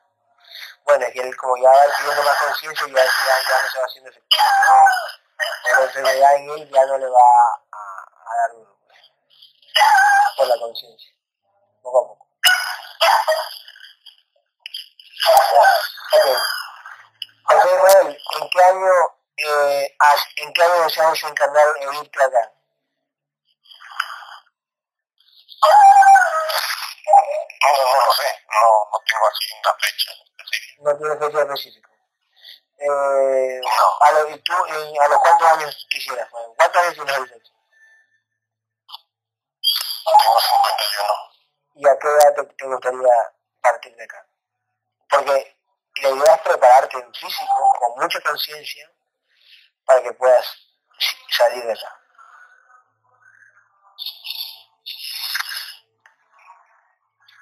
Bueno, es que él como ya va teniendo más conciencia, ya, ya, ya no se va haciendo efectivo. ¿no? La enfermedad en él ya no le va la conciencia, poco a poco. Ok. José Ismael, ¿en qué año, eh, en qué año deseamos encarnar en irte acá? No, no lo sé, no, no tengo así una fecha específica. No tiene fecha específica. Eh, No. a, lo, ¿Y tú eh, a los cuántos años quisieras? ¿Cuántos años tienes ahorita? Tengo 51. ¿Y a qué edad te, te gustaría partir de acá? Porque la idea es prepararte en físico, con mucha conciencia, para que puedas salir de allá.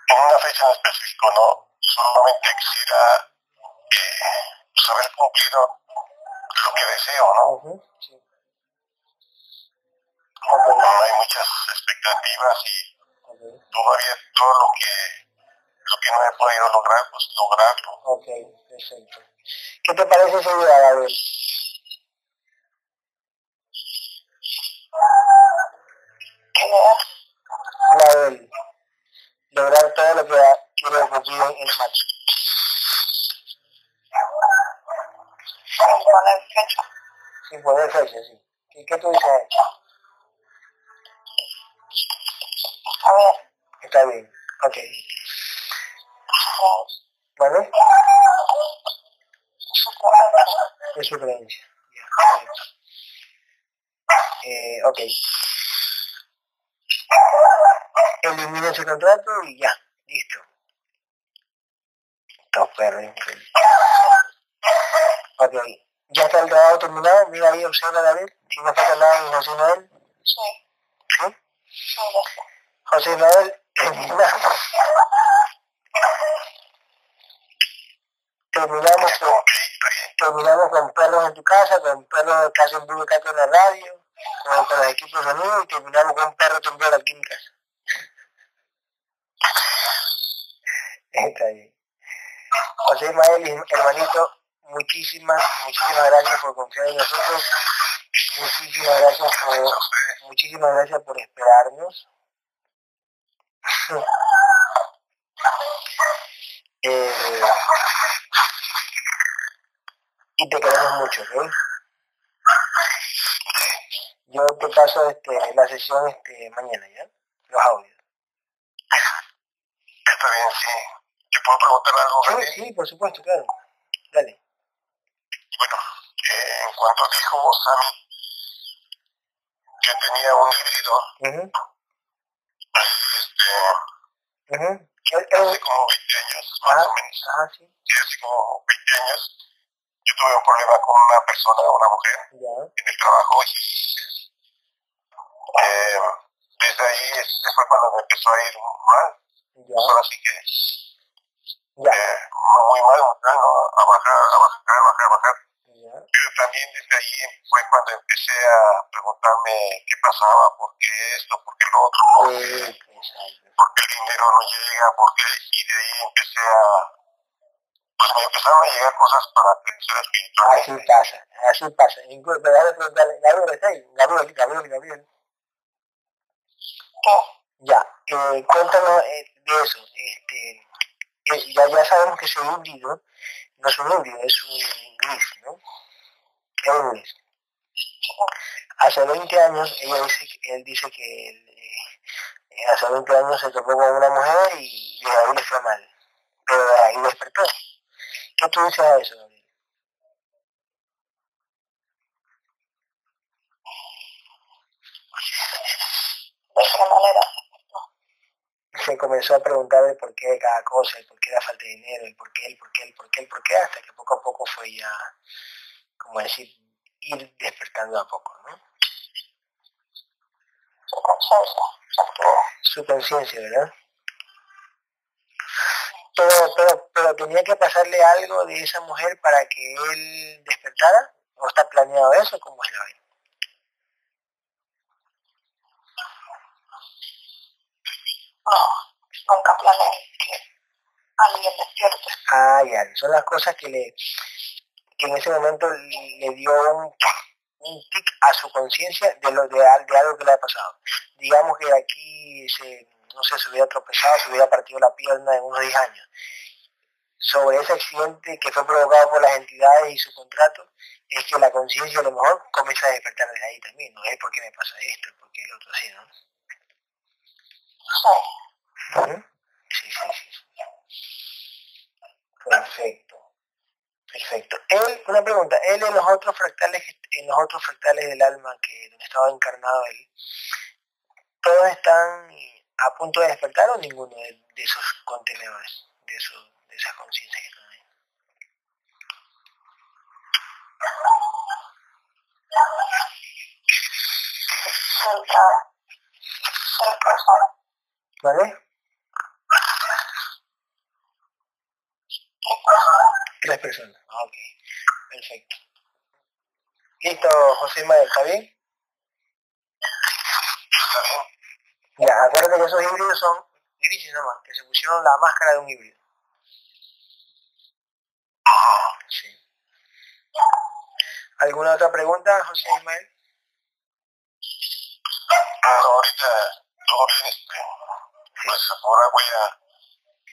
En una fecha en específico, ¿no? Solamente quisiera eh, haber cumplido lo que deseo, ¿no? sí. No hay muchas expectativas y todavía todo lo que lo que no he podido lograr, pues lograrlo. Ok, perfecto. ¿Qué te parece esa idea, Gabriel? ¿Qué de lograr todo lo que quiero cumplir en el match. Sin poner fecha. Sin poner fecha, sí. ¿Qué, qué tú dices A ver. Está bien, ok. ¿Vale? Es su creencia. Eh, ok. Elimina ese contrato y ya, listo. Dos perros Ok. ¿Ya está el trabajo terminado? Mira ahí, observa David. Si no falta nada en José Noel. Sí. ¿Sí? Sí, ya está. José Noel, eliminamos. terminamos con, terminamos con perros en tu casa, con perros que hacen publicato en la radio, con, con los equipos de sonido y terminamos con un perro temblor aquí en casa. Está bien. José Ismael, hermanito, muchísimas, muchísimas gracias por confiar en nosotros. Muchísimas gracias por, muchísimas gracias por esperarnos. Eh, y te queremos mucho, ¿ok? Yo te paso este, la sesión este, mañana, ¿ya? Los audios. Está bien, sí. ¿Te puedo preguntar algo? Sí, sí, por supuesto, claro. Dale. Bueno, eh, en cuanto dijo Sammy que tenía un híbrido, uh -huh. Este, uh -huh. hace como 20 años, más o menos. Ajá, sí. Sí, hace como 20 años, yo tuve un problema con una persona, una mujer, en el trabajo y eh, desde ahí fue cuando me empezó a ir mal. Ya. Pues ahora sí que eh, muy mal, muy mal, ¿no? a bajar, a bajar, a bajar, Pero también desde ahí fue cuando empecé a preguntarme qué pasaba, por qué esto, por qué lo otro, por qué, exacto. por qué el dinero no llega, por qué, y de ahí empecé a, pues me empezaron a llegar cosas para crecer Así espiritualmente. pasa, así pasa. Incluso, pero ahora preguntarle, Gabriel está ahí, Gabriel, Gabriel, Gabriel. ¿Qué? Ya, eh, cuéntanos eh, de eso. Este, eh, ya, ya sabemos que ese híbrido no es un híbrido, es un gris, ¿no? Es un gris. Hace 20 años, ella dice, él dice que él, eh, hace 20 años se topó con una mujer y, y ahí le fue mal. Pero ahí despertó. ¿Qué tú dices a eso? ¿De qué manera? Se comenzó a preguntar el por qué de cada cosa, el por qué la falta de dinero, el por qué, el por qué, el por qué, el por qué, hasta que poco a poco fue ya, como decir, ir despertando a poco, ¿no? Su conciencia. ¿verdad? Pero, pero, pero tenía que pasarle algo de esa mujer para que él despertara, o está planeado eso, ¿cómo es la vaina? No, nunca que alguien despierte. Ah, ya, son las cosas que le que en ese momento le dio un, un tic a su conciencia de lo de, de algo que le ha pasado. Digamos que aquí se, no sé, se hubiera tropezado, se hubiera partido la pierna en unos 10 años. Sobre ese accidente que fue provocado por las entidades y su contrato, es que la conciencia a lo mejor comienza a despertar desde ahí también, no es porque me pasa esto, es porque el otro así, ¿no? Sí. Ujú. Sí, sí, sí. Perfecto. Perfecto. Él, una pregunta, él en los otros fractales, en los otros fractales del alma que donde estaba encarnado él, ¿todos están a punto de despertar o ninguno de, de esos contenedores, de esos, de esas conciencias que están ahí. ¿Vale? Tres personas. Ah, ok. Perfecto. Listo, José Ismael, ¿está bien? Está bien. Ya, acuérdate que esos híbridos son grises nomás, que se pusieron la máscara de un híbrido. Sí. ¿Alguna otra pregunta, José Ismael? No, ahorita este, pues ahora voy a,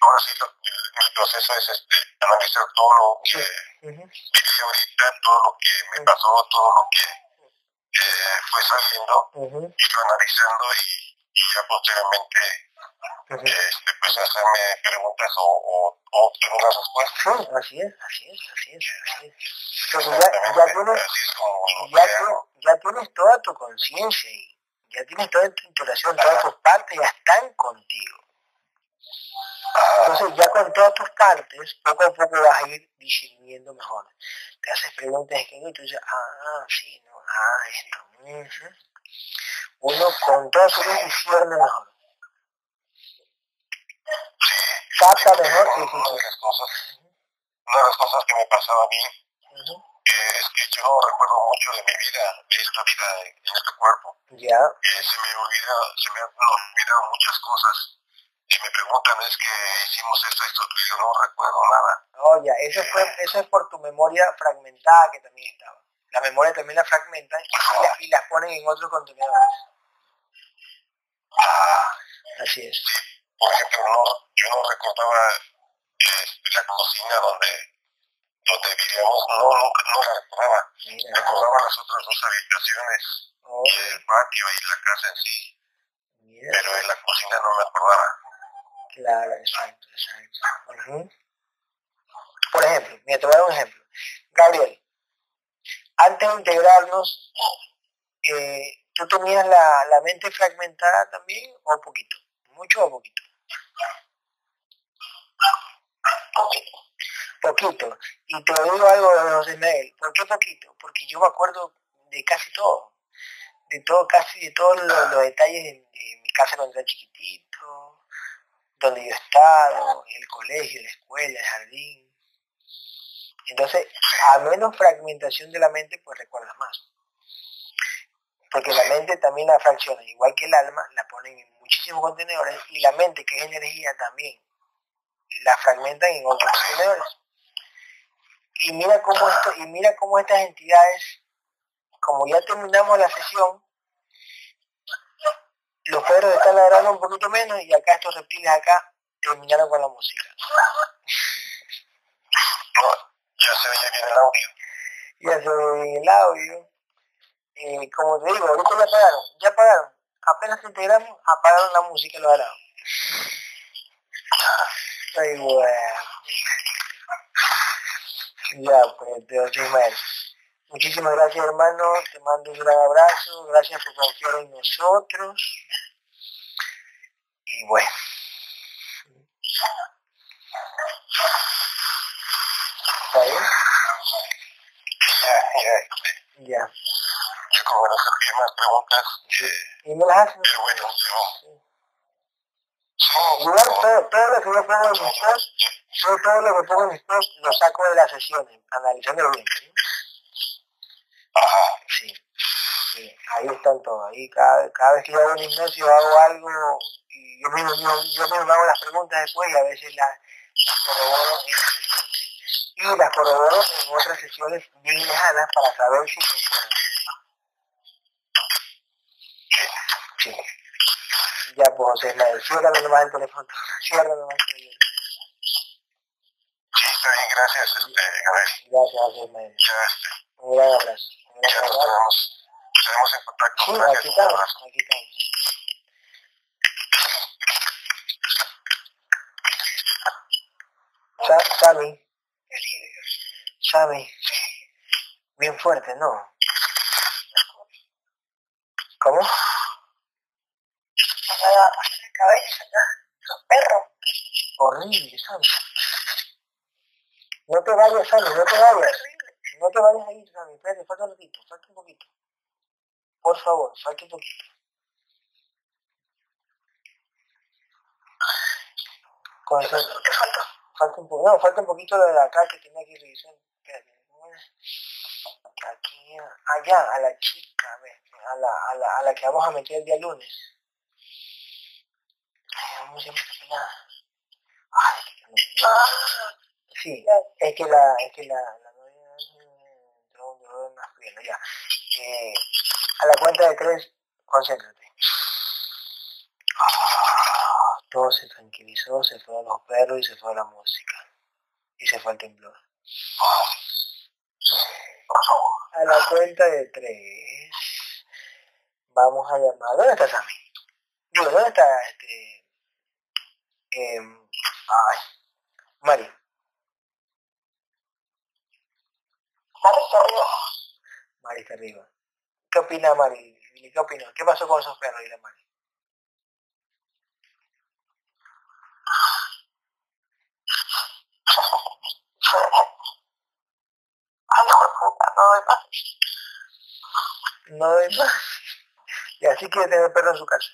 ahora sí lo, el, proceso es este, analizar todo lo que uh -huh. viví ahorita, todo lo que me pasó, todo lo que eh, fue saliendo, uh -huh. y lo analizando y, y ya posteriormente este, pues hacerme preguntas o, o, o obtener las respuestas. Sí, así es, así es, así es, así es. Pero ya, ya, tienes, ya, ya tienes toda tu conciencia y ya tienes toda tu integración, todas tus partes ya están contigo. Entonces ya con todas tus partes, poco a poco vas a ir discerniendo mejor. Te haces preguntas que y tú dices, ah, sí, no, ah, esto. Uh -huh. Uno con toda su discierne mejor. Capta mejor. Sí, una, de las cosas, una de las cosas que me pasaba a mí uh -huh. Es que yo no recuerdo mucho de mi vida, de esta vida en, este cuerpo. Ya. Y se me olvida, se me han olvidado muchas cosas y me preguntan es que hicimos esto, esto, yo no recuerdo nada. Oh, ya, eso, fue, eso es por tu memoria fragmentada que también estaba. La memoria también la fragmentan y, la, y las ponen en otros contenedores. Ah, Así es. Sí, por ejemplo, no, yo no recordaba este, la cocina donde, donde vivíamos, no, no, no la recordaba. Recordaba las otras dos habitaciones, Oh, y el patio y la casa en sí, mira. pero en la cocina no me acordaba. Claro, exacto, exacto. Uh -huh. Por ejemplo, mira, te voy a dar un ejemplo. Gabriel, antes de integrarnos, eh, ¿tú tenías la, la, mente fragmentada también o poquito? ¿Mucho o poquito? Poquito. Poquito. Y te digo algo de José Miguel. ¿Por qué poquito? Porque yo me acuerdo de casi todo. De todo, casi de todos los, detalles de, mi casa cuando era chiquitito, donde yo he estado, el colegio, la escuela, el jardín. Entonces, a menos fragmentación de la mente, pues recuerdas más. Porque la mente también la fracciona, igual que el alma, la ponen en muchísimos contenedores y la mente, que es energía también, la fragmentan en otros contenedores. Y mira cómo esto, y mira cómo estas entidades, como ya terminamos la sesión, los perros están ladrando un poquito menos y acá estos reptiles acá terminaron con la música. Ya se oye bien el audio. Ya se bien el audio. Eh, como te digo, ahorita ya apagaron, ya apagaron. Apenas integramos, apagaron la música y lo harán. Ay, bueno. Ya, pues, te Ismael. Muchísimas gracias, hermano. Te mando un gran abrazo. Gracias por confiar en nosotros. Y bueno. ¿Está bien? Ya, ya. Ya. Yo como no sabía más preguntas. Eh, y me las hacen. pero bueno, yo... Igual todo, todo lo que yo pongo en mis posts, yo todo lo que pongo en mis posts lo saco de las sesiones, analizándolo bien. ¿sí? Ajá. Sí, sí, ahí están todos. Ahí cada, cada vez que yo hago un gimnasio hago algo y yo mismo, yo, yo mismo hago las preguntas después y a veces las, las corroboro en las sesiones. Y las corroboro en otras sesiones bien lejanas para saber si funcionan. Sí. Ya pues José Ismael, ciérralo nomás el teléfono. Ciérralo nomás el teléfono. Sí, está bien, gracias, este, Gabriel. Gracias José Ismael. Ya, este, Un gran abrazo. Un ya nos tenemos, estaremos en contacto. Sí, Gracias, aquí estamos, aquí estamos. Sa Sammy, Sammy, bien fuerte, ¿no? ¿Cómo? Me da la cabeza, ¿no? Los perros. Horrible, Sammy. No te vayas, Sammy, no te vayas. No te vayas a ir, Sammy. Espérate, falta un poquito, falta un poquito. Por favor, falta un poquito. ¿Qué falta? Falta un poquito, no, falta un poquito de acá que tenía que revisar. Espérate. Aquí, allá, a la chica, a la, a la, a la que vamos a meter el día lunes. Ay, ¿cómo se llama esta Ay, Sí, es que la, es que la. Eh, a la cuenta de tres, concéntrate. Todo se tranquilizó, se fueron los perros y se fue la música. Y se fue el temblor. A la cuenta de tres, vamos a llamar. ¿Dónde está Sammy? ¿dónde está este? Eh, ay, Mari. Mari está arriba. Mari está arriba. ¿Qué opina Mari? ¿Qué opina? ¿Qué pasó con esos perros y la Mari? Ay, hijo de puta, no doy más. No doy más. Y así quiere tener perro en su casa.